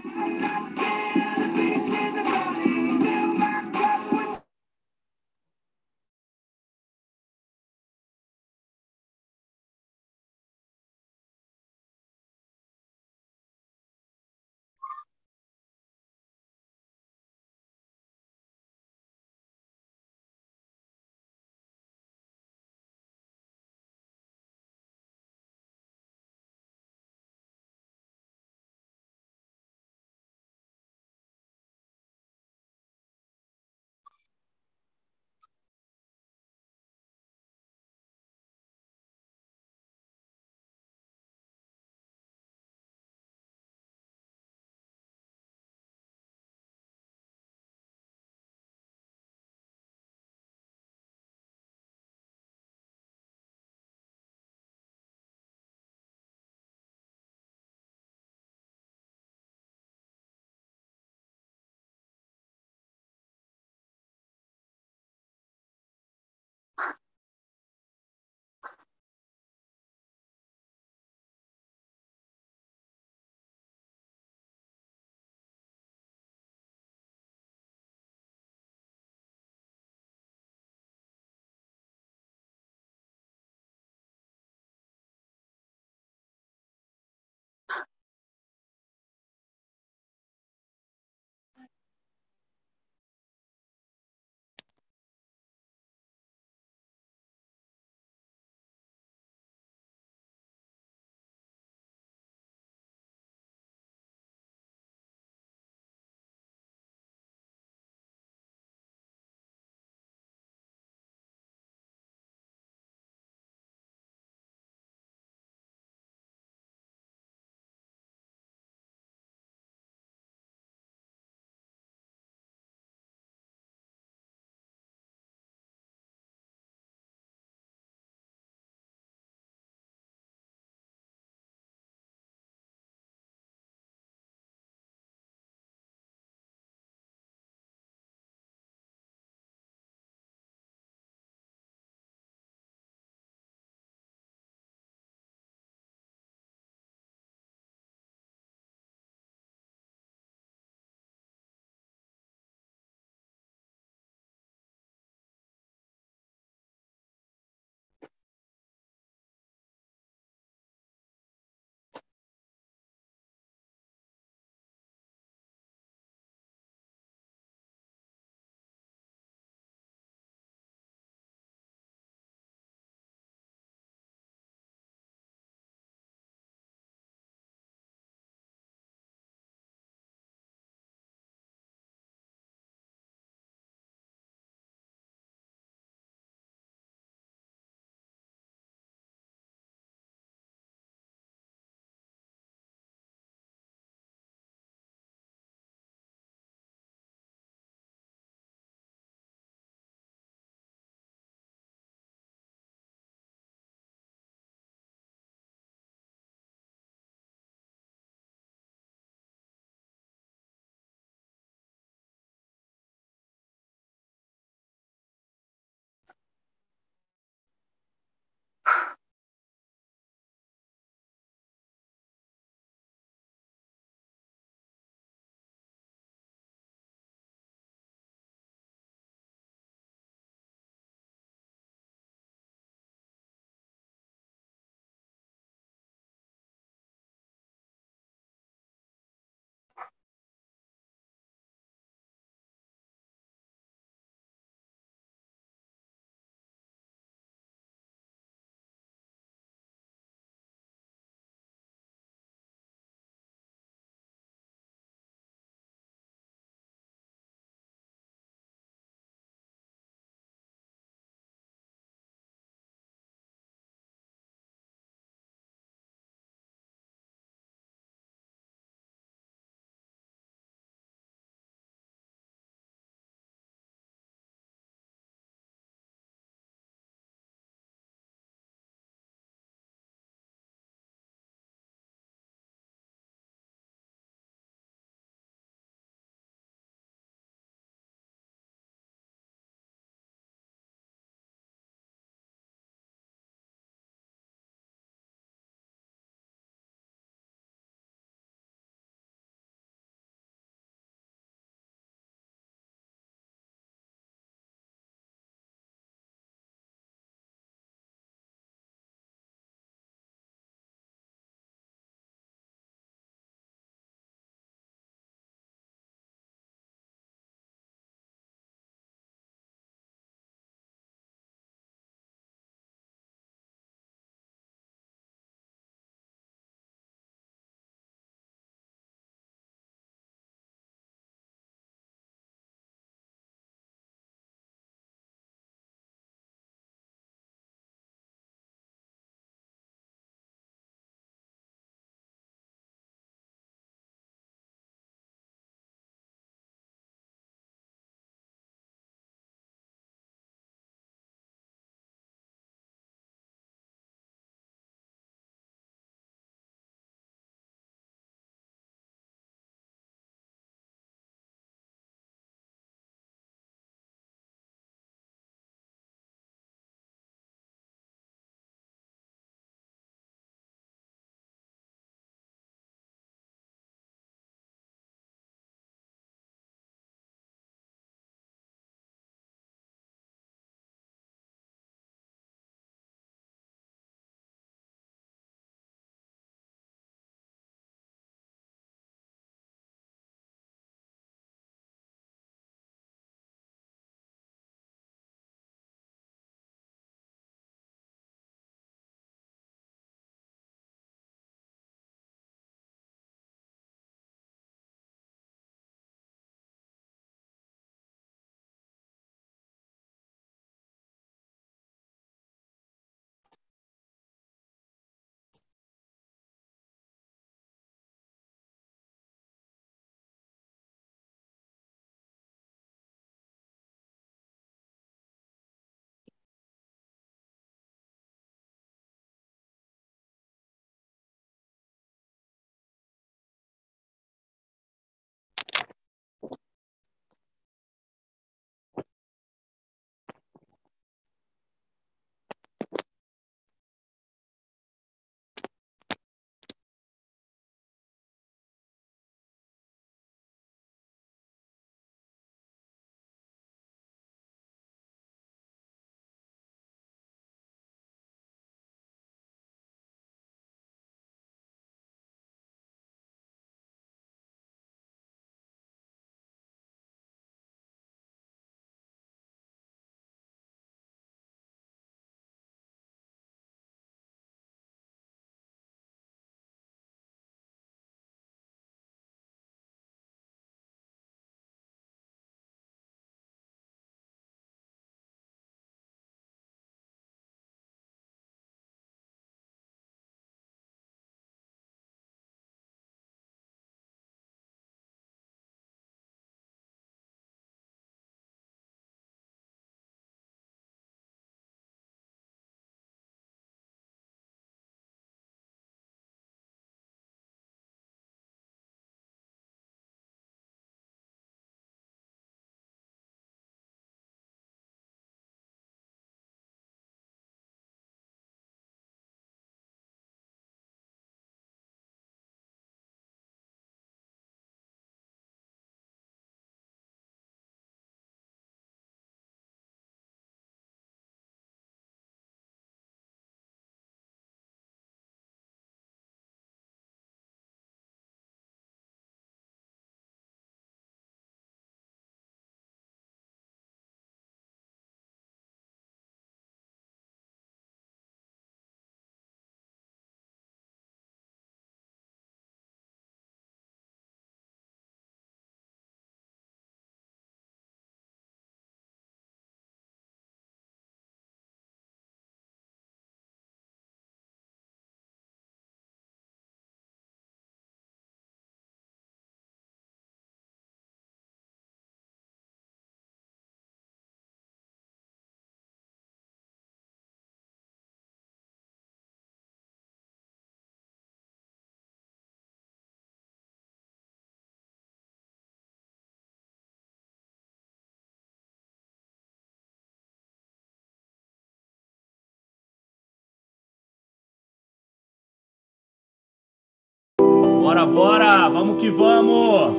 Bora, bora! Vamos que vamos!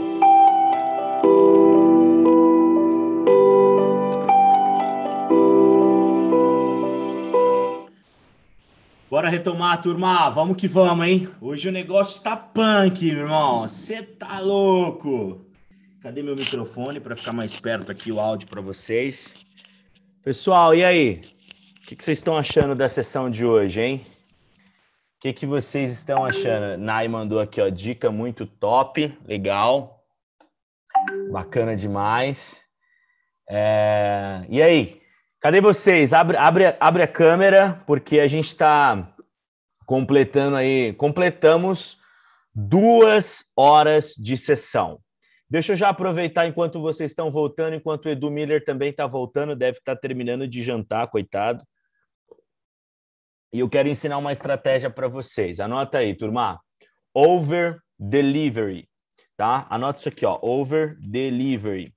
Bora retomar, turma. Vamos que vamos, hein? Hoje o negócio está punk, meu irmão. Você tá louco? Cadê meu microfone para ficar mais perto aqui o áudio para vocês? Pessoal, e aí? O que vocês estão achando da sessão de hoje, hein? O que, que vocês estão achando? Nai mandou aqui, ó, dica muito top, legal, bacana demais. É... E aí, cadê vocês? Abre, abre, abre a câmera, porque a gente está completando aí, completamos duas horas de sessão. Deixa eu já aproveitar enquanto vocês estão voltando, enquanto o Edu Miller também está voltando, deve estar tá terminando de jantar, coitado. E eu quero ensinar uma estratégia para vocês. Anota aí, turma. Over delivery, tá? Anota isso aqui, ó. Over delivery.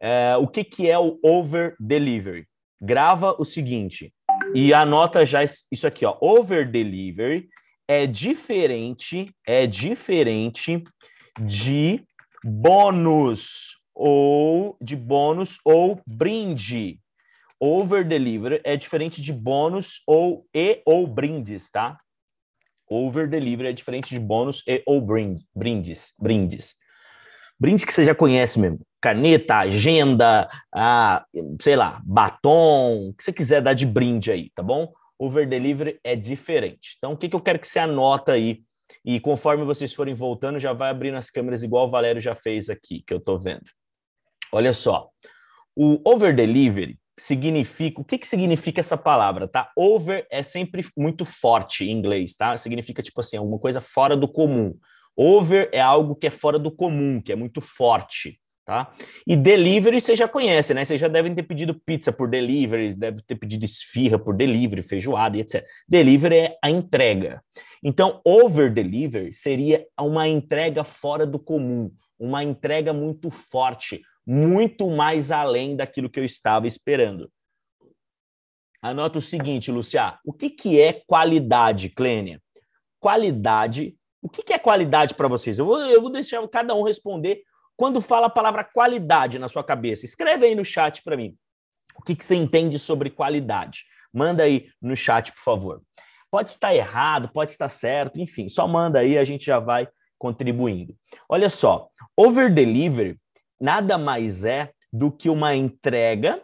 É, o que, que é o over delivery? Grava o seguinte e anota já isso aqui, ó. Over delivery é diferente, é diferente de bônus ou de bônus ou brinde. Over deliver é diferente de bônus ou e ou brindes, tá? Over deliver é diferente de bônus e ou brinde, brindes, brindes. Brinde que você já conhece mesmo. Caneta, agenda, ah, sei lá, batom, o que você quiser dar de brinde aí, tá bom? Over delivery é diferente. Então, o que, que eu quero que você anota aí e conforme vocês forem voltando, já vai abrindo as câmeras igual o Valério já fez aqui, que eu estou vendo. Olha só. O over delivery significa. O que, que significa essa palavra, tá? Over é sempre muito forte em inglês, tá? Significa, tipo assim, alguma coisa fora do comum. Over é algo que é fora do comum, que é muito forte, tá? E delivery você já conhece, né? Vocês já devem ter pedido pizza por delivery, deve ter pedido esfirra por delivery, feijoada e etc. Delivery é a entrega. Então, over deliver seria uma entrega fora do comum, uma entrega muito forte, muito mais além daquilo que eu estava esperando. Anota o seguinte, Lucia, o que, que é qualidade, Clênia? Qualidade, o que, que é qualidade para vocês? Eu vou, eu vou deixar cada um responder quando fala a palavra qualidade na sua cabeça. Escreve aí no chat para mim. O que, que você entende sobre qualidade? Manda aí no chat, por favor. Pode estar errado, pode estar certo, enfim, só manda aí, a gente já vai contribuindo. Olha só, over delivery nada mais é do que uma entrega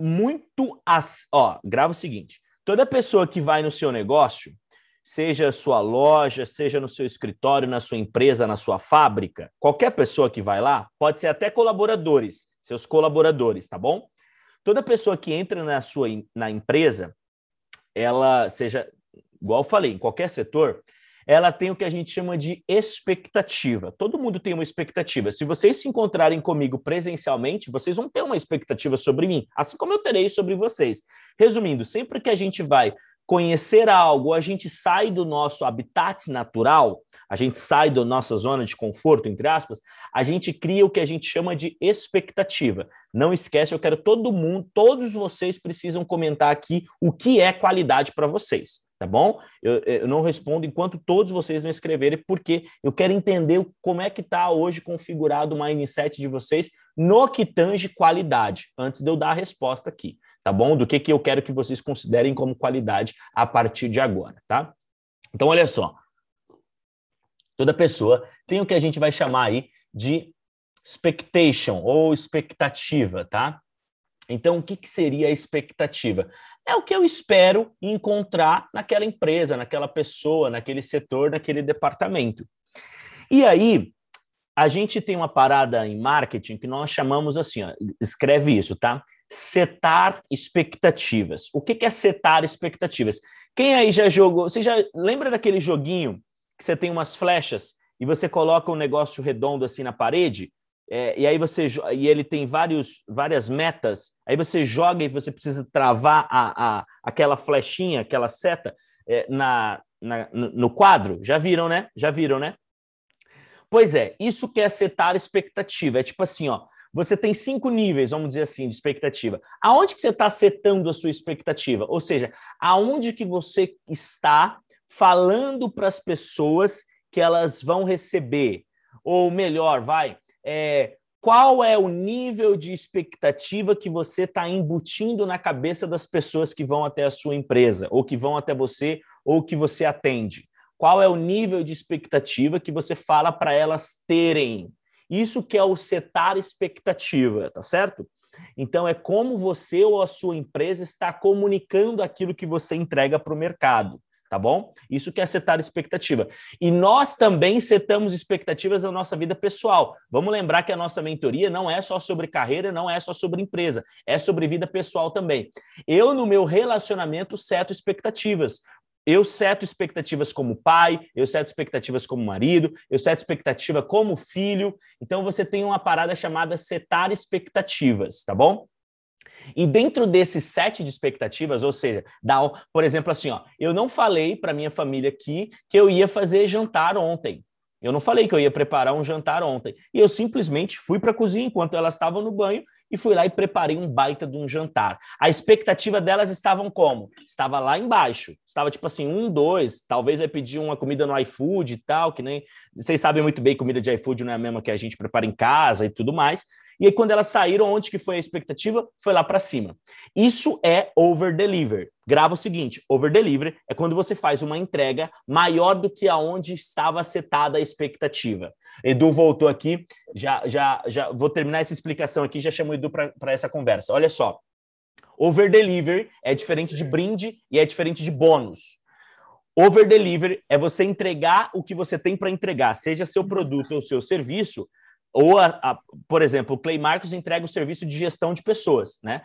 muito. As... Ó, grava o seguinte: toda pessoa que vai no seu negócio, seja sua loja, seja no seu escritório, na sua empresa, na sua fábrica, qualquer pessoa que vai lá, pode ser até colaboradores, seus colaboradores, tá bom? Toda pessoa que entra na sua na empresa, ela seja igual eu falei, em qualquer setor, ela tem o que a gente chama de expectativa. Todo mundo tem uma expectativa. Se vocês se encontrarem comigo presencialmente, vocês vão ter uma expectativa sobre mim, assim como eu terei sobre vocês. Resumindo, sempre que a gente vai conhecer algo, a gente sai do nosso habitat natural, a gente sai da nossa zona de conforto, entre aspas, a gente cria o que a gente chama de expectativa. Não esquece, eu quero todo mundo, todos vocês precisam comentar aqui o que é qualidade para vocês tá bom? Eu, eu, não respondo enquanto todos vocês não escreverem, porque eu quero entender como é que está hoje configurado o mindset de vocês no que tange qualidade, antes de eu dar a resposta aqui, tá bom? Do que, que eu quero que vocês considerem como qualidade a partir de agora, tá? Então, olha só. Toda pessoa tem o que a gente vai chamar aí de expectation ou expectativa, tá? Então, o que, que seria a expectativa? É o que eu espero encontrar naquela empresa, naquela pessoa, naquele setor, naquele departamento. E aí, a gente tem uma parada em marketing que nós chamamos assim, ó, escreve isso, tá? Setar expectativas. O que é setar expectativas? Quem aí já jogou? Você já lembra daquele joguinho que você tem umas flechas e você coloca um negócio redondo assim na parede? É, e aí você e ele tem vários, várias metas, aí você joga e você precisa travar a, a, aquela flechinha, aquela seta é, na, na, no quadro. Já viram, né? Já viram, né? Pois é, isso que é setar expectativa. É tipo assim, ó, você tem cinco níveis, vamos dizer assim, de expectativa. Aonde que você está setando a sua expectativa? Ou seja, aonde que você está falando para as pessoas que elas vão receber? Ou melhor, vai, é, qual é o nível de expectativa que você está embutindo na cabeça das pessoas que vão até a sua empresa, ou que vão até você, ou que você atende? Qual é o nível de expectativa que você fala para elas terem? Isso que é o setar expectativa, tá certo? Então, é como você ou a sua empresa está comunicando aquilo que você entrega para o mercado tá bom? Isso que é setar expectativa. E nós também setamos expectativas na nossa vida pessoal. Vamos lembrar que a nossa mentoria não é só sobre carreira, não é só sobre empresa, é sobre vida pessoal também. Eu, no meu relacionamento, seto expectativas. Eu seto expectativas como pai, eu seto expectativas como marido, eu seto expectativa como filho. Então você tem uma parada chamada setar expectativas, tá bom? E dentro desses sete de expectativas, ou seja, dá, por exemplo, assim, ó, eu não falei para minha família aqui que eu ia fazer jantar ontem. Eu não falei que eu ia preparar um jantar ontem. E eu simplesmente fui para a cozinha enquanto elas estavam no banho e fui lá e preparei um baita de um jantar. A expectativa delas estavam como? Estava lá embaixo. Estava tipo assim, um, dois, talvez vai pedir uma comida no iFood e tal, que nem. Vocês sabem muito bem, comida de iFood não é a mesma que a gente prepara em casa e tudo mais. E aí, quando elas saíram, onde que foi a expectativa? Foi lá para cima. Isso é over-deliver. Grava o seguinte: over-deliver é quando você faz uma entrega maior do que aonde estava setada a expectativa. Edu voltou aqui, já, já, já vou terminar essa explicação aqui, já chamo o Edu para essa conversa. Olha só. Over-deliver é diferente de brinde e é diferente de bônus. Over-deliver é você entregar o que você tem para entregar, seja seu produto ou seu serviço, ou, a, a, por exemplo, o Clay Marcos entrega o serviço de gestão de pessoas, né?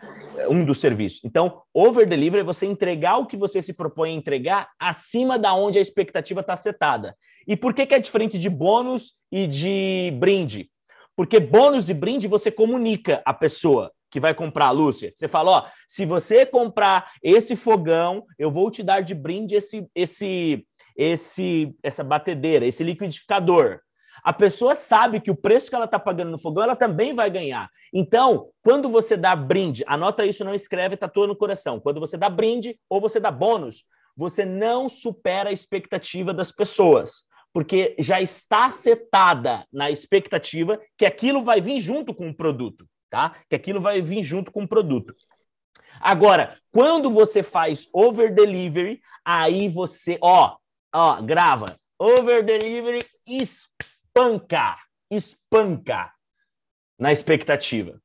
Um dos serviços. Então, over delivery é você entregar o que você se propõe a entregar acima da onde a expectativa está setada. E por que, que é diferente de bônus e de brinde? Porque bônus e brinde você comunica a pessoa que vai comprar, Lúcia. Você fala, ó, se você comprar esse fogão, eu vou te dar de brinde esse, esse, esse, essa batedeira, esse liquidificador a pessoa sabe que o preço que ela está pagando no fogão, ela também vai ganhar. Então, quando você dá brinde, anota isso, não escreve, tatua no coração. Quando você dá brinde ou você dá bônus, você não supera a expectativa das pessoas, porque já está setada na expectativa que aquilo vai vir junto com o produto, tá? Que aquilo vai vir junto com o produto. Agora, quando você faz over delivery, aí você, ó, ó, grava. Over delivery, espanca, espanca na expectativa.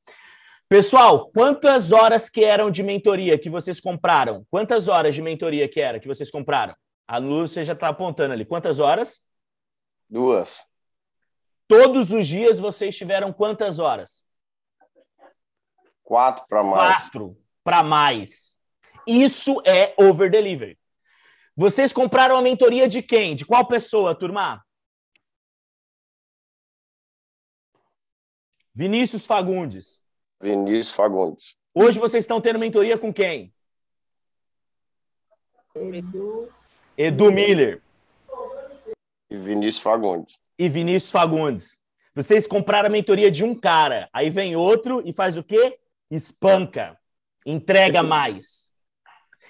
Pessoal, quantas horas que eram de mentoria que vocês compraram? Quantas horas de mentoria que era que vocês compraram? A Lúcia já está apontando ali. Quantas horas? Duas. Todos os dias vocês tiveram quantas horas? Quatro para mais. Quatro para mais. Isso é over delivery. Vocês compraram a mentoria de quem? De qual pessoa, turma? Vinícius Fagundes. Vinícius Fagundes. Hoje vocês estão tendo mentoria com quem? Edu. Edu Miller. E Vinícius Fagundes. E Vinícius Fagundes. Vocês compraram a mentoria de um cara, aí vem outro e faz o quê? Espanca. Entrega mais.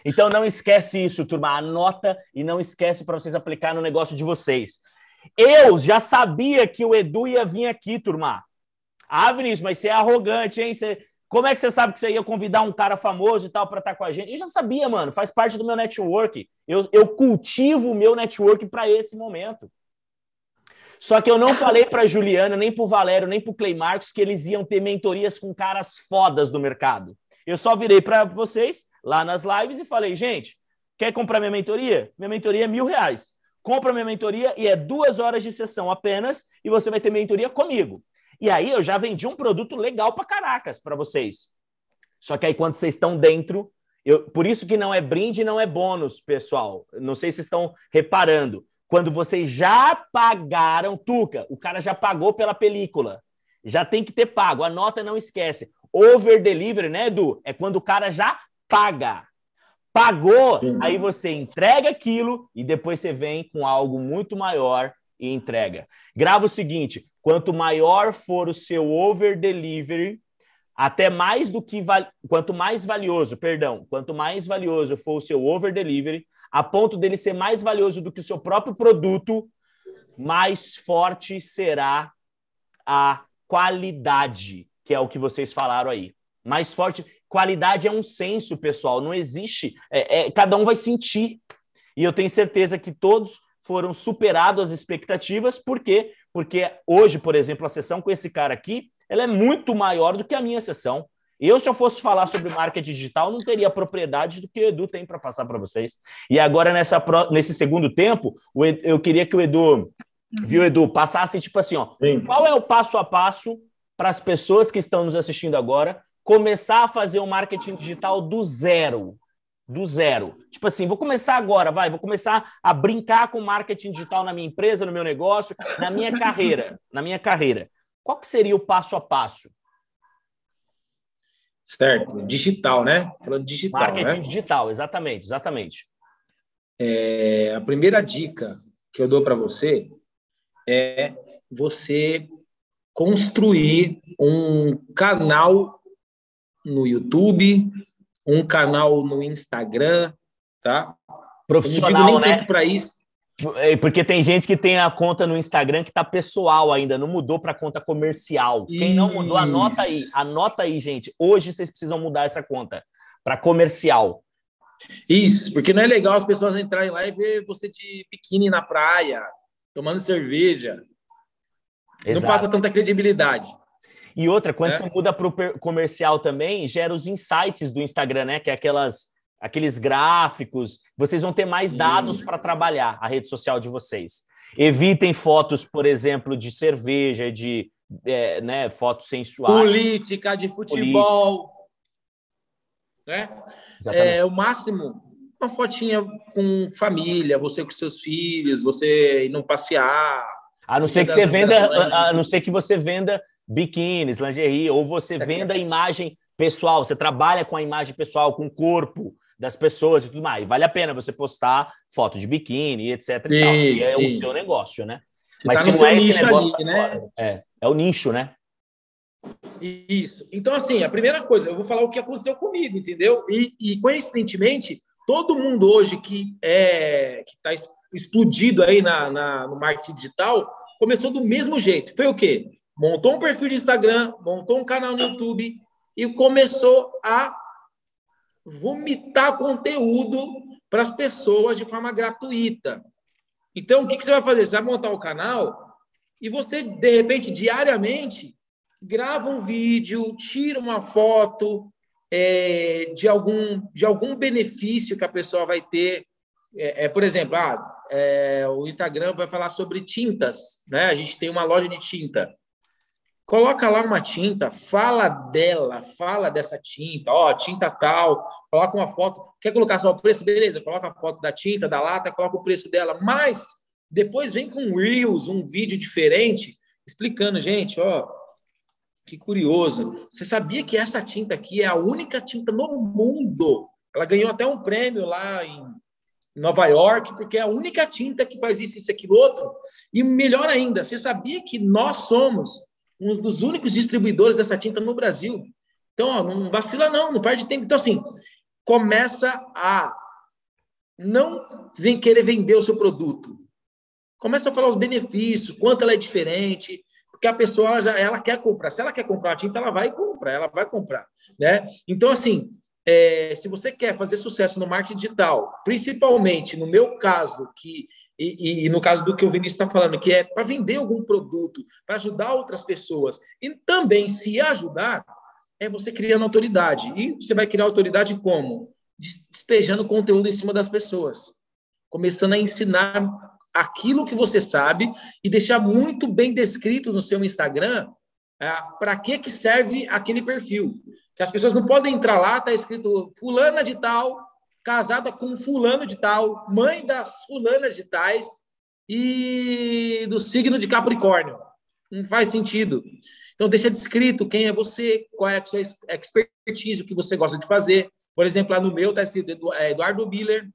Então não esquece isso, turma. Anota e não esquece para vocês aplicar no negócio de vocês. Eu já sabia que o Edu ia vir aqui, turma. Ah, Vinícius, mas você é arrogante, hein? Você... Como é que você sabe que você ia convidar um cara famoso e tal para estar tá com a gente? Eu já sabia, mano. Faz parte do meu network. Eu, eu cultivo o meu network para esse momento. Só que eu não falei para Juliana, nem para Valério, nem para Clay Marcos que eles iam ter mentorias com caras fodas do mercado. Eu só virei para vocês lá nas lives e falei, gente, quer comprar minha mentoria? Minha mentoria é mil reais. Compra minha mentoria e é duas horas de sessão apenas e você vai ter mentoria comigo. E aí eu já vendi um produto legal para caracas para vocês. Só que aí quando vocês estão dentro, eu, por isso que não é brinde não é bônus, pessoal. Não sei se estão reparando. Quando vocês já pagaram, Tuca, o cara já pagou pela película. Já tem que ter pago. A nota não esquece. Over delivery, né, Edu? É quando o cara já paga. Pagou, Sim. aí você entrega aquilo e depois você vem com algo muito maior e entrega. Grava o seguinte: quanto maior for o seu over delivery, até mais do que val... quanto mais valioso, perdão, quanto mais valioso for o seu over delivery, a ponto dele ser mais valioso do que o seu próprio produto, mais forte será a qualidade, que é o que vocês falaram aí. Mais forte. Qualidade é um senso, pessoal. Não existe. É, é, cada um vai sentir. E eu tenho certeza que todos foram superados as expectativas. Por quê? Porque hoje, por exemplo, a sessão com esse cara aqui, ela é muito maior do que a minha sessão. Eu, se eu fosse falar sobre marketing digital, não teria propriedade do que o Edu tem para passar para vocês. E agora, nessa, nesse segundo tempo, eu queria que o Edu, viu, Edu, passasse tipo assim: ó, qual é o passo a passo para as pessoas que estão nos assistindo agora começar a fazer o um marketing digital do zero? Do zero. Tipo assim, vou começar agora, vai, vou começar a brincar com marketing digital na minha empresa, no meu negócio, na minha carreira, na minha carreira. Qual que seria o passo a passo? Certo, digital, né? Falando digital. Marketing né? digital, exatamente, exatamente. É, a primeira dica que eu dou para você é você construir um canal no YouTube, um canal no Instagram, tá? Profissional, eu não digo nem né? para isso. É, porque tem gente que tem a conta no Instagram que tá pessoal ainda, não mudou para conta comercial. Quem não mudou, anota aí, anota aí, gente. Hoje vocês precisam mudar essa conta para comercial. Isso, porque não é legal as pessoas entrarem lá e ver você de biquíni na praia, tomando cerveja. Exato. Não passa tanta credibilidade. E outra, quando é. você muda para o comercial também, gera os insights do Instagram, né? Que é aquelas aqueles gráficos, vocês vão ter mais Sim. dados para trabalhar a rede social de vocês. Evitem fotos, por exemplo, de cerveja, de é, né, fotos sensuais. Política, de futebol. Política. Né? É, o máximo, uma fotinha com família, você com seus filhos, você indo passear. A não ser que você venda, a não ser que você venda biquínis, lingerie, ou você venda a imagem pessoal, você trabalha com a imagem pessoal, com o corpo, das pessoas e tudo mais. Vale a pena você postar foto de biquíni, etc. Sim, e tal, é o seu negócio, né? Mas tá se não é esse negócio ali, né? é, é o nicho, né? Isso. Então, assim, a primeira coisa, eu vou falar o que aconteceu comigo, entendeu? E, e coincidentemente, todo mundo hoje que é que está explodido aí na, na, no marketing digital começou do mesmo jeito. Foi o quê? Montou um perfil de Instagram, montou um canal no YouTube e começou a vomitar conteúdo para as pessoas de forma gratuita. Então, o que, que você vai fazer? Você vai montar o canal e você, de repente, diariamente, grava um vídeo, tira uma foto é, de, algum, de algum benefício que a pessoa vai ter. É, é por exemplo, ah, é, o Instagram vai falar sobre tintas, né? A gente tem uma loja de tinta. Coloca lá uma tinta, fala dela, fala dessa tinta, ó, tinta tal, coloca uma foto. Quer colocar só o preço? Beleza, coloca a foto da tinta, da lata, coloca o preço dela. Mas depois vem com Reels, um vídeo diferente, explicando, gente, ó, que curioso. Você sabia que essa tinta aqui é a única tinta no mundo? Ela ganhou até um prêmio lá em Nova York, porque é a única tinta que faz isso, isso, aquilo, outro. E melhor ainda, você sabia que nós somos um dos únicos distribuidores dessa tinta no Brasil. Então, ó, não vacila não, não perde tempo. Então, assim, começa a não vem querer vender o seu produto. Começa a falar os benefícios, quanto ela é diferente, porque a pessoa já ela quer comprar. Se ela quer comprar a tinta, ela vai comprar, ela vai comprar, né? Então, assim, é, se você quer fazer sucesso no marketing digital, principalmente no meu caso, que e, e, no caso do que o Vinícius está falando, que é para vender algum produto, para ajudar outras pessoas, e também se ajudar, é você criando autoridade. E você vai criar autoridade como? Despejando conteúdo em cima das pessoas. Começando a ensinar aquilo que você sabe e deixar muito bem descrito no seu Instagram é, para que, que serve aquele perfil. Que as pessoas não podem entrar lá, está escrito fulana de tal, casada com fulano de tal, mãe das fulanas de tais e do signo de Capricórnio. Não faz sentido. Então, deixa descrito quem é você, qual é a sua expertise, o que você gosta de fazer. Por exemplo, lá no meu está escrito é, Eduardo Miller,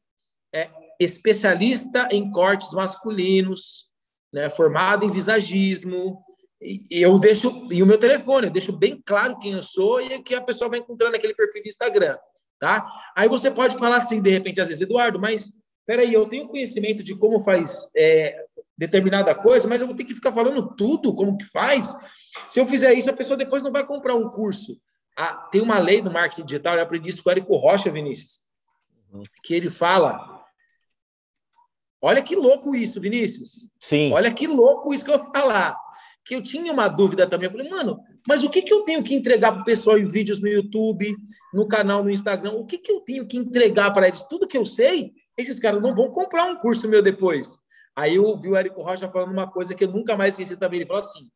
é especialista em cortes masculinos, né, formado em visagismo. E eu deixo, e o meu telefone, eu deixo bem claro quem eu sou e que a pessoa vai encontrando aquele perfil do Instagram tá? Aí você pode falar assim, de repente, às vezes, Eduardo, mas peraí, eu tenho conhecimento de como faz é, determinada coisa, mas eu vou ter que ficar falando tudo, como que faz. Se eu fizer isso, a pessoa depois não vai comprar um curso. Ah, tem uma lei do marketing digital, eu aprendi isso com o Érico Rocha, Vinícius, uhum. que ele fala. Olha que louco isso, Vinícius. Sim. Olha que louco isso que eu vou falar. Que eu tinha uma dúvida também. Eu falei, mano, mas o que, que eu tenho que entregar para o pessoal em vídeos no YouTube, no canal no Instagram? O que, que eu tenho que entregar para eles? Tudo que eu sei, esses caras não vão comprar um curso meu depois. Aí eu vi o Érico Rocha falando uma coisa que eu nunca mais esqueci também. Ele falou assim: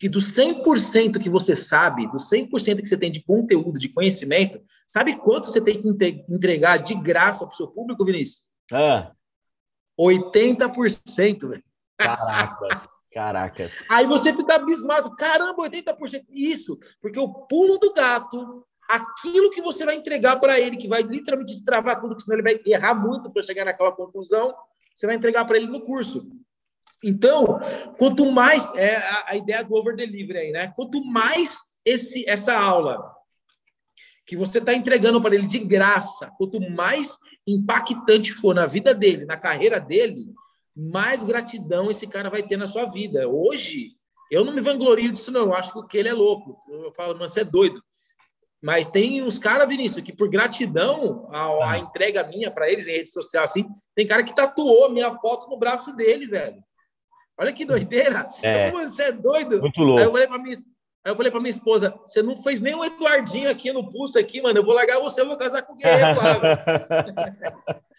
que do 100% que você sabe, do 100% que você tem de conteúdo, de conhecimento, sabe quanto você tem que entregar de graça para o seu público, Vinícius? Ah. 80%. Caracas, caracas. Aí você fica abismado. Caramba, 80%. Isso, porque o pulo do gato, aquilo que você vai entregar para ele, que vai literalmente destravar tudo, que senão ele vai errar muito para chegar naquela conclusão, você vai entregar para ele no curso. Então, quanto mais é a, a ideia do over delivery aí, né? Quanto mais esse essa aula que você está entregando para ele de graça, quanto mais impactante for na vida dele, na carreira dele, mais gratidão esse cara vai ter na sua vida. Hoje, eu não me vanglorio disso, não. Eu acho que ele é louco. Eu falo, mano, você é doido. Mas tem uns caras, Vinícius, que por gratidão a, a entrega minha para eles em rede social, assim, tem cara que tatuou minha foto no braço dele, velho. Olha que doideira. É. Eu, você é doido? Muito louco. Aí eu falei para minha, aí eu falei para minha esposa, você não fez nem um Eduardinho aqui no pulso aqui, mano. Eu vou largar você, eu vou casar com o guerreiro lá.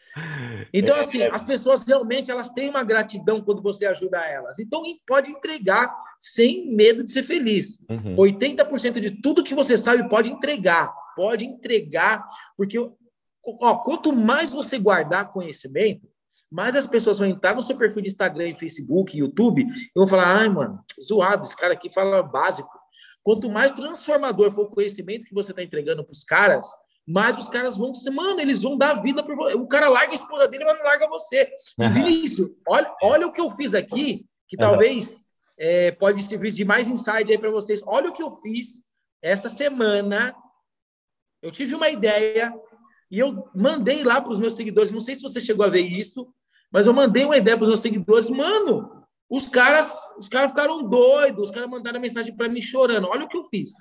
então, assim, as pessoas realmente elas têm uma gratidão quando você ajuda elas. Então, pode entregar sem medo de ser feliz. Uhum. 80% de tudo que você sabe pode entregar. Pode entregar, porque ó, quanto mais você guardar conhecimento, mais as pessoas vão entrar no seu perfil de Instagram, Facebook, YouTube, e vão falar: ai, mano, zoado, esse cara aqui fala básico. Quanto mais transformador for o conhecimento que você está entregando para os caras, mais os caras vão mano, eles vão dar vida para O cara larga a esposa dele, mas não larga você. E Vinícius, olha, olha o que eu fiz aqui, que talvez é, pode servir de mais insight aí para vocês. Olha o que eu fiz essa semana. Eu tive uma ideia e eu mandei lá para os meus seguidores. Não sei se você chegou a ver isso, mas eu mandei uma ideia para os meus seguidores. Mano, os caras, os caras ficaram doidos. Os caras mandaram mensagem para mim chorando. Olha o que eu fiz.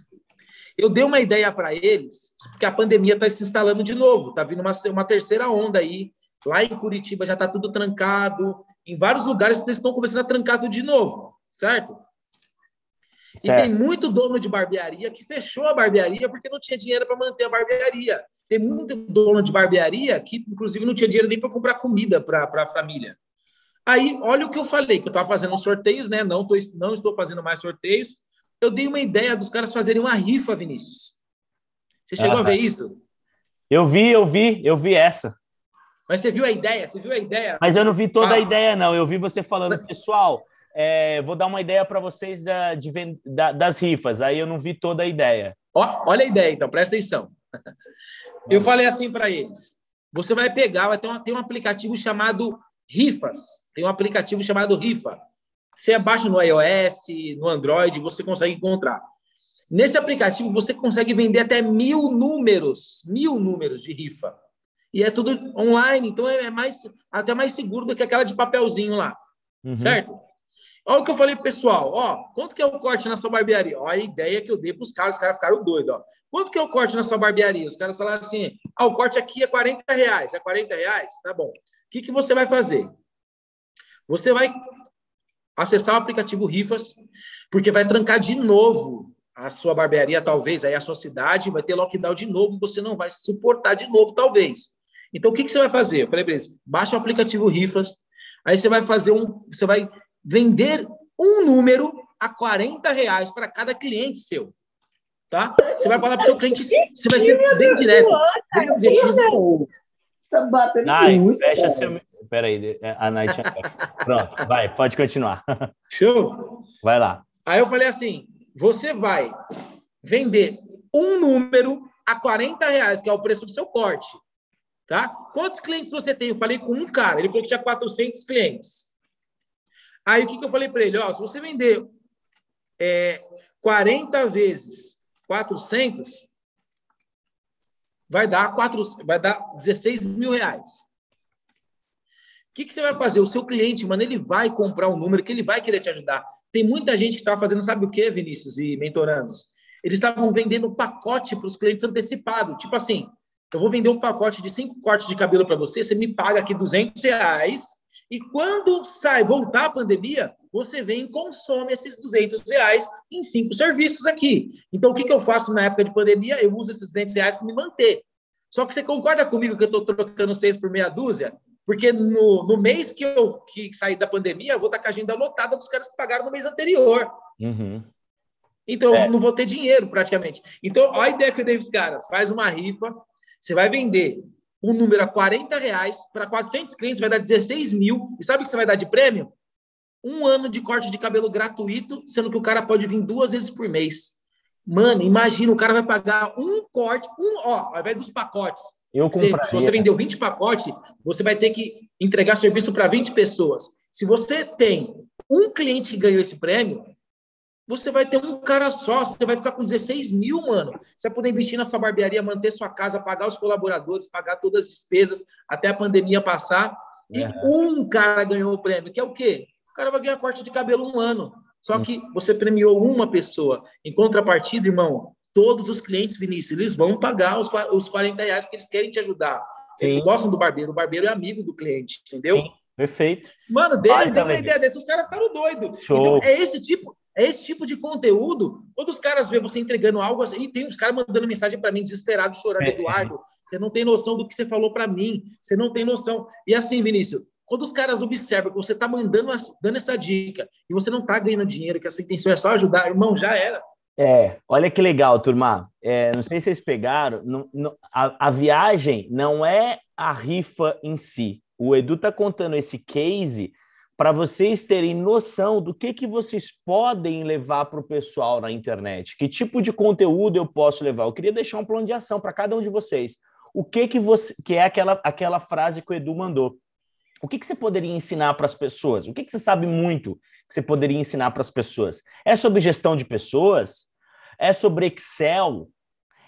Eu dei uma ideia para eles, porque a pandemia está se instalando de novo. Está vindo uma, uma terceira onda aí. Lá em Curitiba já está tudo trancado. Em vários lugares eles estão começando a trancar tudo de novo, certo? certo? E tem muito dono de barbearia que fechou a barbearia porque não tinha dinheiro para manter a barbearia. Tem muito dono de barbearia que, inclusive, não tinha dinheiro nem para comprar comida para a família. Aí, olha o que eu falei, que eu estava fazendo sorteios, né? Não, tô, não estou fazendo mais sorteios. Eu dei uma ideia dos caras fazerem uma rifa, Vinícius. Você chegou ah, a ver isso? Eu vi, eu vi, eu vi essa. Mas você viu a ideia? Você viu a ideia? Mas eu não vi toda ah. a ideia, não. Eu vi você falando, pessoal, é, vou dar uma ideia para vocês da, de, da, das rifas. Aí eu não vi toda a ideia. Ó, olha a ideia, então, presta atenção. Eu falei assim para eles: você vai pegar, vai ter, uma, tem um aplicativo chamado Rifas. Tem um aplicativo chamado Rifa. Você baixa no iOS, no Android, você consegue encontrar. Nesse aplicativo, você consegue vender até mil números, mil números de rifa. E é tudo online, então é mais, até mais seguro do que aquela de papelzinho lá. Uhum. Certo? Olha o que eu falei pro pessoal. Ó, quanto que é o corte na sua barbearia? Ó, a ideia que eu dei para os caras, os caras ficaram doidos. Ó. Quanto que é o corte na sua barbearia? Os caras falaram assim: ah, o corte aqui é 40 reais. É 40 reais? Tá bom. O que, que você vai fazer? Você vai acessar o aplicativo Rifas, porque vai trancar de novo a sua barbearia, talvez, aí a sua cidade, vai ter lockdown de novo, você não vai suportar de novo, talvez. Então, o que, que você vai fazer? Eu falei para eles, baixa o aplicativo Rifas, aí você vai fazer um, você vai vender um número a 40 reais para cada cliente seu tá? Você vai falar para o seu cliente, você vai ser bem direto, bem objetivo. Tá Ai, fecha seu... Peraí, é, a Night... Pronto, vai, pode continuar. Show? Vai lá. Aí eu falei assim, você vai vender um número a 40 reais, que é o preço do seu corte, tá? Quantos clientes você tem? Eu falei com um cara, ele falou que tinha 400 clientes. Aí o que, que eu falei para ele? Ó, se você vender é, 40 vezes 400, vai dar, quatro, vai dar 16 mil reais. Que, que você vai fazer? O seu cliente, mano, ele vai comprar um número que ele vai querer te ajudar. Tem muita gente que está fazendo, sabe o que, Vinícius e mentorandos? Eles estavam vendendo um pacote para os clientes antecipado. Tipo assim, eu vou vender um pacote de cinco cortes de cabelo para você, você me paga aqui 200 reais, e quando sai, voltar a pandemia, você vem e consome esses 200 reais em cinco serviços aqui. Então, o que, que eu faço na época de pandemia? Eu uso esses 200 reais para me manter. Só que você concorda comigo que eu estou trocando seis por meia dúzia? Porque no, no mês que eu que saí da pandemia, eu vou estar com a agenda lotada dos caras que pagaram no mês anterior. Uhum. Então, é. eu não vou ter dinheiro praticamente. Então, olha a ideia que eu dei para os caras: faz uma rifa, você vai vender um número a 40 reais para 400 clientes, vai dar 16 mil. E sabe o que você vai dar de prêmio? Um ano de corte de cabelo gratuito, sendo que o cara pode vir duas vezes por mês. Mano, imagina, o cara vai pagar um corte, um, ó, ao invés dos pacotes, eu compraria. Se você vendeu 20 pacotes, você vai ter que entregar serviço para 20 pessoas. Se você tem um cliente que ganhou esse prêmio, você vai ter um cara só, você vai ficar com 16 mil, mano. Você vai poder investir na sua barbearia, manter sua casa, pagar os colaboradores, pagar todas as despesas até a pandemia passar. E é. um cara ganhou o prêmio, que é o quê? O cara vai ganhar corte de cabelo um ano. Só que você premiou uma pessoa. Em contrapartida, irmão, todos os clientes, Vinícius, eles vão pagar os, os 40 reais porque eles querem te ajudar. Eles Sim. gostam do barbeiro, o barbeiro é amigo do cliente, entendeu? Sim, perfeito. Mano, dele, tem uma ideia dessa, os caras ficaram doidos. Show. Então, é esse tipo, é esse tipo de conteúdo. Quando os caras vêem você entregando algo assim, e tem uns caras mandando mensagem para mim, desesperado, chorando, é. Eduardo, você não tem noção do que você falou para mim, você não tem noção. E assim, Vinícius, quando os caras observam que você está mandando, dando essa dica e você não está ganhando dinheiro, que a sua intenção é só ajudar, irmão, já era. É, olha que legal, turma. É, não sei se vocês pegaram, não, não, a, a, viagem não é a rifa em si. O Edu está contando esse case para vocês terem noção do que, que vocês podem levar para o pessoal na internet. Que tipo de conteúdo eu posso levar? Eu queria deixar um plano de ação para cada um de vocês. O que que você, que é aquela, aquela frase que o Edu mandou? O que, que você poderia ensinar para as pessoas? O que, que você sabe muito que você poderia ensinar para as pessoas? É sobre gestão de pessoas? É sobre Excel,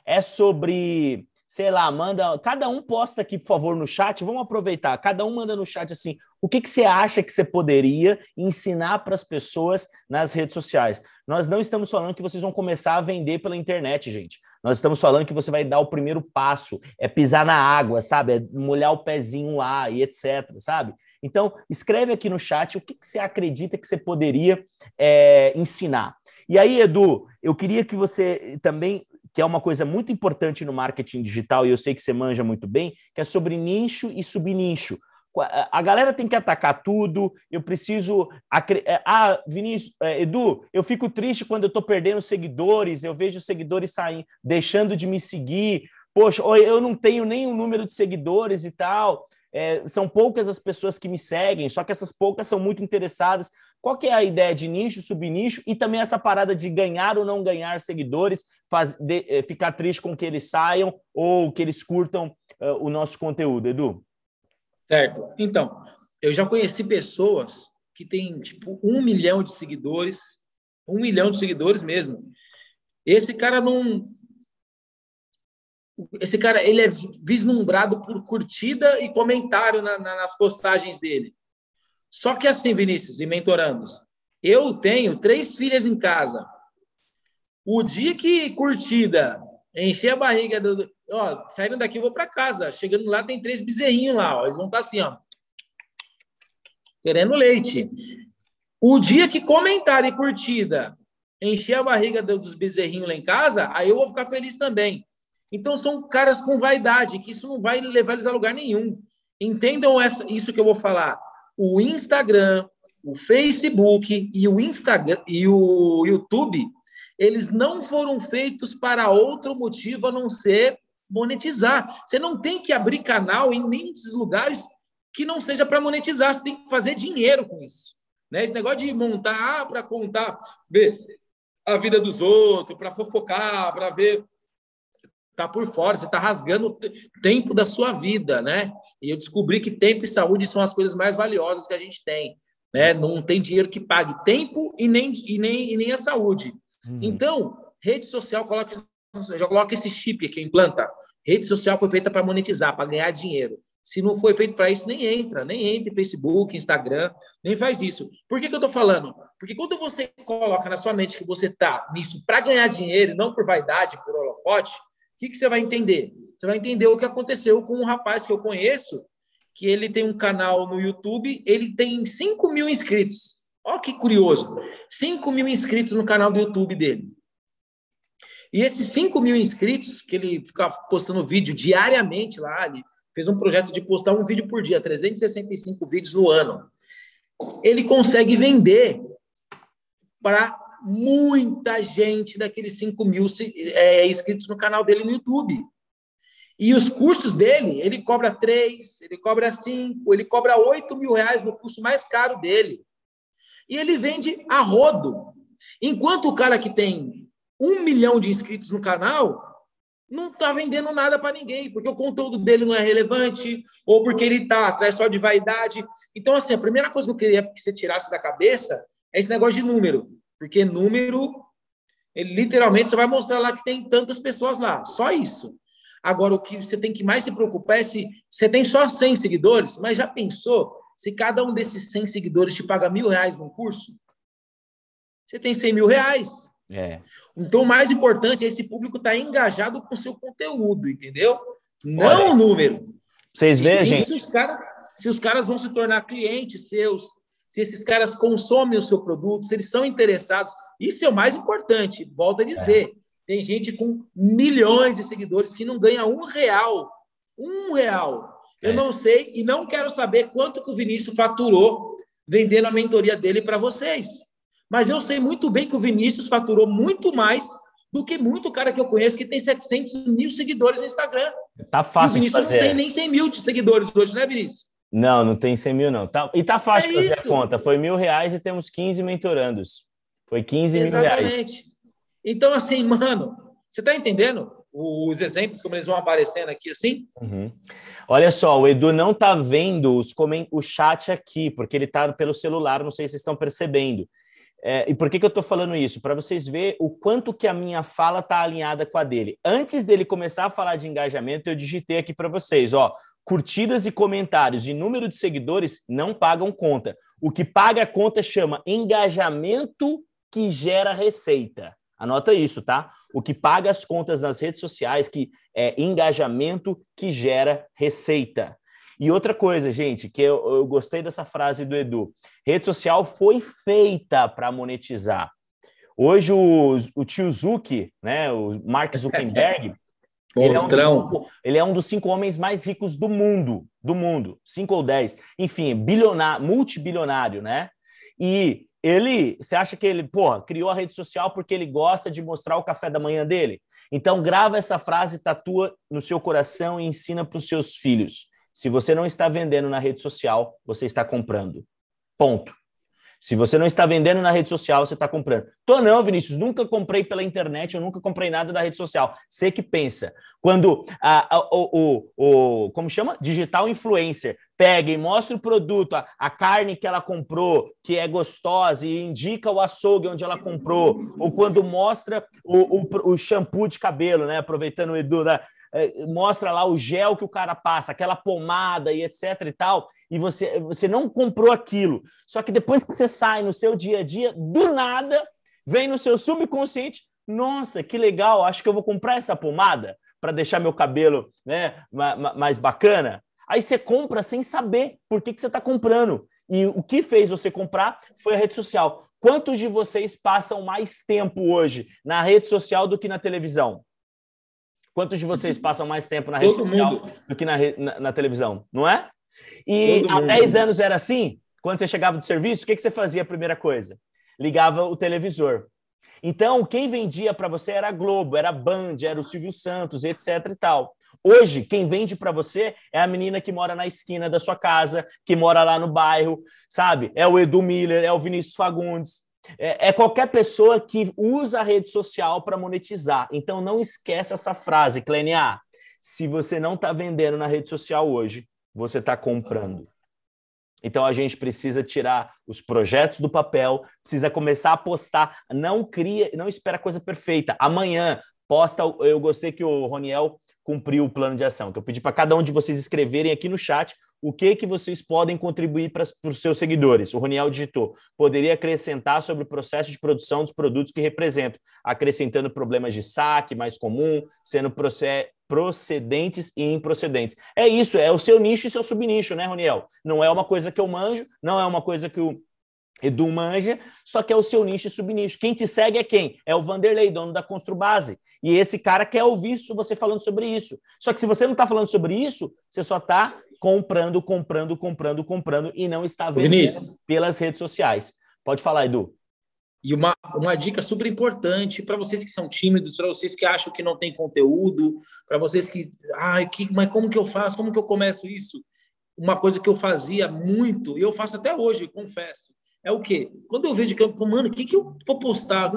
é sobre, sei lá, manda. Cada um posta aqui, por favor, no chat. Vamos aproveitar. Cada um manda no chat assim: o que, que você acha que você poderia ensinar para as pessoas nas redes sociais? Nós não estamos falando que vocês vão começar a vender pela internet, gente. Nós estamos falando que você vai dar o primeiro passo, é pisar na água, sabe? É molhar o pezinho lá e etc, sabe? Então, escreve aqui no chat o que, que você acredita que você poderia é, ensinar. E aí, Edu, eu queria que você também, que é uma coisa muito importante no marketing digital, e eu sei que você manja muito bem, que é sobre nicho e subnicho. A galera tem que atacar tudo. Eu preciso. É, ah, Vinícius, é, Edu, eu fico triste quando eu estou perdendo seguidores. Eu vejo seguidores saindo, deixando de me seguir. Poxa, eu não tenho nenhum número de seguidores e tal. É, são poucas as pessoas que me seguem, só que essas poucas são muito interessadas. Qual que é a ideia de nicho, subnicho e também essa parada de ganhar ou não ganhar seguidores, faz, de, eh, ficar triste com que eles saiam ou que eles curtam uh, o nosso conteúdo, Edu? Certo. Então, eu já conheci pessoas que têm tipo um milhão de seguidores, um milhão de seguidores mesmo. Esse cara não, esse cara ele é vislumbrado por curtida e comentário na, na, nas postagens dele. Só que assim, Vinícius e mentorandos, eu tenho três filhas em casa. O dia que curtida, encher a barriga do. Ó, saindo daqui, eu vou para casa. Chegando lá, tem três bezerrinhos lá. Ó, eles vão estar tá assim, ó. Querendo leite. O dia que comentar e curtida encher a barriga dos bezerrinhos lá em casa, aí eu vou ficar feliz também. Então, são caras com vaidade, que isso não vai levar eles a lugar nenhum. Entendam essa, isso que eu vou falar o Instagram, o Facebook e o Instagram e o YouTube, eles não foram feitos para outro motivo a não ser monetizar. Você não tem que abrir canal em nenhum desses lugares que não seja para monetizar, você tem que fazer dinheiro com isso. Né? Esse negócio de montar ah, para contar, ver a vida dos outros, para fofocar, para ver tá por fora, você está rasgando o tempo da sua vida, né? E eu descobri que tempo e saúde são as coisas mais valiosas que a gente tem, né? Não tem dinheiro que pague tempo e nem, e nem, e nem a saúde. Uhum. Então, rede social, coloca, já coloca esse chip aqui, implanta. Rede social foi feita para monetizar, para ganhar dinheiro. Se não foi feito para isso, nem entra, nem entra em Facebook, Instagram, nem faz isso. Por que, que eu estou falando? Porque quando você coloca na sua mente que você está nisso para ganhar dinheiro, não por vaidade, por holofote, que, que você vai entender? Você vai entender o que aconteceu com um rapaz que eu conheço, que ele tem um canal no YouTube, ele tem 5 mil inscritos. Olha que curioso. 5 mil inscritos no canal do YouTube dele. E esses 5 mil inscritos, que ele fica postando vídeo diariamente lá, ele fez um projeto de postar um vídeo por dia, 365 vídeos no ano. Ele consegue vender para muita gente daqueles 5 mil é, inscritos no canal dele no YouTube. E os cursos dele, ele cobra 3, ele cobra 5, ele cobra 8 mil reais no curso mais caro dele. E ele vende a rodo. Enquanto o cara que tem um milhão de inscritos no canal não está vendendo nada para ninguém, porque o conteúdo dele não é relevante, ou porque ele está atrás só de vaidade. Então, assim, a primeira coisa que eu queria que você tirasse da cabeça é esse negócio de número. Porque número, ele literalmente só vai mostrar lá que tem tantas pessoas lá. Só isso. Agora, o que você tem que mais se preocupar é se você tem só 100 seguidores, mas já pensou se cada um desses 100 seguidores te paga mil reais num curso? Você tem 100 mil reais. É. Então, o mais importante é esse público estar tá engajado com o seu conteúdo, entendeu? Não o número. Vocês veem, gente? Se os, cara, se os caras vão se tornar clientes seus, se esses caras consomem o seu produto, se eles são interessados, isso é o mais importante. Volto a dizer. É. Tem gente com milhões de seguidores que não ganha um real. Um real. Eu é. não sei e não quero saber quanto que o Vinícius faturou vendendo a mentoria dele para vocês. Mas eu sei muito bem que o Vinícius faturou muito mais do que muito cara que eu conheço que tem 700 mil seguidores no Instagram. Tá fácil e o Vinícius não tem nem 100 mil de seguidores hoje, né, Vinícius? Não, não tem 100 mil, não. Tá, e tá fácil é fazer isso. a conta. Foi mil reais e temos 15 mentorandos. Foi 15 Exatamente. mil reais. Então, assim, mano, você tá entendendo os exemplos, como eles vão aparecendo aqui, assim? Uhum. Olha só, o Edu não tá vendo os coment... o chat aqui, porque ele tá pelo celular, não sei se vocês estão percebendo. É, e por que, que eu estou falando isso? Para vocês verem o quanto que a minha fala está alinhada com a dele. Antes dele começar a falar de engajamento, eu digitei aqui para vocês, ó, curtidas e comentários e número de seguidores não pagam conta. O que paga conta chama engajamento que gera receita. Anota isso, tá? O que paga as contas nas redes sociais que é engajamento que gera receita. E outra coisa, gente, que eu, eu gostei dessa frase do Edu: rede social foi feita para monetizar. Hoje o, o tio Zuki, né, o Mark Zuckerberg, ele é, um cinco, ele é, um dos cinco homens mais ricos do mundo, do mundo, cinco ou dez, enfim, bilionário, multibilionário, né? E ele, você acha que ele, porra, criou a rede social porque ele gosta de mostrar o café da manhã dele? Então grava essa frase, tatua no seu coração e ensina para os seus filhos. Se você não está vendendo na rede social, você está comprando. Ponto. Se você não está vendendo na rede social, você está comprando. Tô não, Vinícius, nunca comprei pela internet, eu nunca comprei nada da rede social. Você que pensa. Quando a, a, o, o, o, como chama? Digital influencer pega e mostra o produto, a, a, carne que ela comprou, que é gostosa, e indica o açougue onde ela comprou, ou quando mostra o, o, o shampoo de cabelo, né? Aproveitando o Edu, né? É, mostra lá o gel que o cara passa, aquela pomada e etc e tal, e você, você não comprou aquilo. Só que depois que você sai no seu dia a dia, do nada, vem no seu subconsciente, nossa, que legal, acho que eu vou comprar essa pomada para deixar meu cabelo né, mais bacana. Aí você compra sem saber por que, que você está comprando. E o que fez você comprar foi a rede social. Quantos de vocês passam mais tempo hoje na rede social do que na televisão? Quantos de vocês passam mais tempo na rede Todo social mundo. do que na, na, na, televisão? Não é? E há mundo. 10 anos era assim? Quando você chegava do serviço, o que, que você fazia a primeira coisa? Ligava o televisor. Então, quem vendia para você era a Globo, era a Band, era o Silvio Santos, etc e tal. Hoje, quem vende para você é a menina que mora na esquina da sua casa, que mora lá no bairro, sabe? É o Edu Miller, é o Vinícius Fagundes. É, é qualquer pessoa que usa a rede social para monetizar. Então não esquece essa frase, Clenia. Se você não está vendendo na rede social hoje, você está comprando. Então a gente precisa tirar os projetos do papel, precisa começar a postar. Não cria, não espera coisa perfeita. Amanhã posta. Eu gostei que o Roniel cumpriu o plano de ação, que eu pedi para cada um de vocês escreverem aqui no chat o que que vocês podem contribuir para os seus seguidores. O Roniel digitou, poderia acrescentar sobre o processo de produção dos produtos que representam, acrescentando problemas de saque mais comum, sendo procedentes e improcedentes. É isso, é o seu nicho e seu subnicho, né, Roniel? Não é uma coisa que eu manjo, não é uma coisa que o Edu manja, só que é o seu nicho e subnicho. Quem te segue é quem? É o Vanderlei, dono da Construbase. E esse cara quer ouvir você falando sobre isso. Só que se você não está falando sobre isso, você só está comprando, comprando, comprando, comprando e não está Vinícius. pelas redes sociais. Pode falar, Edu. E uma, uma dica super importante para vocês que são tímidos, para vocês que acham que não tem conteúdo, para vocês que, ai, que, mas como que eu faço? Como que eu começo isso? Uma coisa que eu fazia muito, e eu faço até hoje, confesso, é o quê? Quando eu vejo que eu, mano, o que, que eu vou postar?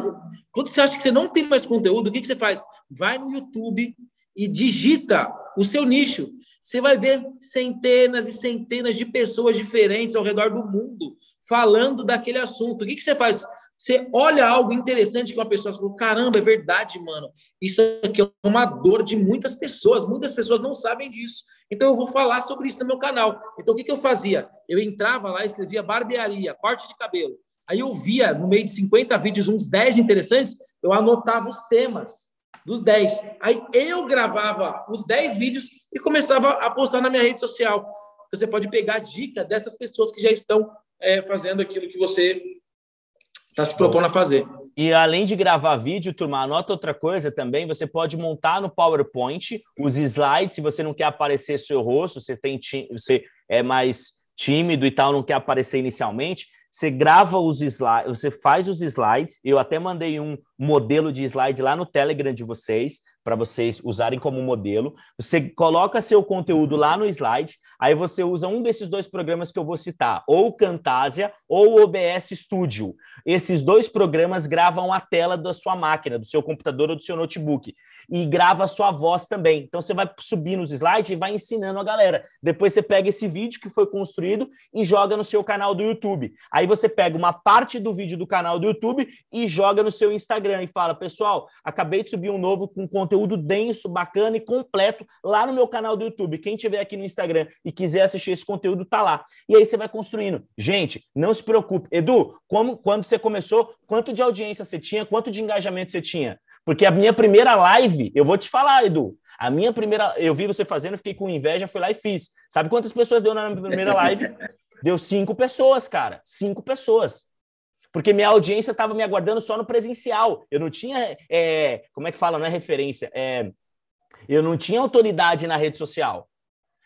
Quando você acha que você não tem mais conteúdo, o que, que você faz? Vai no YouTube e digita o seu nicho. Você vai ver centenas e centenas de pessoas diferentes ao redor do mundo falando daquele assunto. O que, que você faz? Você olha algo interessante que uma pessoa falou: caramba, é verdade, mano. Isso aqui é uma dor de muitas pessoas. Muitas pessoas não sabem disso. Então eu vou falar sobre isso no meu canal. Então o que, que eu fazia? Eu entrava lá, escrevia barbearia, corte de cabelo. Aí eu via, no meio de 50 vídeos, uns 10 interessantes, eu anotava os temas dos 10. Aí eu gravava os 10 vídeos e começava a postar na minha rede social. Então, você pode pegar dica dessas pessoas que já estão é, fazendo aquilo que você está se propondo a fazer. E além de gravar vídeo, turma, anota outra coisa também. Você pode montar no PowerPoint os slides. Se você não quer aparecer seu rosto, você, tem, você é mais tímido e tal, não quer aparecer inicialmente, você grava os slides, você faz os slides. Eu até mandei um modelo de slide lá no Telegram de vocês, para vocês usarem como modelo. Você coloca seu conteúdo lá no slide, aí você usa um desses dois programas que eu vou citar, ou Camtasia ou OBS Studio. Esses dois programas gravam a tela da sua máquina, do seu computador ou do seu notebook e grava a sua voz também. Então você vai subir nos slides e vai ensinando a galera. Depois você pega esse vídeo que foi construído e joga no seu canal do YouTube. Aí você pega uma parte do vídeo do canal do YouTube e joga no seu Instagram e fala: "Pessoal, acabei de subir um novo com conteúdo denso, bacana e completo lá no meu canal do YouTube. Quem tiver aqui no Instagram e quiser assistir esse conteúdo tá lá". E aí você vai construindo. Gente, não se preocupe. Edu, como quando você começou, quanto de audiência você tinha, quanto de engajamento você tinha? Porque a minha primeira live, eu vou te falar, Edu, a minha primeira, eu vi você fazendo, fiquei com inveja, fui lá e fiz. Sabe quantas pessoas deu na minha primeira live? Deu cinco pessoas, cara. Cinco pessoas. Porque minha audiência estava me aguardando só no presencial. Eu não tinha, é, como é que fala, não é referência, é, eu não tinha autoridade na rede social.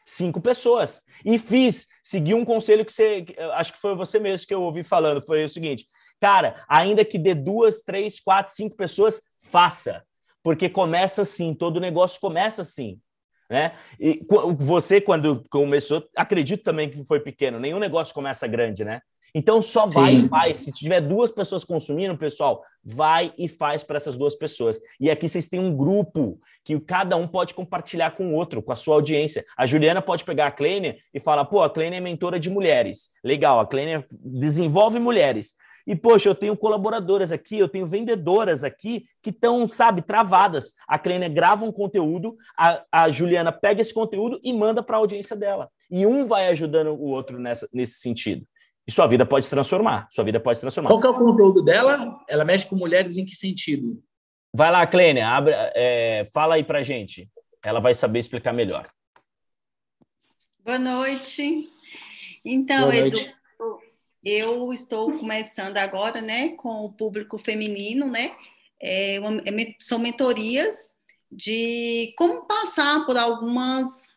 Cinco pessoas. E fiz, segui um conselho que você, acho que foi você mesmo que eu ouvi falando, foi o seguinte, Cara, ainda que dê duas, três, quatro, cinco pessoas, faça. Porque começa assim, todo negócio começa assim. Né? E você, quando começou, acredito também que foi pequeno, nenhum negócio começa grande, né? Então só vai Sim. e faz. Se tiver duas pessoas consumindo, pessoal, vai e faz para essas duas pessoas. E aqui vocês têm um grupo que cada um pode compartilhar com o outro, com a sua audiência. A Juliana pode pegar a Clênia e falar: pô, a Clênia é mentora de mulheres. Legal, a Clênia desenvolve mulheres. E, poxa, eu tenho colaboradoras aqui, eu tenho vendedoras aqui que estão, sabe, travadas. A Crênia grava um conteúdo, a, a Juliana pega esse conteúdo e manda para a audiência dela. E um vai ajudando o outro nessa, nesse sentido. E sua vida pode se transformar. Sua vida pode se transformar. Qual que é o conteúdo dela? Ela mexe com mulheres em que sentido? Vai lá, Clênia, abre, é, fala aí pra gente. Ela vai saber explicar melhor. Boa noite. Então, Boa noite. Edu, eu estou começando agora, né, com o público feminino, né? É uma, é, são mentorias de como passar por algumas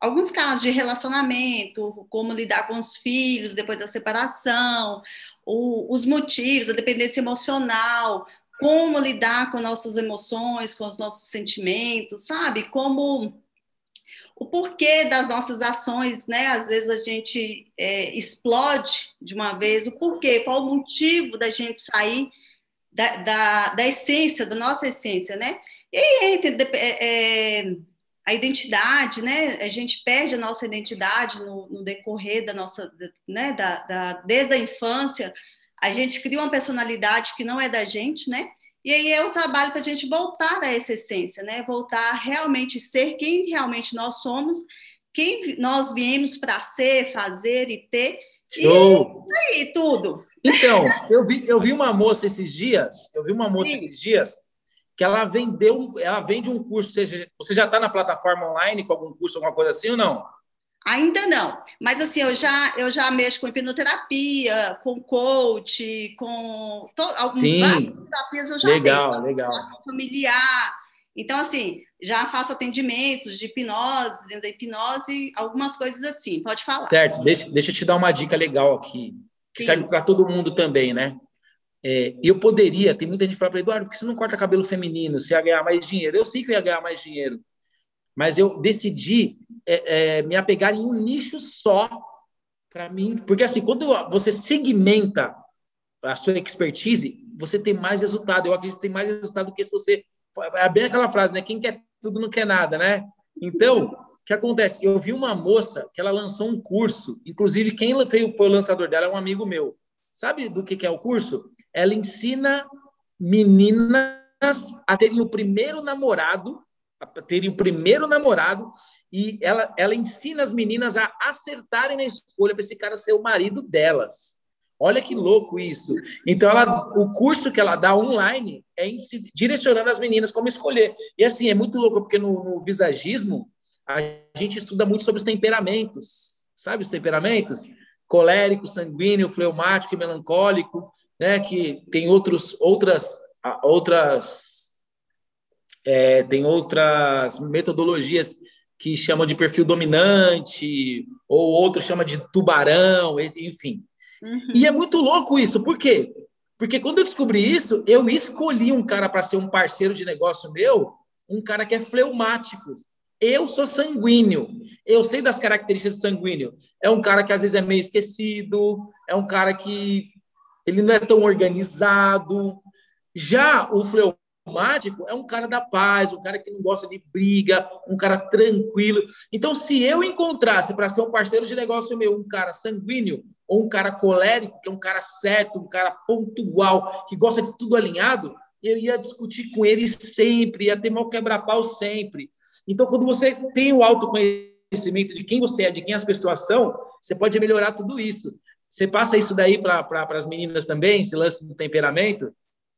alguns casos de relacionamento, como lidar com os filhos depois da separação, o, os motivos, a dependência emocional, como lidar com nossas emoções, com os nossos sentimentos, sabe? Como o porquê das nossas ações, né? Às vezes a gente é, explode de uma vez, o porquê, qual o motivo da gente sair da, da, da essência, da nossa essência, né? E aí entre é, é, a identidade, né? A gente perde a nossa identidade no, no decorrer da nossa, né? Da, da, desde a infância, a gente cria uma personalidade que não é da gente, né? E aí é o trabalho para a gente voltar a essa essência, né? Voltar a realmente ser quem realmente nós somos, quem nós viemos para ser, fazer e ter. Show! E aí, tudo. Então, eu vi, eu vi uma moça esses dias, eu vi uma moça Sim. esses dias que ela vendeu, ela vende um curso. Você já está na plataforma online com algum curso, alguma coisa assim ou não? Ainda não, mas assim, eu já, eu já mexo com hipnoterapia, com coach, com to, algumas terapias eu já legal, tenho, legal. relação familiar. Então, assim, já faço atendimentos de hipnose, dentro da hipnose, algumas coisas assim, pode falar. Certo, deixa, deixa eu te dar uma dica legal aqui, que Sim. serve para todo mundo também, né? É, eu poderia, tem muita gente que fala para Eduardo, por que você não corta cabelo feminino? Você ia ganhar mais dinheiro. Eu sei que eu ia ganhar mais dinheiro mas eu decidi é, é, me apegar em um nicho só para mim, porque assim, quando você segmenta a sua expertise, você tem mais resultado. Eu acredito que tem mais resultado do que se você. É bem aquela frase, né? Quem quer tudo não quer nada, né? Então, o que acontece? Eu vi uma moça que ela lançou um curso, inclusive quem foi o lançador dela é um amigo meu. Sabe do que é o curso? Ela ensina meninas a terem o primeiro namorado terem o primeiro namorado e ela, ela ensina as meninas a acertarem na escolha para esse cara ser o marido delas. Olha que louco isso. Então, ela, o curso que ela dá online é direcionando as meninas como escolher. E assim, é muito louco, porque no, no visagismo, a gente estuda muito sobre os temperamentos. Sabe os temperamentos? Colérico, sanguíneo, fleumático e melancólico, né? Que tem outros, outras, outras é, tem outras metodologias que chamam de perfil dominante, ou outro chama de tubarão, enfim. Uhum. E é muito louco isso, por quê? Porque quando eu descobri isso, eu escolhi um cara para ser um parceiro de negócio meu, um cara que é fleumático. Eu sou sanguíneo, eu sei das características do sanguíneo. É um cara que às vezes é meio esquecido, é um cara que ele não é tão organizado. Já o fleumático, mágico é um cara da paz, um cara que não gosta de briga, um cara tranquilo. Então, se eu encontrasse para ser um parceiro de negócio meu um cara sanguíneo ou um cara colérico, que é um cara certo, um cara pontual, que gosta de tudo alinhado, eu ia discutir com ele sempre, ia ter mal quebra-pau sempre. Então, quando você tem o autoconhecimento de quem você é, de quem as pessoas são, você pode melhorar tudo isso. Você passa isso daí para pra, as meninas também, esse lance do temperamento?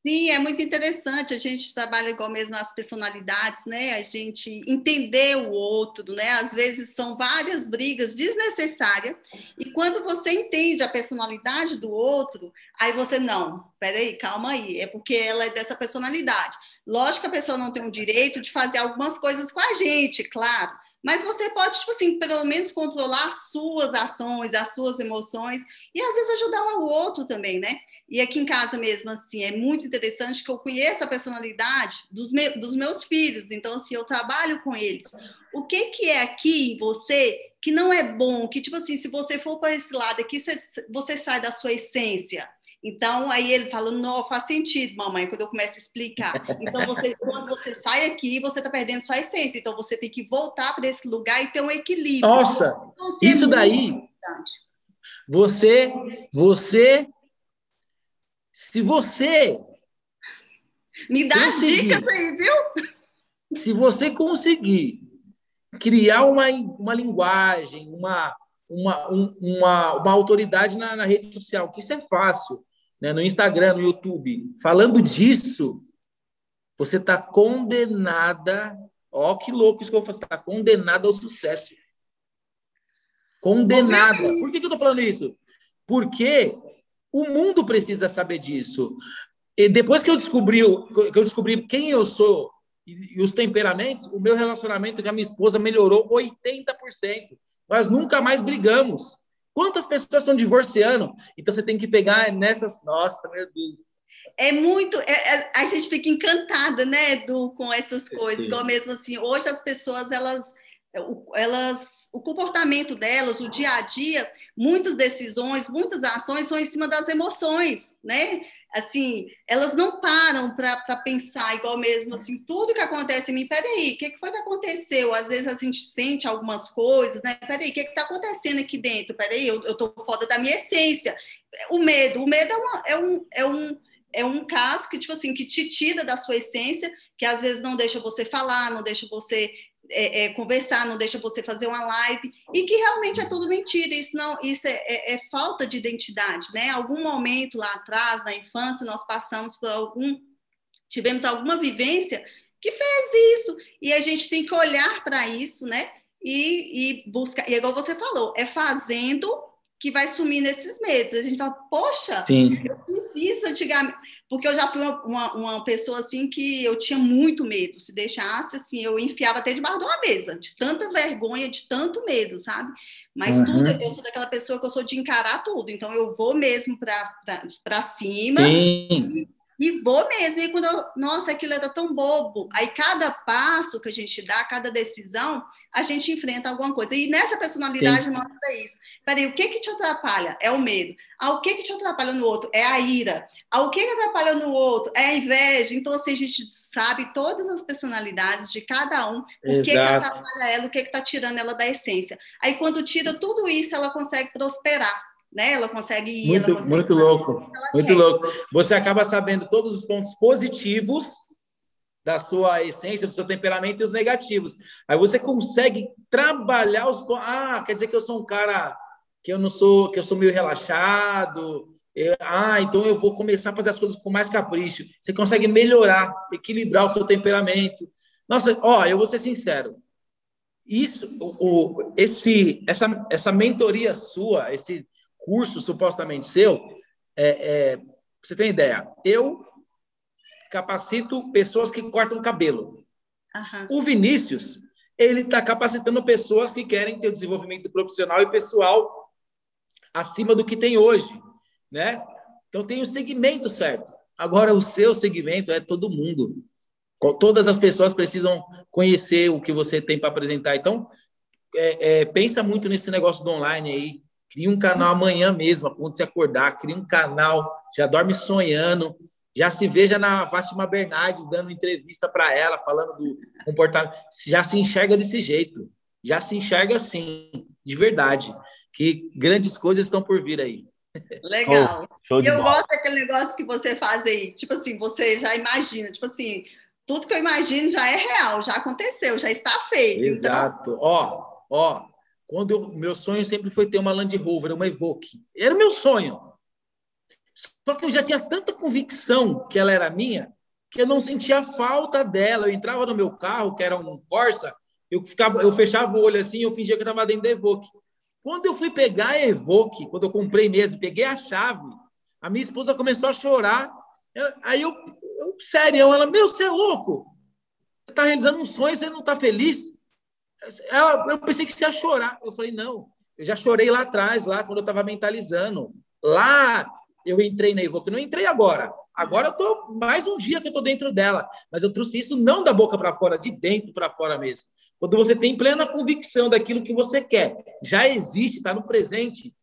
Sim, é muito interessante. A gente trabalha igual mesmo as personalidades, né? A gente entender o outro, né? Às vezes são várias brigas desnecessárias. E quando você entende a personalidade do outro, aí você não, peraí, calma aí, é porque ela é dessa personalidade. Lógico que a pessoa não tem o direito de fazer algumas coisas com a gente, claro mas você pode, tipo assim, pelo menos controlar as suas ações, as suas emoções e às vezes ajudar um ao outro também, né? E aqui em casa mesmo, assim, é muito interessante que eu conheço a personalidade dos, me dos meus filhos, então, assim, eu trabalho com eles. O que que é aqui em você que não é bom, que, tipo assim, se você for para esse lado aqui, você sai da sua essência. Então, aí ele fala, não, faz sentido, mamãe, quando eu começo a explicar. Então, você, quando você sai aqui, você está perdendo sua essência. Então, você tem que voltar para esse lugar e ter um equilíbrio. Nossa, então, é isso é daí, importante. você, você, se você... Me dá as dicas aí, viu? Se você conseguir criar uma, uma linguagem, uma, uma, uma, uma autoridade na, na rede social, que isso é fácil né, no Instagram, no YouTube, falando disso, você está condenada. Ó, que louco isso que eu vou fazer. Está condenada ao sucesso. Condenada. Por que, que eu estou falando isso? Porque o mundo precisa saber disso. E depois que eu descobri, que eu descobri quem eu sou e, e os temperamentos, o meu relacionamento com a minha esposa melhorou 80%. Nós nunca mais brigamos. Quantas pessoas estão divorciando? Então você tem que pegar nessas. Nossa, meu Deus. É muito. É, é, a gente fica encantada, né, Edu, com essas coisas. Igual mesmo assim, hoje as pessoas, elas. elas o comportamento delas, o dia a dia, muitas decisões, muitas ações são em cima das emoções, né? Assim, elas não param para pensar igual mesmo, assim, tudo que acontece em mim, peraí, o que, que foi que aconteceu? Às vezes a gente sente algumas coisas, né? Peraí, o que está acontecendo aqui dentro? Peraí, eu, eu tô foda da minha essência. O medo, o medo é, uma, é, um, é, um, é um caso que, tipo assim, que te tira da sua essência, que às vezes não deixa você falar, não deixa você é, é, conversar, não deixa você fazer uma live, e que realmente é tudo mentira, isso não, isso é, é, é, falta de identidade, né? Algum momento lá atrás, na infância, nós passamos por algum, tivemos alguma vivência que fez isso, e a gente tem que olhar para isso, né? E, e buscar, e igual você falou, é fazendo que vai sumir nesses meses. A gente fala, poxa, Sim. eu fiz isso antigamente. Porque eu já fui uma, uma, pessoa assim que eu tinha muito medo. Se deixasse, assim, eu enfiava até debaixo de uma mesa, de tanta vergonha, de tanto medo, sabe? Mas uhum. tudo, eu sou daquela pessoa que eu sou de encarar tudo. Então eu vou mesmo para cima. Sim. E, e vou mesmo. E quando eu, nossa, aquilo era tão bobo. Aí cada passo que a gente dá, cada decisão, a gente enfrenta alguma coisa. E nessa personalidade Sim. mostra isso. Peraí, o que que te atrapalha? É o medo. Ah, o que que te atrapalha no outro? É a ira. Ah, o que que atrapalha no outro? É a inveja. Então, assim, a gente sabe todas as personalidades de cada um, o Exato. que que atrapalha ela, o que que tá tirando ela da essência. Aí, quando tira tudo isso, ela consegue prosperar né? Ela consegue ir, muito, ela consegue muito louco, muito quer. louco. Você acaba sabendo todos os pontos positivos da sua essência, do seu temperamento e os negativos. Aí você consegue trabalhar os pontos. Ah, quer dizer que eu sou um cara que eu não sou, que eu sou meio relaxado. Eu, ah, então eu vou começar a fazer as coisas com mais capricho. Você consegue melhorar, equilibrar o seu temperamento. Nossa, ó, eu vou ser sincero. Isso, o, o esse, essa, essa mentoria sua, esse curso supostamente seu, é, é, você tem ideia, eu capacito pessoas que cortam cabelo. Uhum. O Vinícius, ele está capacitando pessoas que querem ter o desenvolvimento profissional e pessoal acima do que tem hoje, né? Então tem o segmento certo. Agora o seu segmento é todo mundo. Todas as pessoas precisam conhecer o que você tem para apresentar. Então é, é, pensa muito nesse negócio do online aí. Cria um canal amanhã mesmo, quando você acordar, cria um canal, já dorme sonhando, já se veja na Fátima Bernardes dando entrevista para ela, falando do comportamento, já se enxerga desse jeito, já se enxerga assim, de verdade, que grandes coisas estão por vir aí. Legal. Oh, e eu bola. gosto daquele negócio que você faz aí, tipo assim, você já imagina, tipo assim, tudo que eu imagino já é real, já aconteceu, já está feito. Então Exato. Ó, então... ó, quando eu, meu sonho sempre foi ter uma Land Rover, uma Evoque. Era meu sonho. Só que eu já tinha tanta convicção que ela era minha, que eu não sentia falta dela. Eu entrava no meu carro, que era um Corsa, eu ficava, eu fechava o olho assim, eu fingia que eu estava dentro da Evoque. Quando eu fui pegar a Evoque, quando eu comprei mesmo, peguei a chave, a minha esposa começou a chorar. aí eu, eu sério, ela, meu, você é louco? Você está realizando um sonho, você não está feliz? Ela, eu pensei que você ia chorar. Eu falei, não, eu já chorei lá atrás, lá quando eu estava mentalizando. Lá eu entrei na Evoque, não entrei agora. Agora eu tô mais um dia que eu tô dentro dela, mas eu trouxe isso não da boca para fora, de dentro para fora mesmo. Quando você tem plena convicção daquilo que você quer, já existe, está no presente.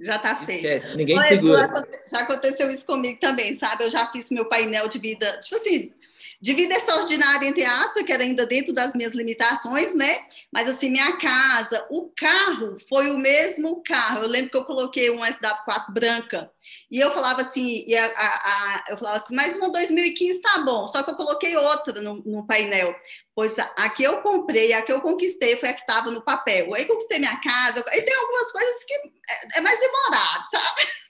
Já está feito. Esquece, ninguém Olha, segura. Já aconteceu isso comigo também, sabe? Eu já fiz meu painel de vida, tipo assim, de vida extraordinária, entre aspas, que era ainda dentro das minhas limitações, né? Mas assim, minha casa, o carro foi o mesmo carro. Eu lembro que eu coloquei um SW4 branca e eu falava assim, e a, a, a, eu falava assim, mais uma 2015 tá bom, só que eu coloquei outra no, no painel. Pois a que eu comprei, a que eu conquistei foi a que estava no papel. Aí conquistei minha casa, e tem algumas coisas que é, é mais demorado, sabe?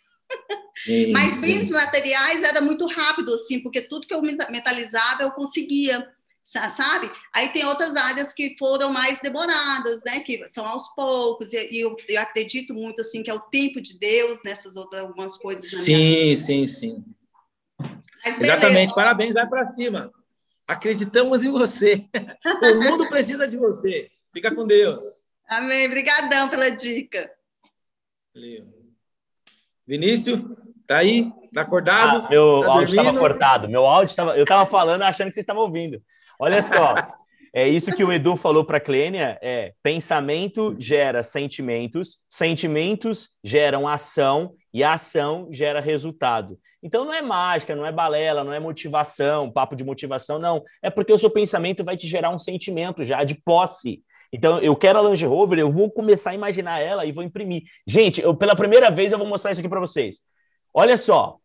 Mas bens materiais era muito rápido, assim, porque tudo que eu mentalizava eu conseguia, sabe? Aí tem outras áreas que foram mais demoradas, né? Que são aos poucos, e eu, eu acredito muito, assim, que é o tempo de Deus nessas outras algumas coisas. sim, sim, sim. Exatamente, parabéns, vai para cima. Acreditamos em você. o mundo precisa de você. Fica com Deus. Amém. Obrigadão pela dica. Valeu. Vinícius, tá aí? Tá acordado? Ah, meu tá áudio estava cortado. Meu áudio estava. Eu estava falando achando que vocês estavam ouvindo. Olha só. É isso que o Edu falou para a Clênia, é pensamento gera sentimentos, sentimentos geram ação e a ação gera resultado. Então não é mágica, não é balela, não é motivação, papo de motivação, não. É porque o seu pensamento vai te gerar um sentimento já de posse. Então, eu quero a Land Rover, eu vou começar a imaginar ela e vou imprimir. Gente, eu, pela primeira vez eu vou mostrar isso aqui para vocês. Olha só,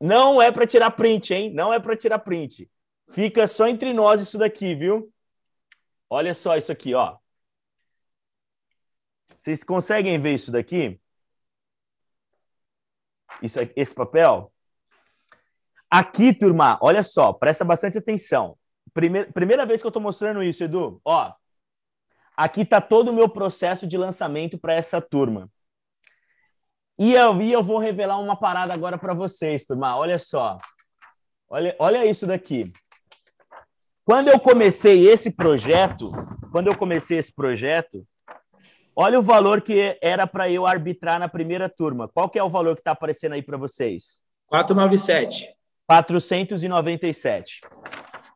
Não é para tirar print, hein? Não é para tirar print. Fica só entre nós isso daqui, viu? Olha só isso aqui, ó. Vocês conseguem ver isso daqui? Isso, esse papel? Aqui, turma, olha só, presta bastante atenção. Primeira, primeira vez que eu estou mostrando isso, Edu. Ó, aqui está todo o meu processo de lançamento para essa turma. E eu, e eu vou revelar uma parada agora para vocês, turma. Olha só. Olha, olha isso daqui. Quando eu comecei esse projeto, quando eu comecei esse projeto, olha o valor que era para eu arbitrar na primeira turma. Qual que é o valor que está aparecendo aí para vocês? 497. 497.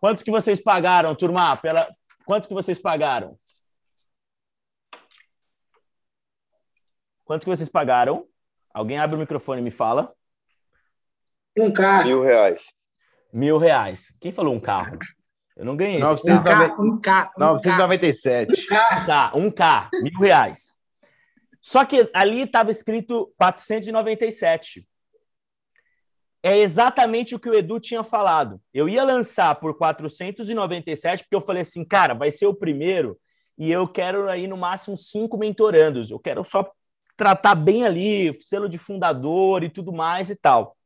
Quanto que vocês pagaram, turma? Pela... Quanto que vocês pagaram? Quanto que vocês pagaram? Alguém abre o microfone e me fala. Um carro. Mil reais. Mil reais. Quem falou um carro? Eu não ganhei 990... Um K. Um 997. Um K. Um K. Mil reais. Só que ali estava escrito 497 é exatamente o que o Edu tinha falado. Eu ia lançar por 497, porque eu falei assim, cara, vai ser o primeiro e eu quero aí no máximo cinco mentorandos. Eu quero só tratar bem ali, selo de fundador e tudo mais e tal.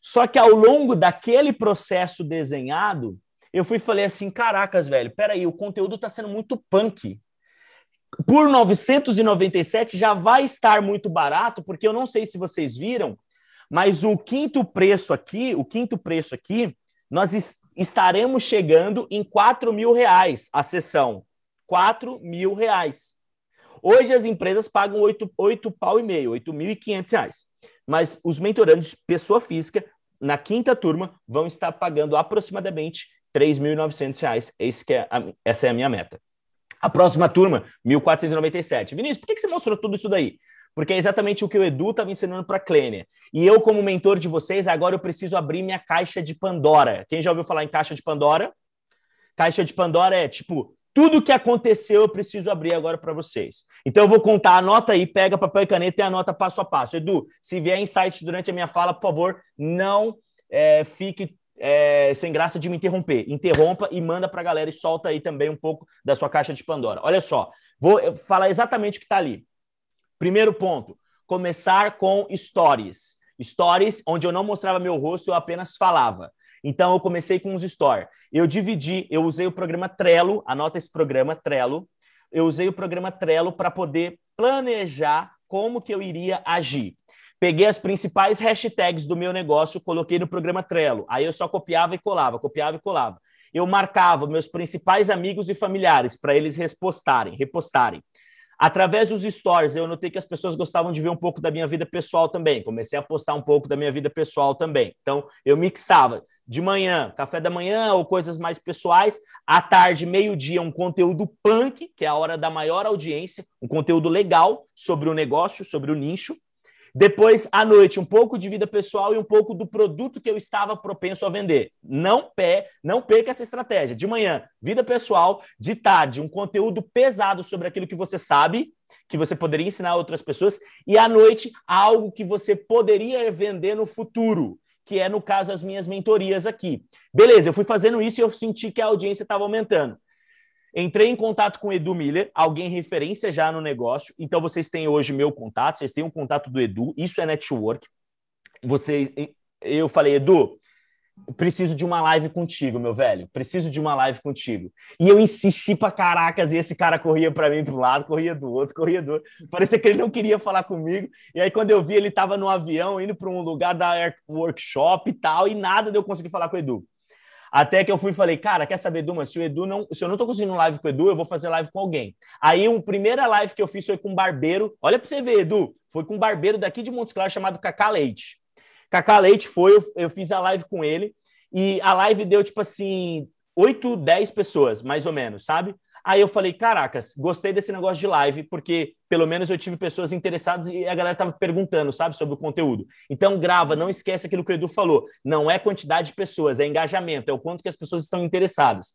Só que ao longo daquele processo desenhado, eu fui falei assim, caracas, velho, peraí, o conteúdo está sendo muito punk. Por 997 já vai estar muito barato, porque eu não sei se vocês viram, mas o quinto preço aqui, o quinto preço aqui, nós estaremos chegando em 4 mil reais a sessão. 4 mil reais. Hoje as empresas pagam 8, 8 pau e meio, 8.500 reais. Mas os mentorandos, pessoa física, na quinta turma, vão estar pagando aproximadamente 3.900 reais. Esse que é a, essa é a minha meta. A próxima turma, 1.497. Vinícius, por que, que você mostrou tudo isso daí? porque é exatamente o que o Edu estava ensinando para a Clênia. E eu, como mentor de vocês, agora eu preciso abrir minha caixa de Pandora. Quem já ouviu falar em caixa de Pandora? Caixa de Pandora é tipo, tudo que aconteceu eu preciso abrir agora para vocês. Então eu vou contar, anota aí, pega papel e caneta e anota passo a passo. Edu, se vier insight durante a minha fala, por favor, não é, fique é, sem graça de me interromper. Interrompa e manda para a galera e solta aí também um pouco da sua caixa de Pandora. Olha só, vou falar exatamente o que está ali. Primeiro ponto, começar com stories. Stories onde eu não mostrava meu rosto, eu apenas falava. Então eu comecei com os stories. Eu dividi, eu usei o programa Trello, anota esse programa Trello. Eu usei o programa Trello para poder planejar como que eu iria agir. Peguei as principais hashtags do meu negócio, coloquei no programa Trello. Aí eu só copiava e colava, copiava e colava. Eu marcava meus principais amigos e familiares para eles repostarem, repostarem. Através dos stories, eu notei que as pessoas gostavam de ver um pouco da minha vida pessoal também. Comecei a postar um pouco da minha vida pessoal também. Então, eu mixava de manhã, café da manhã ou coisas mais pessoais, à tarde, meio-dia, um conteúdo punk, que é a hora da maior audiência, um conteúdo legal sobre o negócio, sobre o nicho. Depois, à noite, um pouco de vida pessoal e um pouco do produto que eu estava propenso a vender. Não pé, não perca essa estratégia. De manhã, vida pessoal, de tarde, um conteúdo pesado sobre aquilo que você sabe, que você poderia ensinar a outras pessoas, e à noite, algo que você poderia vender no futuro, que é no caso as minhas mentorias aqui. Beleza, eu fui fazendo isso e eu senti que a audiência estava aumentando. Entrei em contato com o Edu Miller, alguém referência já no negócio. Então vocês têm hoje meu contato, vocês têm o um contato do Edu, isso é network. Você, eu falei, Edu, preciso de uma live contigo, meu velho. Preciso de uma live contigo. E eu insisti pra caracas, e esse cara corria para mim para um lado, corria do outro, corria do outro. Parecia que ele não queria falar comigo. E aí, quando eu vi, ele estava no avião, indo para um lugar da workshop e tal, e nada de eu conseguir falar com o Edu. Até que eu fui e falei, cara, quer saber, Edu, mas se o Edu não. Se eu não tô conseguindo live com o Edu, eu vou fazer live com alguém. Aí, a primeira live que eu fiz foi com um barbeiro. Olha para você ver, Edu. Foi com um barbeiro daqui de Montes Claros chamado Cacá Leite. Cacá Leite foi, eu, eu fiz a live com ele. E a live deu, tipo assim, 8, 10 pessoas, mais ou menos, sabe? Aí eu falei, caracas, gostei desse negócio de live, porque pelo menos eu tive pessoas interessadas e a galera tava perguntando, sabe, sobre o conteúdo. Então grava, não esquece aquilo que o Edu falou. Não é quantidade de pessoas, é engajamento, é o quanto que as pessoas estão interessadas.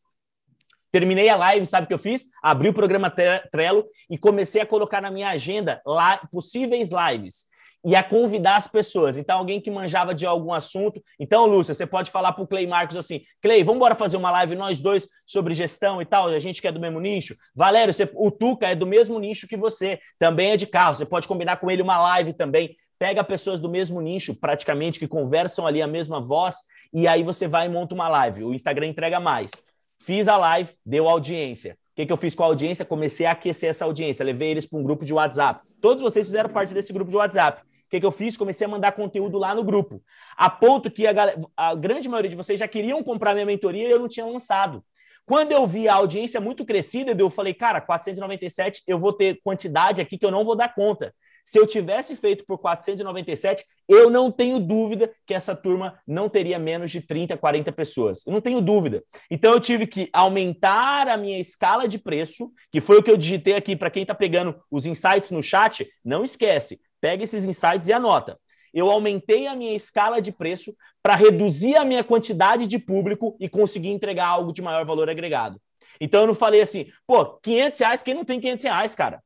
Terminei a live, sabe o que eu fiz? Abri o programa Trello e comecei a colocar na minha agenda lá, possíveis lives. E a convidar as pessoas. Então, alguém que manjava de algum assunto. Então, Lúcia, você pode falar para o Clay Marcos assim: Clay, vamos embora fazer uma live nós dois sobre gestão e tal. A gente que é do mesmo nicho. Valério, você, o Tuca é do mesmo nicho que você, também é de carro. Você pode combinar com ele uma live também. Pega pessoas do mesmo nicho, praticamente, que conversam ali a mesma voz, e aí você vai e monta uma live. O Instagram entrega mais. Fiz a live, deu audiência. O que, que eu fiz com a audiência? Comecei a aquecer essa audiência, levei eles para um grupo de WhatsApp. Todos vocês fizeram parte desse grupo de WhatsApp. Que, que eu fiz? Comecei a mandar conteúdo lá no grupo. A ponto que a, a grande maioria de vocês já queriam comprar minha mentoria e eu não tinha lançado. Quando eu vi a audiência muito crescida, eu falei, cara, 497, eu vou ter quantidade aqui que eu não vou dar conta. Se eu tivesse feito por 497, eu não tenho dúvida que essa turma não teria menos de 30, 40 pessoas. Eu não tenho dúvida. Então eu tive que aumentar a minha escala de preço, que foi o que eu digitei aqui para quem está pegando os insights no chat. Não esquece, pega esses insights e anota. Eu aumentei a minha escala de preço para reduzir a minha quantidade de público e conseguir entregar algo de maior valor agregado. Então eu não falei assim, pô, 500 reais, quem não tem 500 reais, cara?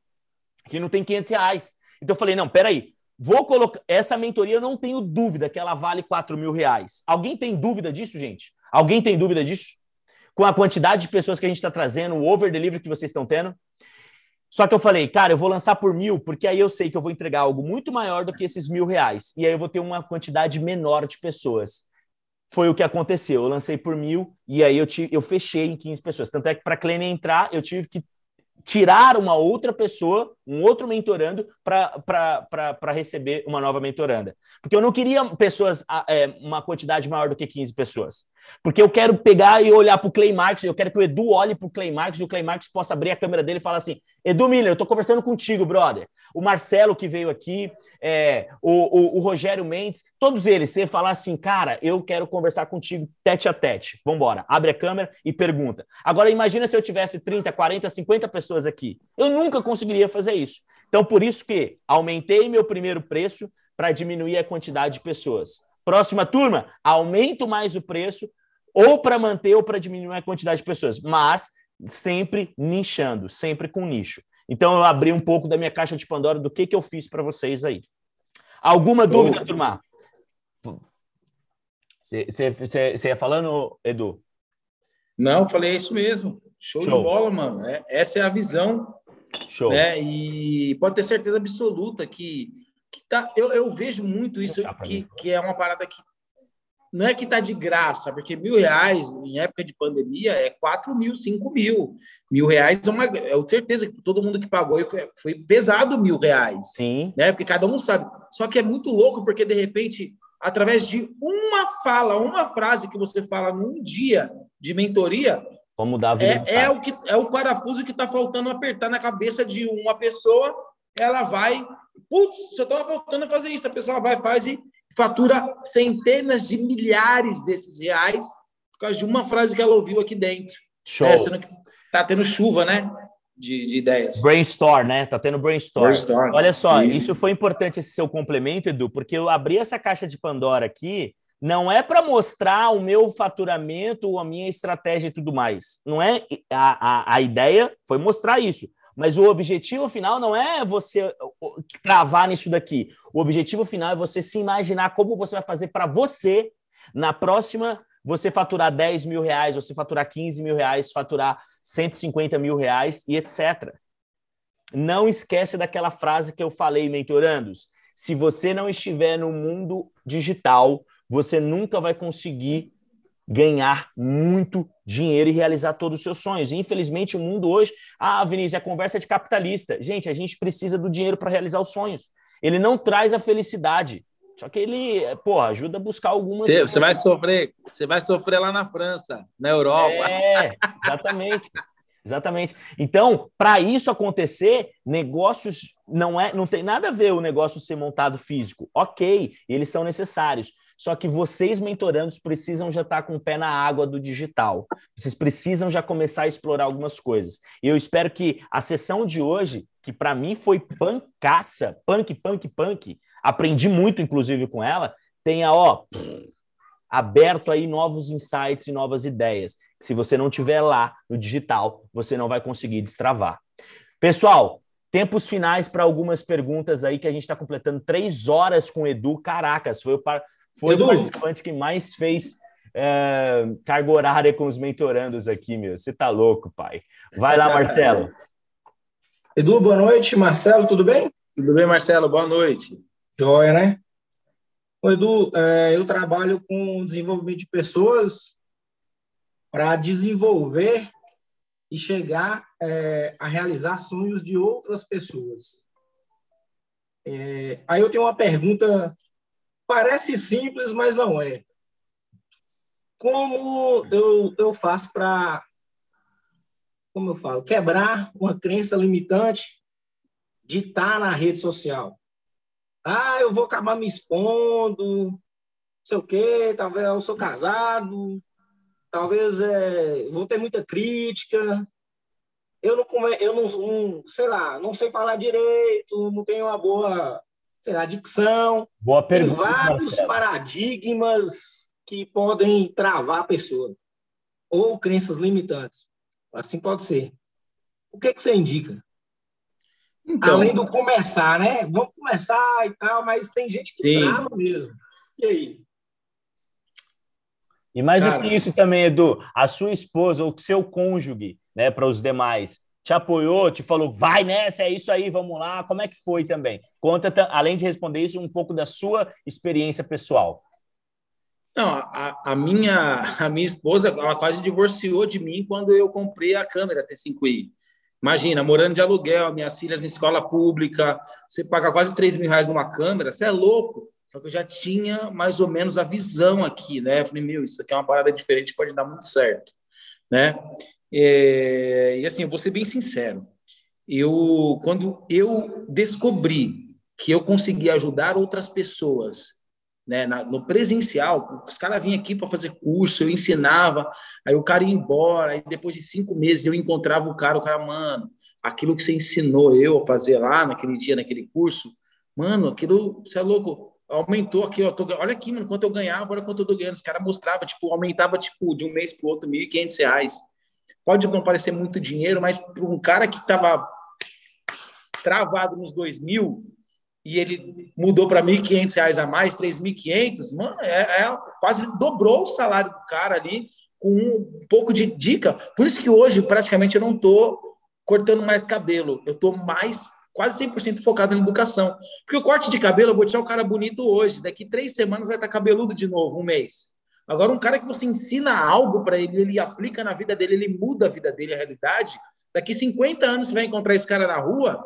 Quem não tem 500 reais? Então eu falei, não, peraí, vou colocar. Essa mentoria eu não tenho dúvida que ela vale 4 mil reais. Alguém tem dúvida disso, gente? Alguém tem dúvida disso? Com a quantidade de pessoas que a gente está trazendo, o over delivery que vocês estão tendo. Só que eu falei, cara, eu vou lançar por mil, porque aí eu sei que eu vou entregar algo muito maior do que esses mil reais. E aí eu vou ter uma quantidade menor de pessoas. Foi o que aconteceu. Eu lancei por mil e aí eu, eu fechei em 15 pessoas. Tanto é que para a Clênia entrar, eu tive que tirar uma outra pessoa, um outro mentorando, para receber uma nova mentoranda. Porque eu não queria pessoas, é, uma quantidade maior do que 15 pessoas. Porque eu quero pegar e olhar para o Clay Marks, eu quero que o Edu olhe para o Clay Marks e o Clay Marks possa abrir a câmera dele e falar assim: Edu Miller, eu estou conversando contigo, brother. O Marcelo que veio aqui, é, o, o, o, Rogério Mendes, todos eles, você falar assim, cara, eu quero conversar contigo tete a tete. Vambora, abre a câmera e pergunta. Agora, imagina se eu tivesse 30, 40, 50 pessoas aqui. Eu nunca conseguiria fazer isso. Então, por isso que aumentei meu primeiro preço para diminuir a quantidade de pessoas. Próxima turma, aumento mais o preço ou para manter ou para diminuir a quantidade de pessoas, mas sempre nichando, sempre com nicho. Então eu abri um pouco da minha caixa de Pandora do que, que eu fiz para vocês aí. Alguma dúvida, turma? Você ia falando, Edu? Não, falei isso mesmo. Show, Show. de bola, mano. É, essa é a visão. Show. Né? E pode ter certeza absoluta que, que tá, eu, eu vejo muito isso, que, que é uma parada que não é que está de graça, porque mil reais em época de pandemia é quatro mil, cinco mil. Mil reais é uma. Eu tenho certeza que todo mundo que pagou foi, foi pesado mil reais. Sim. Né? Porque cada um sabe. Só que é muito louco, porque de repente, através de uma fala, uma frase que você fala num dia de mentoria. Vamos mudar a vida é, é o que é o parafuso que está faltando apertar na cabeça de uma pessoa. Ela vai. Putz, eu estava voltando a fazer isso. A pessoa vai, faz e fatura centenas de milhares desses reais por causa de uma frase que ela ouviu aqui dentro. Show. É, sendo que tá tendo chuva, né? De, de, ideias. Brainstorm, né? Tá tendo brainstorm. brainstorm. Olha só, isso. isso foi importante esse seu complemento, Edu, porque eu abri essa caixa de Pandora aqui, não é para mostrar o meu faturamento, a minha estratégia e tudo mais. Não é a, a, a ideia foi mostrar isso. Mas o objetivo final não é você travar nisso daqui. O objetivo final é você se imaginar como você vai fazer para você, na próxima, você faturar 10 mil reais, você faturar 15 mil reais, faturar 150 mil reais e etc. Não esquece daquela frase que eu falei, mentorandos. Se você não estiver no mundo digital, você nunca vai conseguir ganhar muito dinheiro e realizar todos os seus sonhos. infelizmente, o mundo hoje, ah, Vinícius, a conversa é de capitalista. Gente, a gente precisa do dinheiro para realizar os sonhos. Ele não traz a felicidade. Só que ele, pô, ajuda a buscar algumas. Você, você vai sofrer, você vai sofrer lá na França, na Europa. É, exatamente. Exatamente. Então, para isso acontecer, negócios não é, não tem nada a ver o negócio ser montado físico. OK, eles são necessários. Só que vocês, mentorandos, precisam já estar com o pé na água do digital. Vocês precisam já começar a explorar algumas coisas. E eu espero que a sessão de hoje, que para mim foi pancaça, punk, punk, punk, aprendi muito, inclusive, com ela, tenha, ó, aberto aí novos insights e novas ideias. Se você não tiver lá no digital, você não vai conseguir destravar. Pessoal, Tempos finais para algumas perguntas aí, que a gente está completando três horas com o Edu. Caracas, foi o, foi Edu. o participante que mais fez é, carga horária com os mentorandos aqui, meu. Você tá louco, pai. Vai lá, Marcelo. Edu, boa noite. Marcelo, tudo bem? Tudo bem, Marcelo? Boa noite. Joia, né? Ô, Edu, é, eu trabalho com desenvolvimento de pessoas para desenvolver e chegar é, a realizar sonhos de outras pessoas. É, aí eu tenho uma pergunta, parece simples, mas não é. Como eu, eu faço para, como eu falo, quebrar uma crença limitante de estar na rede social? Ah, eu vou acabar me expondo, não sei o quê, talvez eu sou casado, talvez é, vou ter muita crítica. Eu não, eu não, sei lá, não sei falar direito, não tenho uma boa, sei lá, dicção. Boa pergunta. Tem vários Marcelo. paradigmas que podem travar a pessoa ou crenças limitantes. Assim pode ser. O que, que você indica? Então, Além do começar, né? Vamos começar e tal, mas tem gente que sim. trava mesmo. E aí? E mais do que isso também, Edu, a sua esposa ou seu cônjuge, né, para os demais, te apoiou, te falou, vai nessa, é isso aí, vamos lá. Como é que foi também? Conta, além de responder isso, um pouco da sua experiência pessoal. Não, a, a, minha, a minha esposa, ela quase divorciou de mim quando eu comprei a câmera T5i. Imagina, morando de aluguel, minhas filhas em escola pública, você paga quase 3 mil reais numa câmera, você é louco. Só que eu já tinha mais ou menos a visão aqui, né? Eu falei, meu, isso aqui é uma parada diferente, pode dar muito certo, né? É, e assim, eu vou ser bem sincero. Eu, quando eu descobri que eu conseguia ajudar outras pessoas, né, na, no presencial, os caras vinham aqui para fazer curso, eu ensinava, aí o cara ia embora, aí depois de cinco meses eu encontrava o cara, o cara, mano, aquilo que você ensinou eu a fazer lá naquele dia, naquele curso, mano, aquilo, você é louco, aumentou aqui, ó, tô, olha aqui, mano, quanto eu ganhava, olha quanto eu tô ganhando. Os caras mostravam, tipo, aumentava, tipo, de um mês para o outro, R$ 1.500. Pode não parecer muito dinheiro, mas para um cara que estava travado nos dois mil e ele mudou para R$ 1.500 a mais, R$ 3.500, mano, é, é, quase dobrou o salário do cara ali com um pouco de dica. Por isso que hoje, praticamente, eu não estou cortando mais cabelo. Eu estou mais quase 100% focado na educação. Porque o corte de cabelo, eu vou tirar o cara bonito hoje, daqui três semanas vai estar cabeludo de novo, um mês. Agora, um cara que você ensina algo para ele, ele aplica na vida dele, ele muda a vida dele, a realidade. Daqui 50 anos você vai encontrar esse cara na rua,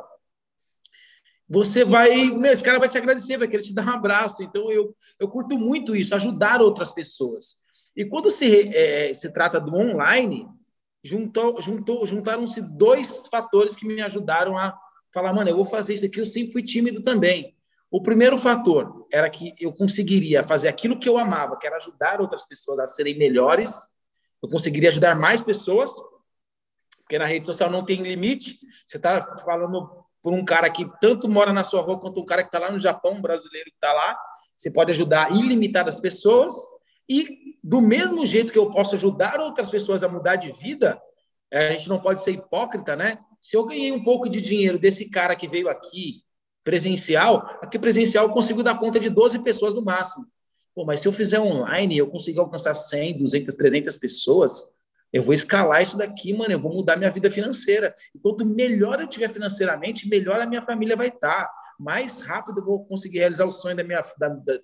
você vai, meu, esse cara vai te agradecer, vai querer te dar um abraço. Então, eu, eu curto muito isso, ajudar outras pessoas. E quando se, é, se trata do online, juntou, juntou, juntaram-se dois fatores que me ajudaram a falar, mano, eu vou fazer isso aqui, eu sempre fui tímido também. O primeiro fator era que eu conseguiria fazer aquilo que eu amava, que era ajudar outras pessoas a serem melhores. Eu conseguiria ajudar mais pessoas, porque na rede social não tem limite. Você está falando por um cara que tanto mora na sua rua quanto um cara que está lá no Japão, um brasileiro que está lá. Você pode ajudar ilimitadas pessoas. E do mesmo jeito que eu posso ajudar outras pessoas a mudar de vida, é, a gente não pode ser hipócrita, né? Se eu ganhei um pouco de dinheiro desse cara que veio aqui presencial, aqui presencial eu consigo dar conta de 12 pessoas no máximo. Pô, mas se eu fizer online, eu consigo alcançar 100, 200, 300 pessoas, eu vou escalar isso daqui, mano, eu vou mudar minha vida financeira. E quanto melhor eu tiver financeiramente, melhor a minha família vai estar. Mais rápido eu vou conseguir realizar o sonho da minha da, da,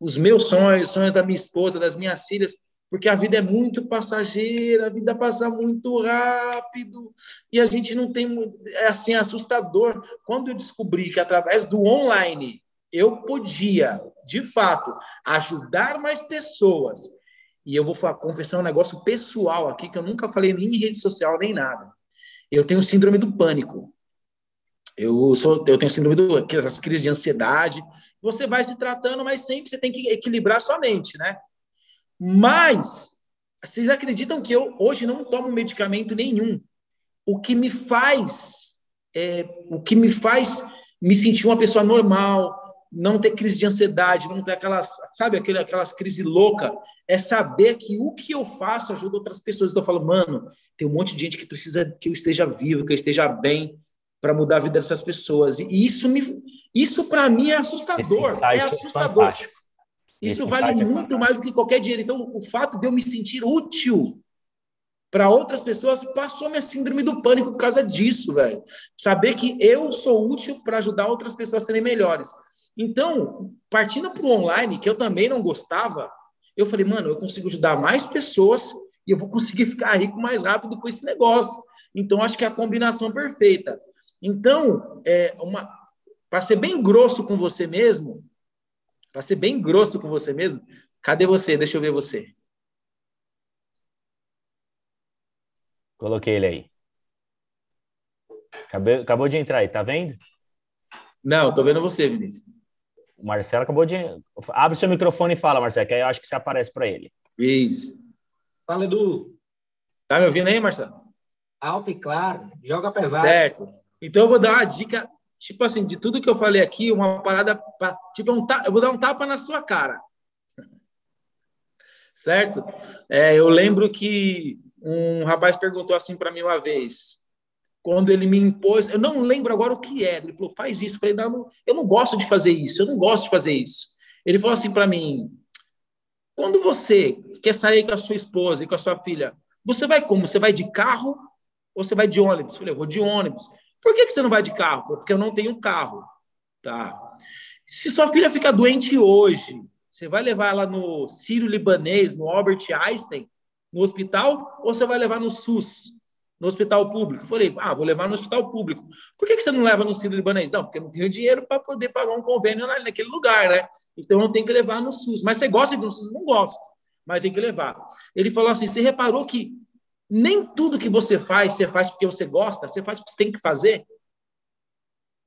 os meus sonhos, os sonhos da minha esposa, das minhas filhas porque a vida é muito passageira, a vida passa muito rápido e a gente não tem é assim assustador. Quando eu descobri que através do online eu podia, de fato, ajudar mais pessoas. E eu vou confessar um negócio pessoal aqui que eu nunca falei nem em rede social nem nada. Eu tenho síndrome do pânico. Eu sou, eu tenho síndrome do essas crises de ansiedade. Você vai se tratando, mas sempre você tem que equilibrar sua mente, né? Mas vocês acreditam que eu hoje não tomo medicamento nenhum? O que me faz, é, o que me faz me sentir uma pessoa normal, não ter crise de ansiedade, não ter aquelas, sabe, aquelas, aquelas crises loucas, é saber que o que eu faço ajuda outras pessoas. Então eu falo, mano, tem um monte de gente que precisa que eu esteja vivo, que eu esteja bem. para mudar a vida dessas pessoas. E isso me, isso para mim é assustador. É assustador. É isso Esse vale é muito é mais do que qualquer dinheiro. Então, o fato de eu me sentir útil para outras pessoas passou minha síndrome do pânico por causa disso, velho. Saber que eu sou útil para ajudar outras pessoas a serem melhores. Então, partindo para o online, que eu também não gostava, eu falei, mano, eu consigo ajudar mais pessoas e eu vou conseguir ficar rico mais rápido com esse negócio. Então, acho que é a combinação perfeita. Então, é uma para ser bem grosso com você mesmo, para ser bem grosso com você mesmo, cadê você? Deixa eu ver você. Coloquei ele aí. Acabou, acabou de entrar aí, tá vendo? Não, tô vendo você, Vinícius. O Marcelo acabou de. Abre seu microfone e fala, Marcelo, que aí eu acho que você aparece para ele. Isso. Fala, Edu. Tá me ouvindo aí, Marcelo? Alto e claro. Joga pesado. Certo. Então eu vou dar uma dica, tipo assim, de tudo que eu falei aqui, uma parada. Pra, tipo, um eu vou dar um tapa na sua cara. Certo? É, eu lembro que um rapaz perguntou assim para mim uma vez, quando ele me impôs, eu não lembro agora o que era. Ele falou: faz isso. Eu falei: não, eu não gosto de fazer isso, eu não gosto de fazer isso. Ele falou assim para mim: quando você quer sair com a sua esposa e com a sua filha, você vai como? Você vai de carro ou você vai de ônibus? Eu falei: eu vou de ônibus. Por que, que você não vai de carro? Porque eu não tenho carro. Tá. Se sua filha fica doente hoje, você vai levar ela no Sírio-Libanês, no Albert Einstein, no hospital ou você vai levar no SUS, no hospital público? Eu falei, ah, vou levar no hospital público. Por que, que você não leva no Sírio Libanês? Não, porque eu não tenho dinheiro para poder pagar um convênio naquele lugar, né? Então eu tenho que levar no SUS. Mas você gosta de no SUS? Não gosto, mas tem que levar. Ele falou assim: você reparou que nem tudo que você faz, você faz porque você gosta, você faz porque você tem que fazer?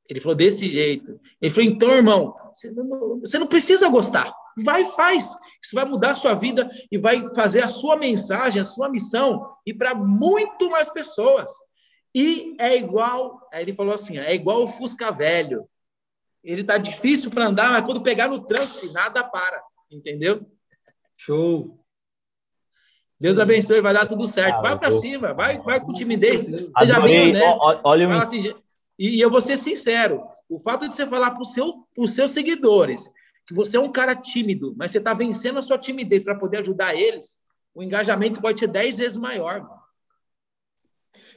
Ele falou desse jeito. Ele falou: então, irmão, você não, você não precisa gostar. Vai e faz. Isso vai mudar a sua vida e vai fazer a sua mensagem, a sua missão e para muito mais pessoas. E é igual, aí ele falou assim, é igual o Fusca velho. Ele tá difícil para andar, mas quando pegar no trânsito, nada para, entendeu? Show. Deus abençoe, vai dar tudo certo. Ah, vai para cima, vai, vai com timidez. Seja bem honesto. Olha o... Assim, e eu vou ser sincero, o fato de você falar para seu, os seus seguidores que você é um cara tímido, mas você está vencendo a sua timidez para poder ajudar eles, o engajamento pode ser 10 vezes maior.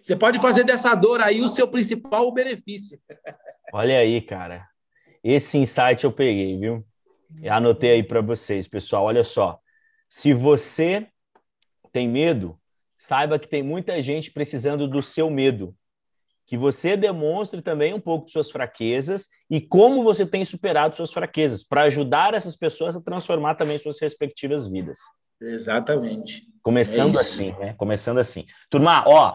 Você pode fazer dessa dor aí o seu principal benefício. Olha aí, cara. Esse insight eu peguei, viu? Eu anotei aí para vocês, pessoal. Olha só. Se você tem medo, saiba que tem muita gente precisando do seu medo que você demonstre também um pouco de suas fraquezas e como você tem superado suas fraquezas, para ajudar essas pessoas a transformar também suas respectivas vidas. Exatamente. Começando é assim, né? Começando assim. Turma, ó,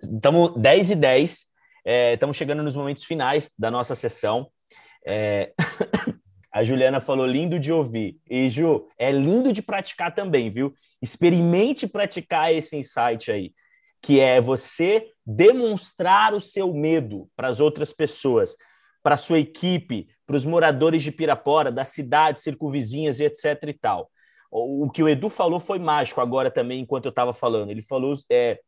estamos 10 e 10, é, estamos chegando nos momentos finais da nossa sessão. É... A Juliana falou lindo de ouvir. E, Ju, é lindo de praticar também, viu? Experimente praticar esse insight aí que é você demonstrar o seu medo para as outras pessoas, para a sua equipe, para os moradores de Pirapora, das cidades circunvizinhas e etc e tal. O, que o Edu falou foi mágico agora também, enquanto eu estava falando. Ele falou, é,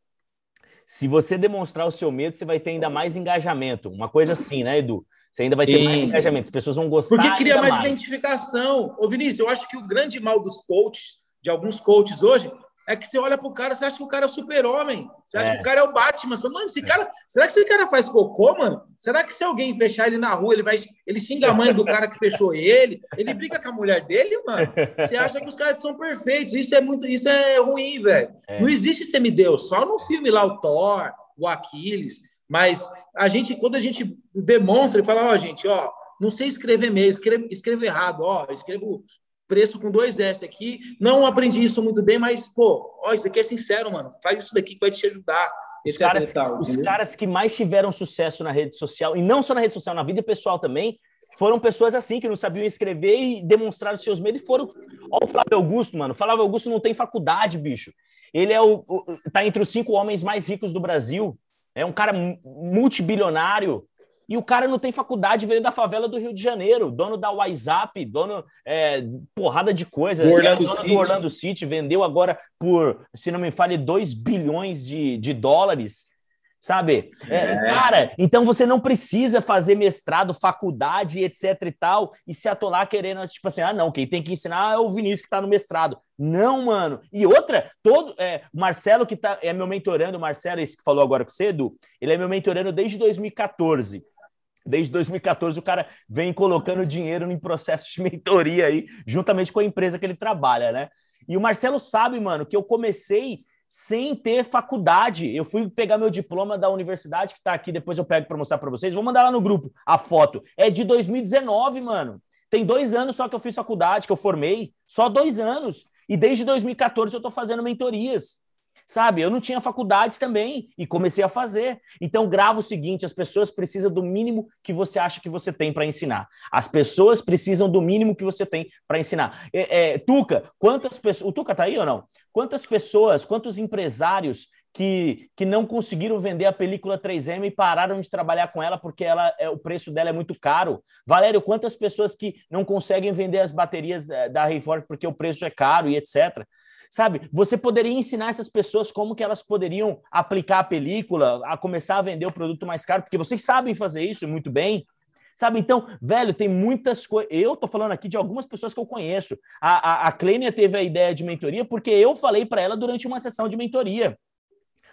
se você demonstrar o seu medo, você vai ter ainda mais engajamento. Uma coisa assim, né, Edu? Você ainda vai ter e... mais engajamento, as pessoas vão gostar. Porque cria mais, mais identificação. Ô, Vinícius, eu acho que o grande mal dos coaches, de alguns coaches hoje, é que você olha pro cara, você acha que o cara é o super-homem. Você acha é. que o cara é o Batman. Você fala, mano, esse é. cara. Será que esse cara faz cocô, mano? Será que se alguém fechar ele na rua, ele vai. Ele xinga a mãe do cara que fechou ele? Ele briga com a mulher dele, mano? Você acha que os caras são perfeitos. Isso é muito. Isso é ruim, velho. É. Não existe semideus. Só no filme lá, o Thor, o Aquiles. Mas a gente, quando a gente demonstra e fala, ó, oh, gente, ó, não sei escrever mesmo, escrevo, escrevo errado, ó, escrevo preço com dois S aqui. Não aprendi isso muito bem, mas, pô, ó, isso aqui é sincero, mano. Faz isso daqui que vai te ajudar. Os caras, tal, os caras que mais tiveram sucesso na rede social, e não só na rede social, na vida pessoal também, foram pessoas assim, que não sabiam escrever e demonstraram seus medos e foram. Ó, o Flávio Augusto, mano. O Flávio Augusto não tem faculdade, bicho. Ele é o, o. tá entre os cinco homens mais ricos do Brasil. É um cara multibilionário e o cara não tem faculdade, veio da favela do Rio de Janeiro, dono da WhatsApp, dono é, porrada de coisa. Do Orlando, dono City. do Orlando City, vendeu agora por, se não me fale, 2 bilhões de, de dólares. Sabe? É, é. Cara, então você não precisa fazer mestrado, faculdade, etc e tal, e se atolar querendo, tipo assim, ah, não, quem tem que ensinar é o Vinícius que tá no mestrado. Não, mano. E outra, todo. É, Marcelo, que tá, é meu mentorando, o Marcelo, esse que falou agora com você, Edu, ele é meu mentorando desde 2014. Desde 2014 o cara vem colocando dinheiro em processo de mentoria aí, juntamente com a empresa que ele trabalha, né? E o Marcelo sabe, mano, que eu comecei sem ter faculdade. Eu fui pegar meu diploma da universidade, que está aqui, depois eu pego para mostrar para vocês. Vou mandar lá no grupo a foto. É de 2019, mano. Tem dois anos só que eu fiz faculdade, que eu formei. Só dois anos. E desde 2014 eu estou fazendo mentorias sabe? Eu não tinha faculdades também e comecei a fazer. Então, grava o seguinte: as pessoas precisam do mínimo que você acha que você tem para ensinar. As pessoas precisam do mínimo que você tem para ensinar. É, é, Tuca, quantas pessoas. O Tuca tá aí ou não? Quantas pessoas, quantos empresários que, que não conseguiram vender a película 3M e pararam de trabalhar com ela porque ela, é, o preço dela é muito caro. Valério, quantas pessoas que não conseguem vender as baterias da, da Reform porque o preço é caro e etc. Sabe? Você poderia ensinar essas pessoas como que elas poderiam aplicar a película, a começar a vender o produto mais caro, porque vocês sabem fazer isso muito bem. Sabe? Então, velho, tem muitas coisas. Eu tô falando aqui de algumas pessoas que eu conheço. A, a, a Clênia teve a ideia de mentoria porque eu falei para ela durante uma sessão de mentoria.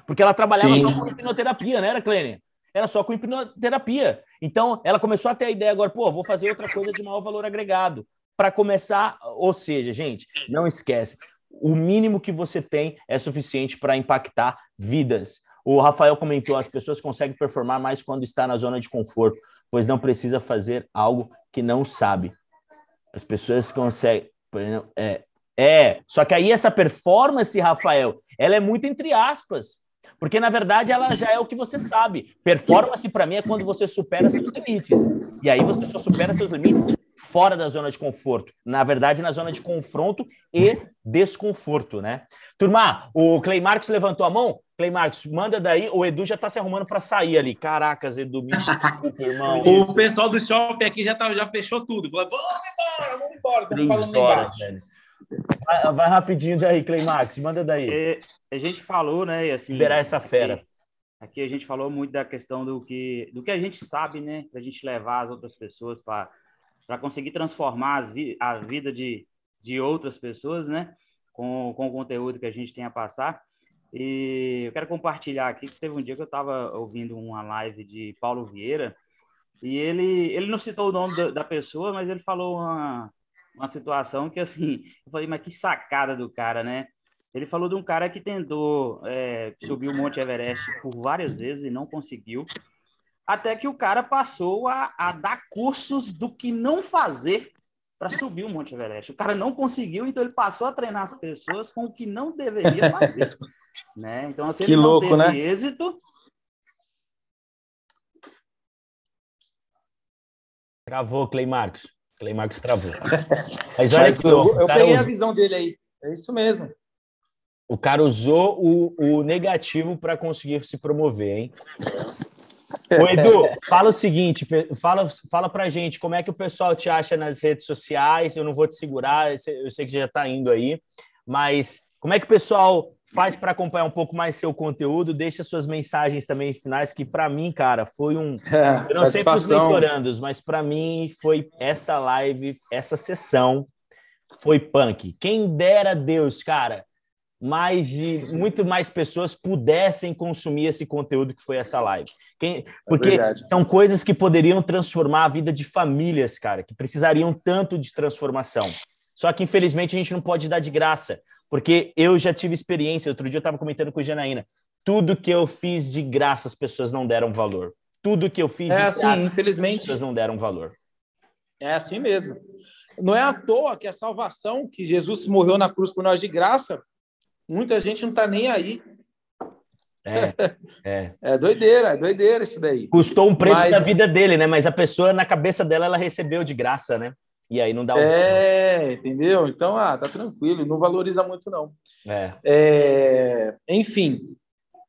Porque ela trabalhava Sim. só com hipnoterapia, né, era, Clênia? Era só com hipnoterapia. Então, ela começou a ter a ideia agora, pô, vou fazer outra coisa de maior valor agregado. Para começar, ou seja, gente, não esquece, o mínimo que você tem é suficiente para impactar vidas. O Rafael comentou: as pessoas conseguem performar mais quando está na zona de conforto, pois não precisa fazer algo que não sabe. As pessoas conseguem. É, é, só que aí essa performance, Rafael, ela é muito entre aspas. Porque, na verdade, ela já é o que você sabe. Performance, para mim, é quando você supera seus limites. E aí você só supera seus limites fora da zona de conforto. Na verdade, na zona de confronto e desconforto, né? Turma, o Clay Marques levantou a mão. Clay Marques, manda daí. O Edu já tá se arrumando para sair ali. Caracas, Edu, me desculpa, irmão. o pessoal do shopping aqui já, tá, já fechou tudo. Falou, vamos embora, vamos embora. Três horas, velho. Vai, vai, rapidinho daí, Clay Marques, manda daí. É, a gente falou, né, assim... Liberar essa fera. Aqui, aqui, a gente falou muito da questão do que, do que a gente sabe, né, pra gente levar as outras pessoas para para conseguir transformar vi a vida de, de outras pessoas, né? Com, com o conteúdo que a gente tem a passar. E eu quero compartilhar aqui que teve um dia que eu estava ouvindo uma live de Paulo Vieira e ele, ele não citou o nome da, da pessoa, mas ele falou uma, uma situação que, assim, eu falei, mas que sacada do cara, né? Ele falou de um cara que tentou é, subir o Monte Everest por várias vezes e não conseguiu até que o cara passou a, a dar cursos do que não fazer para subir o Monte Everest. O cara não conseguiu, então ele passou a treinar as pessoas com o que não deveria fazer. né? Então, se assim, ele que não louco, teve né? êxito. Travou, Clay Marcos. Clay Marcos travou. Mas, Mas eu, eu peguei a visão dele aí. É isso mesmo. O cara usou o, o negativo para conseguir se promover, hein? Ô, Edu, fala o seguinte, fala, fala pra gente como é que o pessoal te acha nas redes sociais. Eu não vou te segurar, eu sei que já está indo aí, mas como é que o pessoal faz para acompanhar um pouco mais seu conteúdo? Deixa suas mensagens também finais, que para mim, cara, foi um. É, eu não sei para os mentorandos, mas para mim foi essa live, essa sessão foi punk. Quem dera Deus, cara mais de muito mais pessoas pudessem consumir esse conteúdo que foi essa live. Quem, é porque é são coisas que poderiam transformar a vida de famílias, cara, que precisariam tanto de transformação. Só que infelizmente a gente não pode dar de graça, porque eu já tive experiência. Outro dia eu estava comentando com a Janaína. Tudo que eu fiz de graça as pessoas não deram valor. Tudo que eu fiz é de assim, graça infelizmente. as pessoas não deram valor. É assim mesmo. Não é à toa que a salvação, que Jesus morreu na cruz por nós de graça, Muita gente não está nem aí. É, é. é doideira, é doideira isso daí. Custou um preço Mas... da vida dele, né? Mas a pessoa, na cabeça dela, ela recebeu de graça, né? E aí não dá o É, valor. entendeu? Então, ah, tá tranquilo, não valoriza muito, não. É. é. Enfim,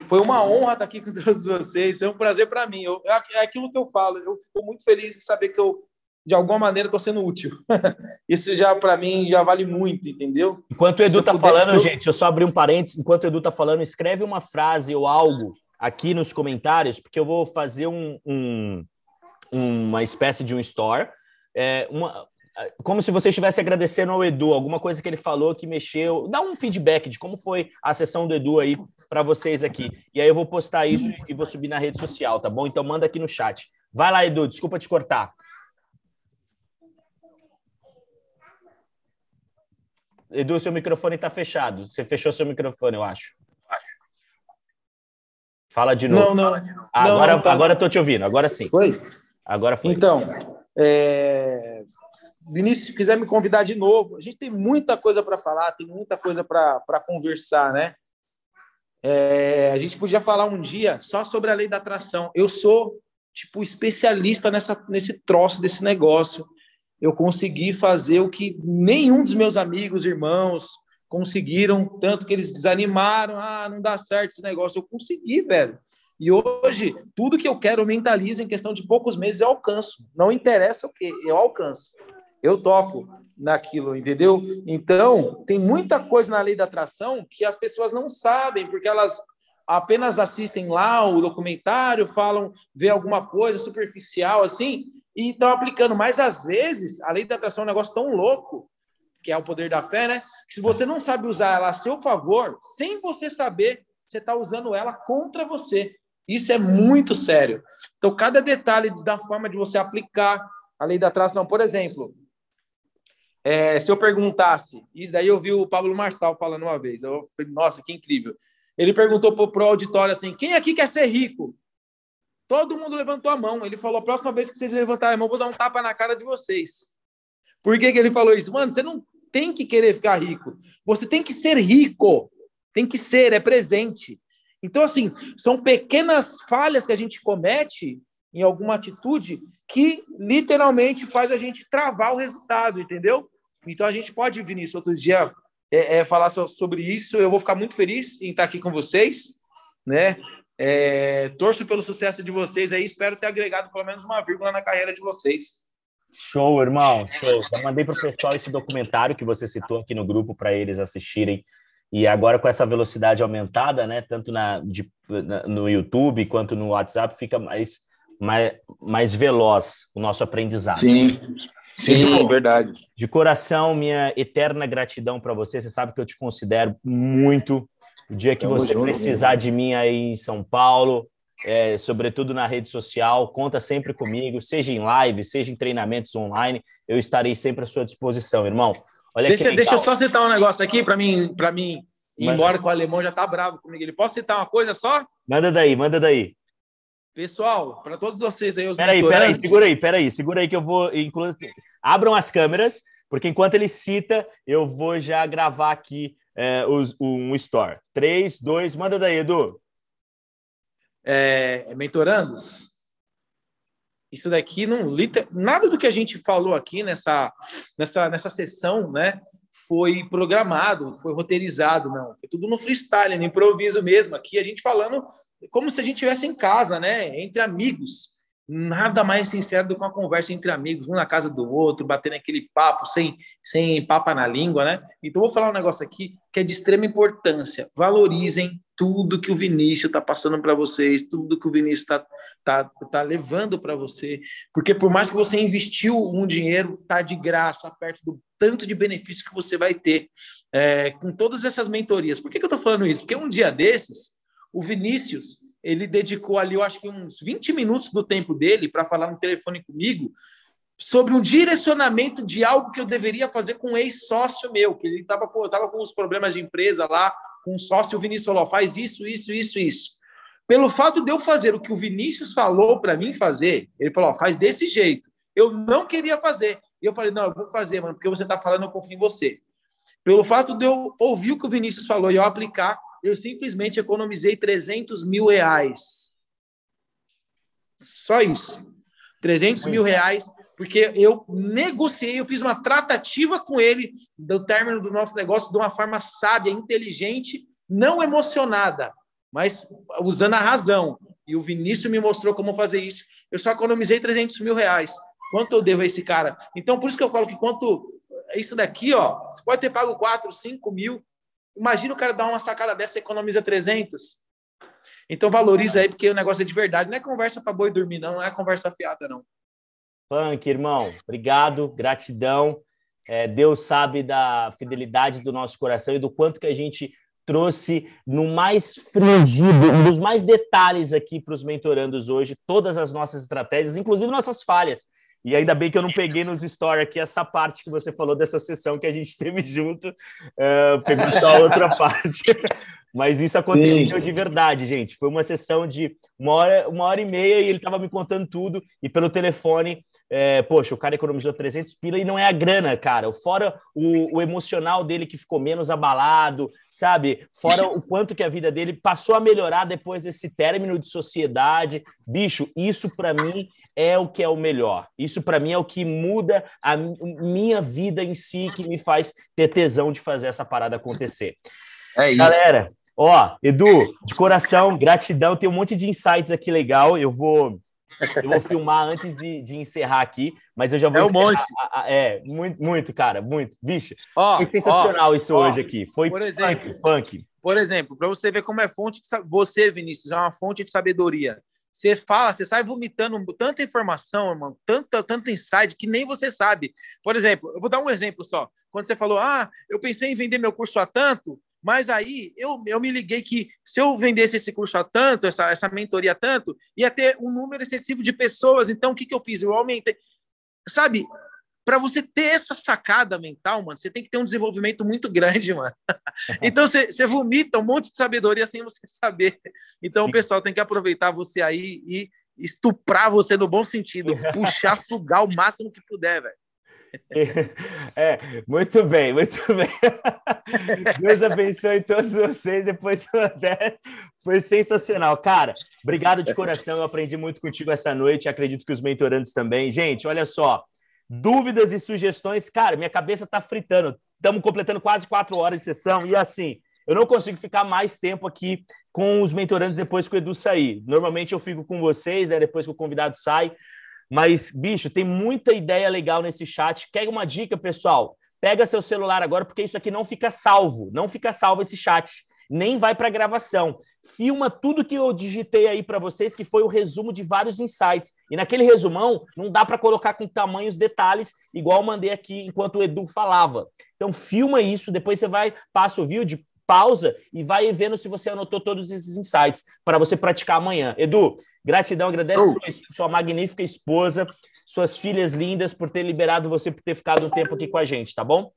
foi uma honra estar aqui com todos vocês, é um prazer para mim. Eu, é aquilo que eu falo, eu fico muito feliz de saber que eu de alguma maneira estou sendo útil. Isso já para mim já vale muito, entendeu? Enquanto o Edu está falando, gente, eu só abri um parênteses. Enquanto o Edu está falando, escreve uma frase ou algo aqui nos comentários, porque eu vou fazer um, um uma espécie de um store. É, uma, como se você estivesse agradecendo ao Edu, alguma coisa que ele falou que mexeu. Dá um feedback de como foi a sessão do Edu aí para vocês aqui. E aí eu vou postar isso e vou subir na rede social, tá bom? Então manda aqui no chat. Vai lá, Edu, desculpa te cortar. Edu, seu microfone está fechado. Você fechou seu microfone, eu acho. Fala de novo. Não, não. Ah, agora, não, tá... agora tô te ouvindo. Agora sim. Foi? Agora foi. Então, é... Vinícius, se quiser me convidar de novo, a gente tem muita coisa para falar, tem muita coisa para conversar, né? É, a gente podia falar um dia só sobre a lei da atração. Eu sou, tipo, especialista nessa, nesse troço desse negócio. Eu consegui fazer o que nenhum dos meus amigos, irmãos, conseguiram, tanto que eles desanimaram. Ah, não dá certo esse negócio. Eu consegui, velho. E hoje, tudo que eu quero, eu mentalizo em questão de poucos meses, eu alcanço. Não interessa o que, eu alcanço eu toco naquilo, entendeu? Então, tem muita coisa na lei da atração que as pessoas não sabem, porque elas apenas assistem lá o documentário, falam, vê alguma coisa superficial assim, e estão aplicando. Mas às vezes, a lei da atração é um negócio tão louco, que é o poder da fé, né? Que se você não sabe usar ela a seu favor, sem você saber, você está usando ela contra você. Isso é muito sério. Então, cada detalhe da forma de você aplicar a lei da atração, por exemplo, é, se eu perguntasse, isso daí eu vi o Pablo Marçal falando uma vez, eu falei, nossa, que incrível. Ele perguntou para o auditório assim: quem aqui quer ser rico? Todo mundo levantou a mão. Ele falou: a próxima vez que vocês levantarem a mão, vou dar um tapa na cara de vocês. Por que, que ele falou isso? Mano, você não tem que querer ficar rico. Você tem que ser rico. Tem que ser, é presente. Então, assim, são pequenas falhas que a gente comete em alguma atitude que literalmente faz a gente travar o resultado, entendeu? Então a gente pode, Vinícius, outro dia é, é, falar sobre isso. Eu vou ficar muito feliz em estar aqui com vocês, né? É, torço pelo sucesso de vocês aí. Espero ter agregado pelo menos uma vírgula na carreira de vocês. Show, irmão. Show. Já mandei para o pessoal esse documentário que você citou aqui no grupo para eles assistirem. E agora com essa velocidade aumentada, né, tanto na, de, na, no YouTube quanto no WhatsApp, fica mais, mais, mais veloz o nosso aprendizado. Sim. Sim, de, verdade. De coração, minha eterna gratidão para você. Você sabe que eu te considero muito. O dia que você precisar de mim aí em São Paulo, é, sobretudo na rede social, conta sempre comigo, seja em live, seja em treinamentos online, eu estarei sempre à sua disposição, irmão. Olha deixa, deixa eu só citar um negócio aqui para mim, para mim ir manda. embora com o alemão já tá bravo comigo. Ele posso citar uma coisa só? Manda daí, manda daí. Pessoal, para todos vocês aí, os Peraí, peraí, segura aí, peraí, segura aí que eu vou incluir. Abram as câmeras, porque enquanto ele cita, eu vou já gravar aqui é, os, um store. Três, dois, manda daí, Edu. É, mentorandos, isso daqui não nada do que a gente falou aqui nessa nessa nessa sessão, né? Foi programado, foi roteirizado, não. Foi tudo no freestyle, no improviso mesmo. Aqui a gente falando como se a gente estivesse em casa, né? Entre amigos. Nada mais sincero do que uma conversa entre amigos, um na casa do outro, batendo aquele papo sem, sem papa na língua, né? Então, vou falar um negócio aqui que é de extrema importância. Valorizem tudo que o Vinícius está passando para vocês, tudo que o Vinícius está tá, tá levando para você, porque por mais que você investiu um dinheiro, tá de graça, perto do tanto de benefício que você vai ter é, com todas essas mentorias. Por que, que eu estou falando isso? Porque um dia desses, o Vinícius, ele dedicou ali, eu acho que uns 20 minutos do tempo dele para falar no telefone comigo sobre um direcionamento de algo que eu deveria fazer com um ex-sócio meu, que ele estava tava com os problemas de empresa lá, com um sócio, o Vinícius falou, faz isso, isso, isso, isso. Pelo fato de eu fazer o que o Vinícius falou para mim fazer, ele falou, faz desse jeito. Eu não queria fazer. E eu falei, não, eu vou fazer, mano, porque você está falando, eu confio em você. Pelo fato de eu ouvir o que o Vinícius falou e eu aplicar, eu simplesmente economizei 300 mil reais. Só isso. 300 mil reais, porque eu negociei, eu fiz uma tratativa com ele do término do nosso negócio de uma forma sábia, inteligente, não emocionada, mas usando a razão. E o Vinícius me mostrou como fazer isso. Eu só economizei 300 mil reais. Quanto eu devo a esse cara? Então, por isso que eu falo que quanto isso daqui, ó, você pode ter pago 4, 5 mil, Imagina o cara dar uma sacada dessa e economiza 300. Então valoriza aí, porque o negócio é de verdade. Não é conversa para boi dormir, não. Não é conversa fiada, não. Punk, irmão. Obrigado, gratidão. É, Deus sabe da fidelidade do nosso coração e do quanto que a gente trouxe no mais fringido, nos mais detalhes aqui para os mentorandos hoje, todas as nossas estratégias, inclusive nossas falhas. E ainda bem que eu não peguei nos stories aqui essa parte que você falou dessa sessão que a gente teve junto, uh, pegou só a outra parte. Mas isso aconteceu Sim. de verdade, gente. Foi uma sessão de uma hora, uma hora e meia e ele estava me contando tudo. E pelo telefone, é, poxa, o cara economizou 300 pila e não é a grana, cara. Fora o, o emocional dele que ficou menos abalado, sabe? Fora o quanto que a vida dele passou a melhorar depois desse término de sociedade. Bicho, isso para mim é o que é o melhor. Isso para mim é o que muda a minha vida em si, que me faz ter tesão de fazer essa parada acontecer. É isso. Galera, Ó, Edu, de coração, gratidão. Tem um monte de insights aqui legal. Eu vou, eu vou filmar antes de, de encerrar aqui, mas eu já vou. É um monte. A, a, é, muito, muito, cara, muito. Bicho, ó, foi sensacional ó, isso ó, hoje aqui. Foi por exemplo, punk. punk. Por exemplo, para você ver como é fonte de você, Vinícius, é uma fonte de sabedoria. Você fala, você sai vomitando tanta informação, irmão, tanta, tanto insight que nem você sabe. Por exemplo, eu vou dar um exemplo só. Quando você falou, ah, eu pensei em vender meu curso a tanto, mas aí eu, eu me liguei que se eu vendesse esse curso a tanto, essa, essa mentoria a tanto, ia ter um número excessivo de pessoas. Então, o que, que eu fiz? Eu aumentei. Sabe, para você ter essa sacada mental, mano, você tem que ter um desenvolvimento muito grande, mano. Então, você, você vomita um monte de sabedoria sem você saber. Então, o pessoal tem que aproveitar você aí e estuprar você no bom sentido, puxar, sugar o máximo que puder, velho. É, muito bem, muito bem. Deus abençoe todos vocês. Depois foi sensacional. Cara, obrigado de coração. Eu aprendi muito contigo essa noite. Acredito que os mentorantes também. Gente, olha só. Dúvidas e sugestões, cara, minha cabeça tá fritando. Estamos completando quase quatro horas de sessão e assim, eu não consigo ficar mais tempo aqui com os mentorantes depois que o Edu sair. Normalmente eu fico com vocês, né, depois que o convidado sai, mas, bicho, tem muita ideia legal nesse chat. Quer uma dica, pessoal? Pega seu celular agora, porque isso aqui não fica salvo. Não fica salvo esse chat. Nem vai para gravação. Filma tudo que eu digitei aí para vocês, que foi o resumo de vários insights. E naquele resumão, não dá para colocar com tamanhos detalhes, igual eu mandei aqui enquanto o Edu falava. Então, filma isso, depois você vai, passa o vídeo, pausa e vai vendo se você anotou todos esses insights para você praticar amanhã. Edu, Gratidão, agradece oh. sua, sua magnífica esposa, suas filhas lindas por ter liberado você por ter ficado um tempo aqui com a gente, tá bom?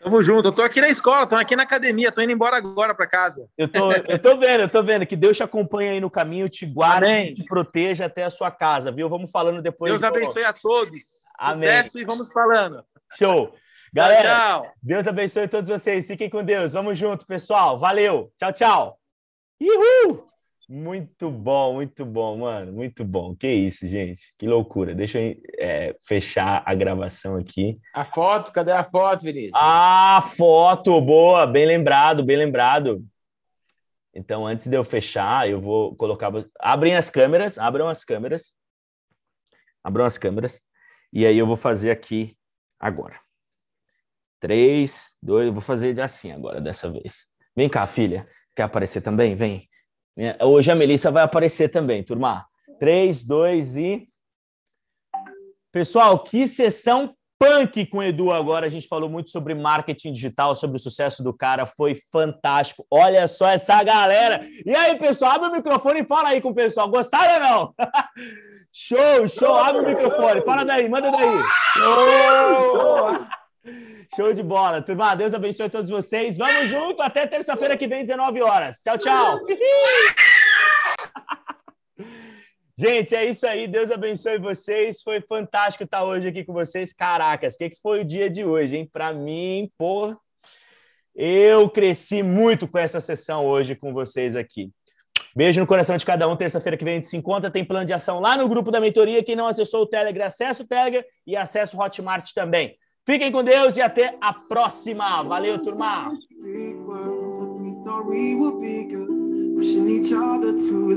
Tamo junto. Eu tô aqui na escola, tô aqui na academia, tô indo embora agora para casa. Eu tô, eu tô vendo, eu tô vendo. Que Deus te acompanhe aí no caminho, te guarde, te proteja até a sua casa, viu? Vamos falando depois. Deus abençoe a todos. Amém. Sucesso e vamos falando. Show. Galera, tchau, tchau. Deus abençoe todos vocês. Fiquem com Deus. Vamos junto, pessoal. Valeu. Tchau, tchau. Uhul! Muito bom, muito bom, mano. Muito bom. Que isso, gente. Que loucura. Deixa eu é, fechar a gravação aqui. A foto, cadê a foto, Vinícius? Ah, foto, boa. Bem lembrado, bem lembrado. Então, antes de eu fechar, eu vou colocar. Abrem as câmeras, abram as câmeras. Abram as câmeras. E aí eu vou fazer aqui agora. Três, dois, eu vou fazer assim agora, dessa vez. Vem cá, filha. Quer aparecer também? Vem. Hoje a Melissa vai aparecer também, turma. 3, 2 e. Pessoal, que sessão punk com o Edu agora. A gente falou muito sobre marketing digital, sobre o sucesso do cara. Foi fantástico. Olha só essa galera. E aí, pessoal, abre o microfone e fala aí com o pessoal. Gostaram ou não? show, show. Abre o microfone. Fala daí, manda daí. Show! Show de bola. Turma, Deus abençoe todos vocês. Vamos junto até terça-feira que vem, 19 horas. Tchau, tchau. Gente, é isso aí. Deus abençoe vocês. Foi fantástico estar hoje aqui com vocês. Caracas, o que, que foi o dia de hoje, hein? Para mim, pô, eu cresci muito com essa sessão hoje com vocês aqui. Beijo no coração de cada um. Terça-feira que vem a gente se encontra. Tem plano de ação lá no grupo da mentoria. Quem não acessou o Telegram, acessa o Telegram e acessa o Hotmart também. Fiquem com Deus e até a próxima. Valeu, turma!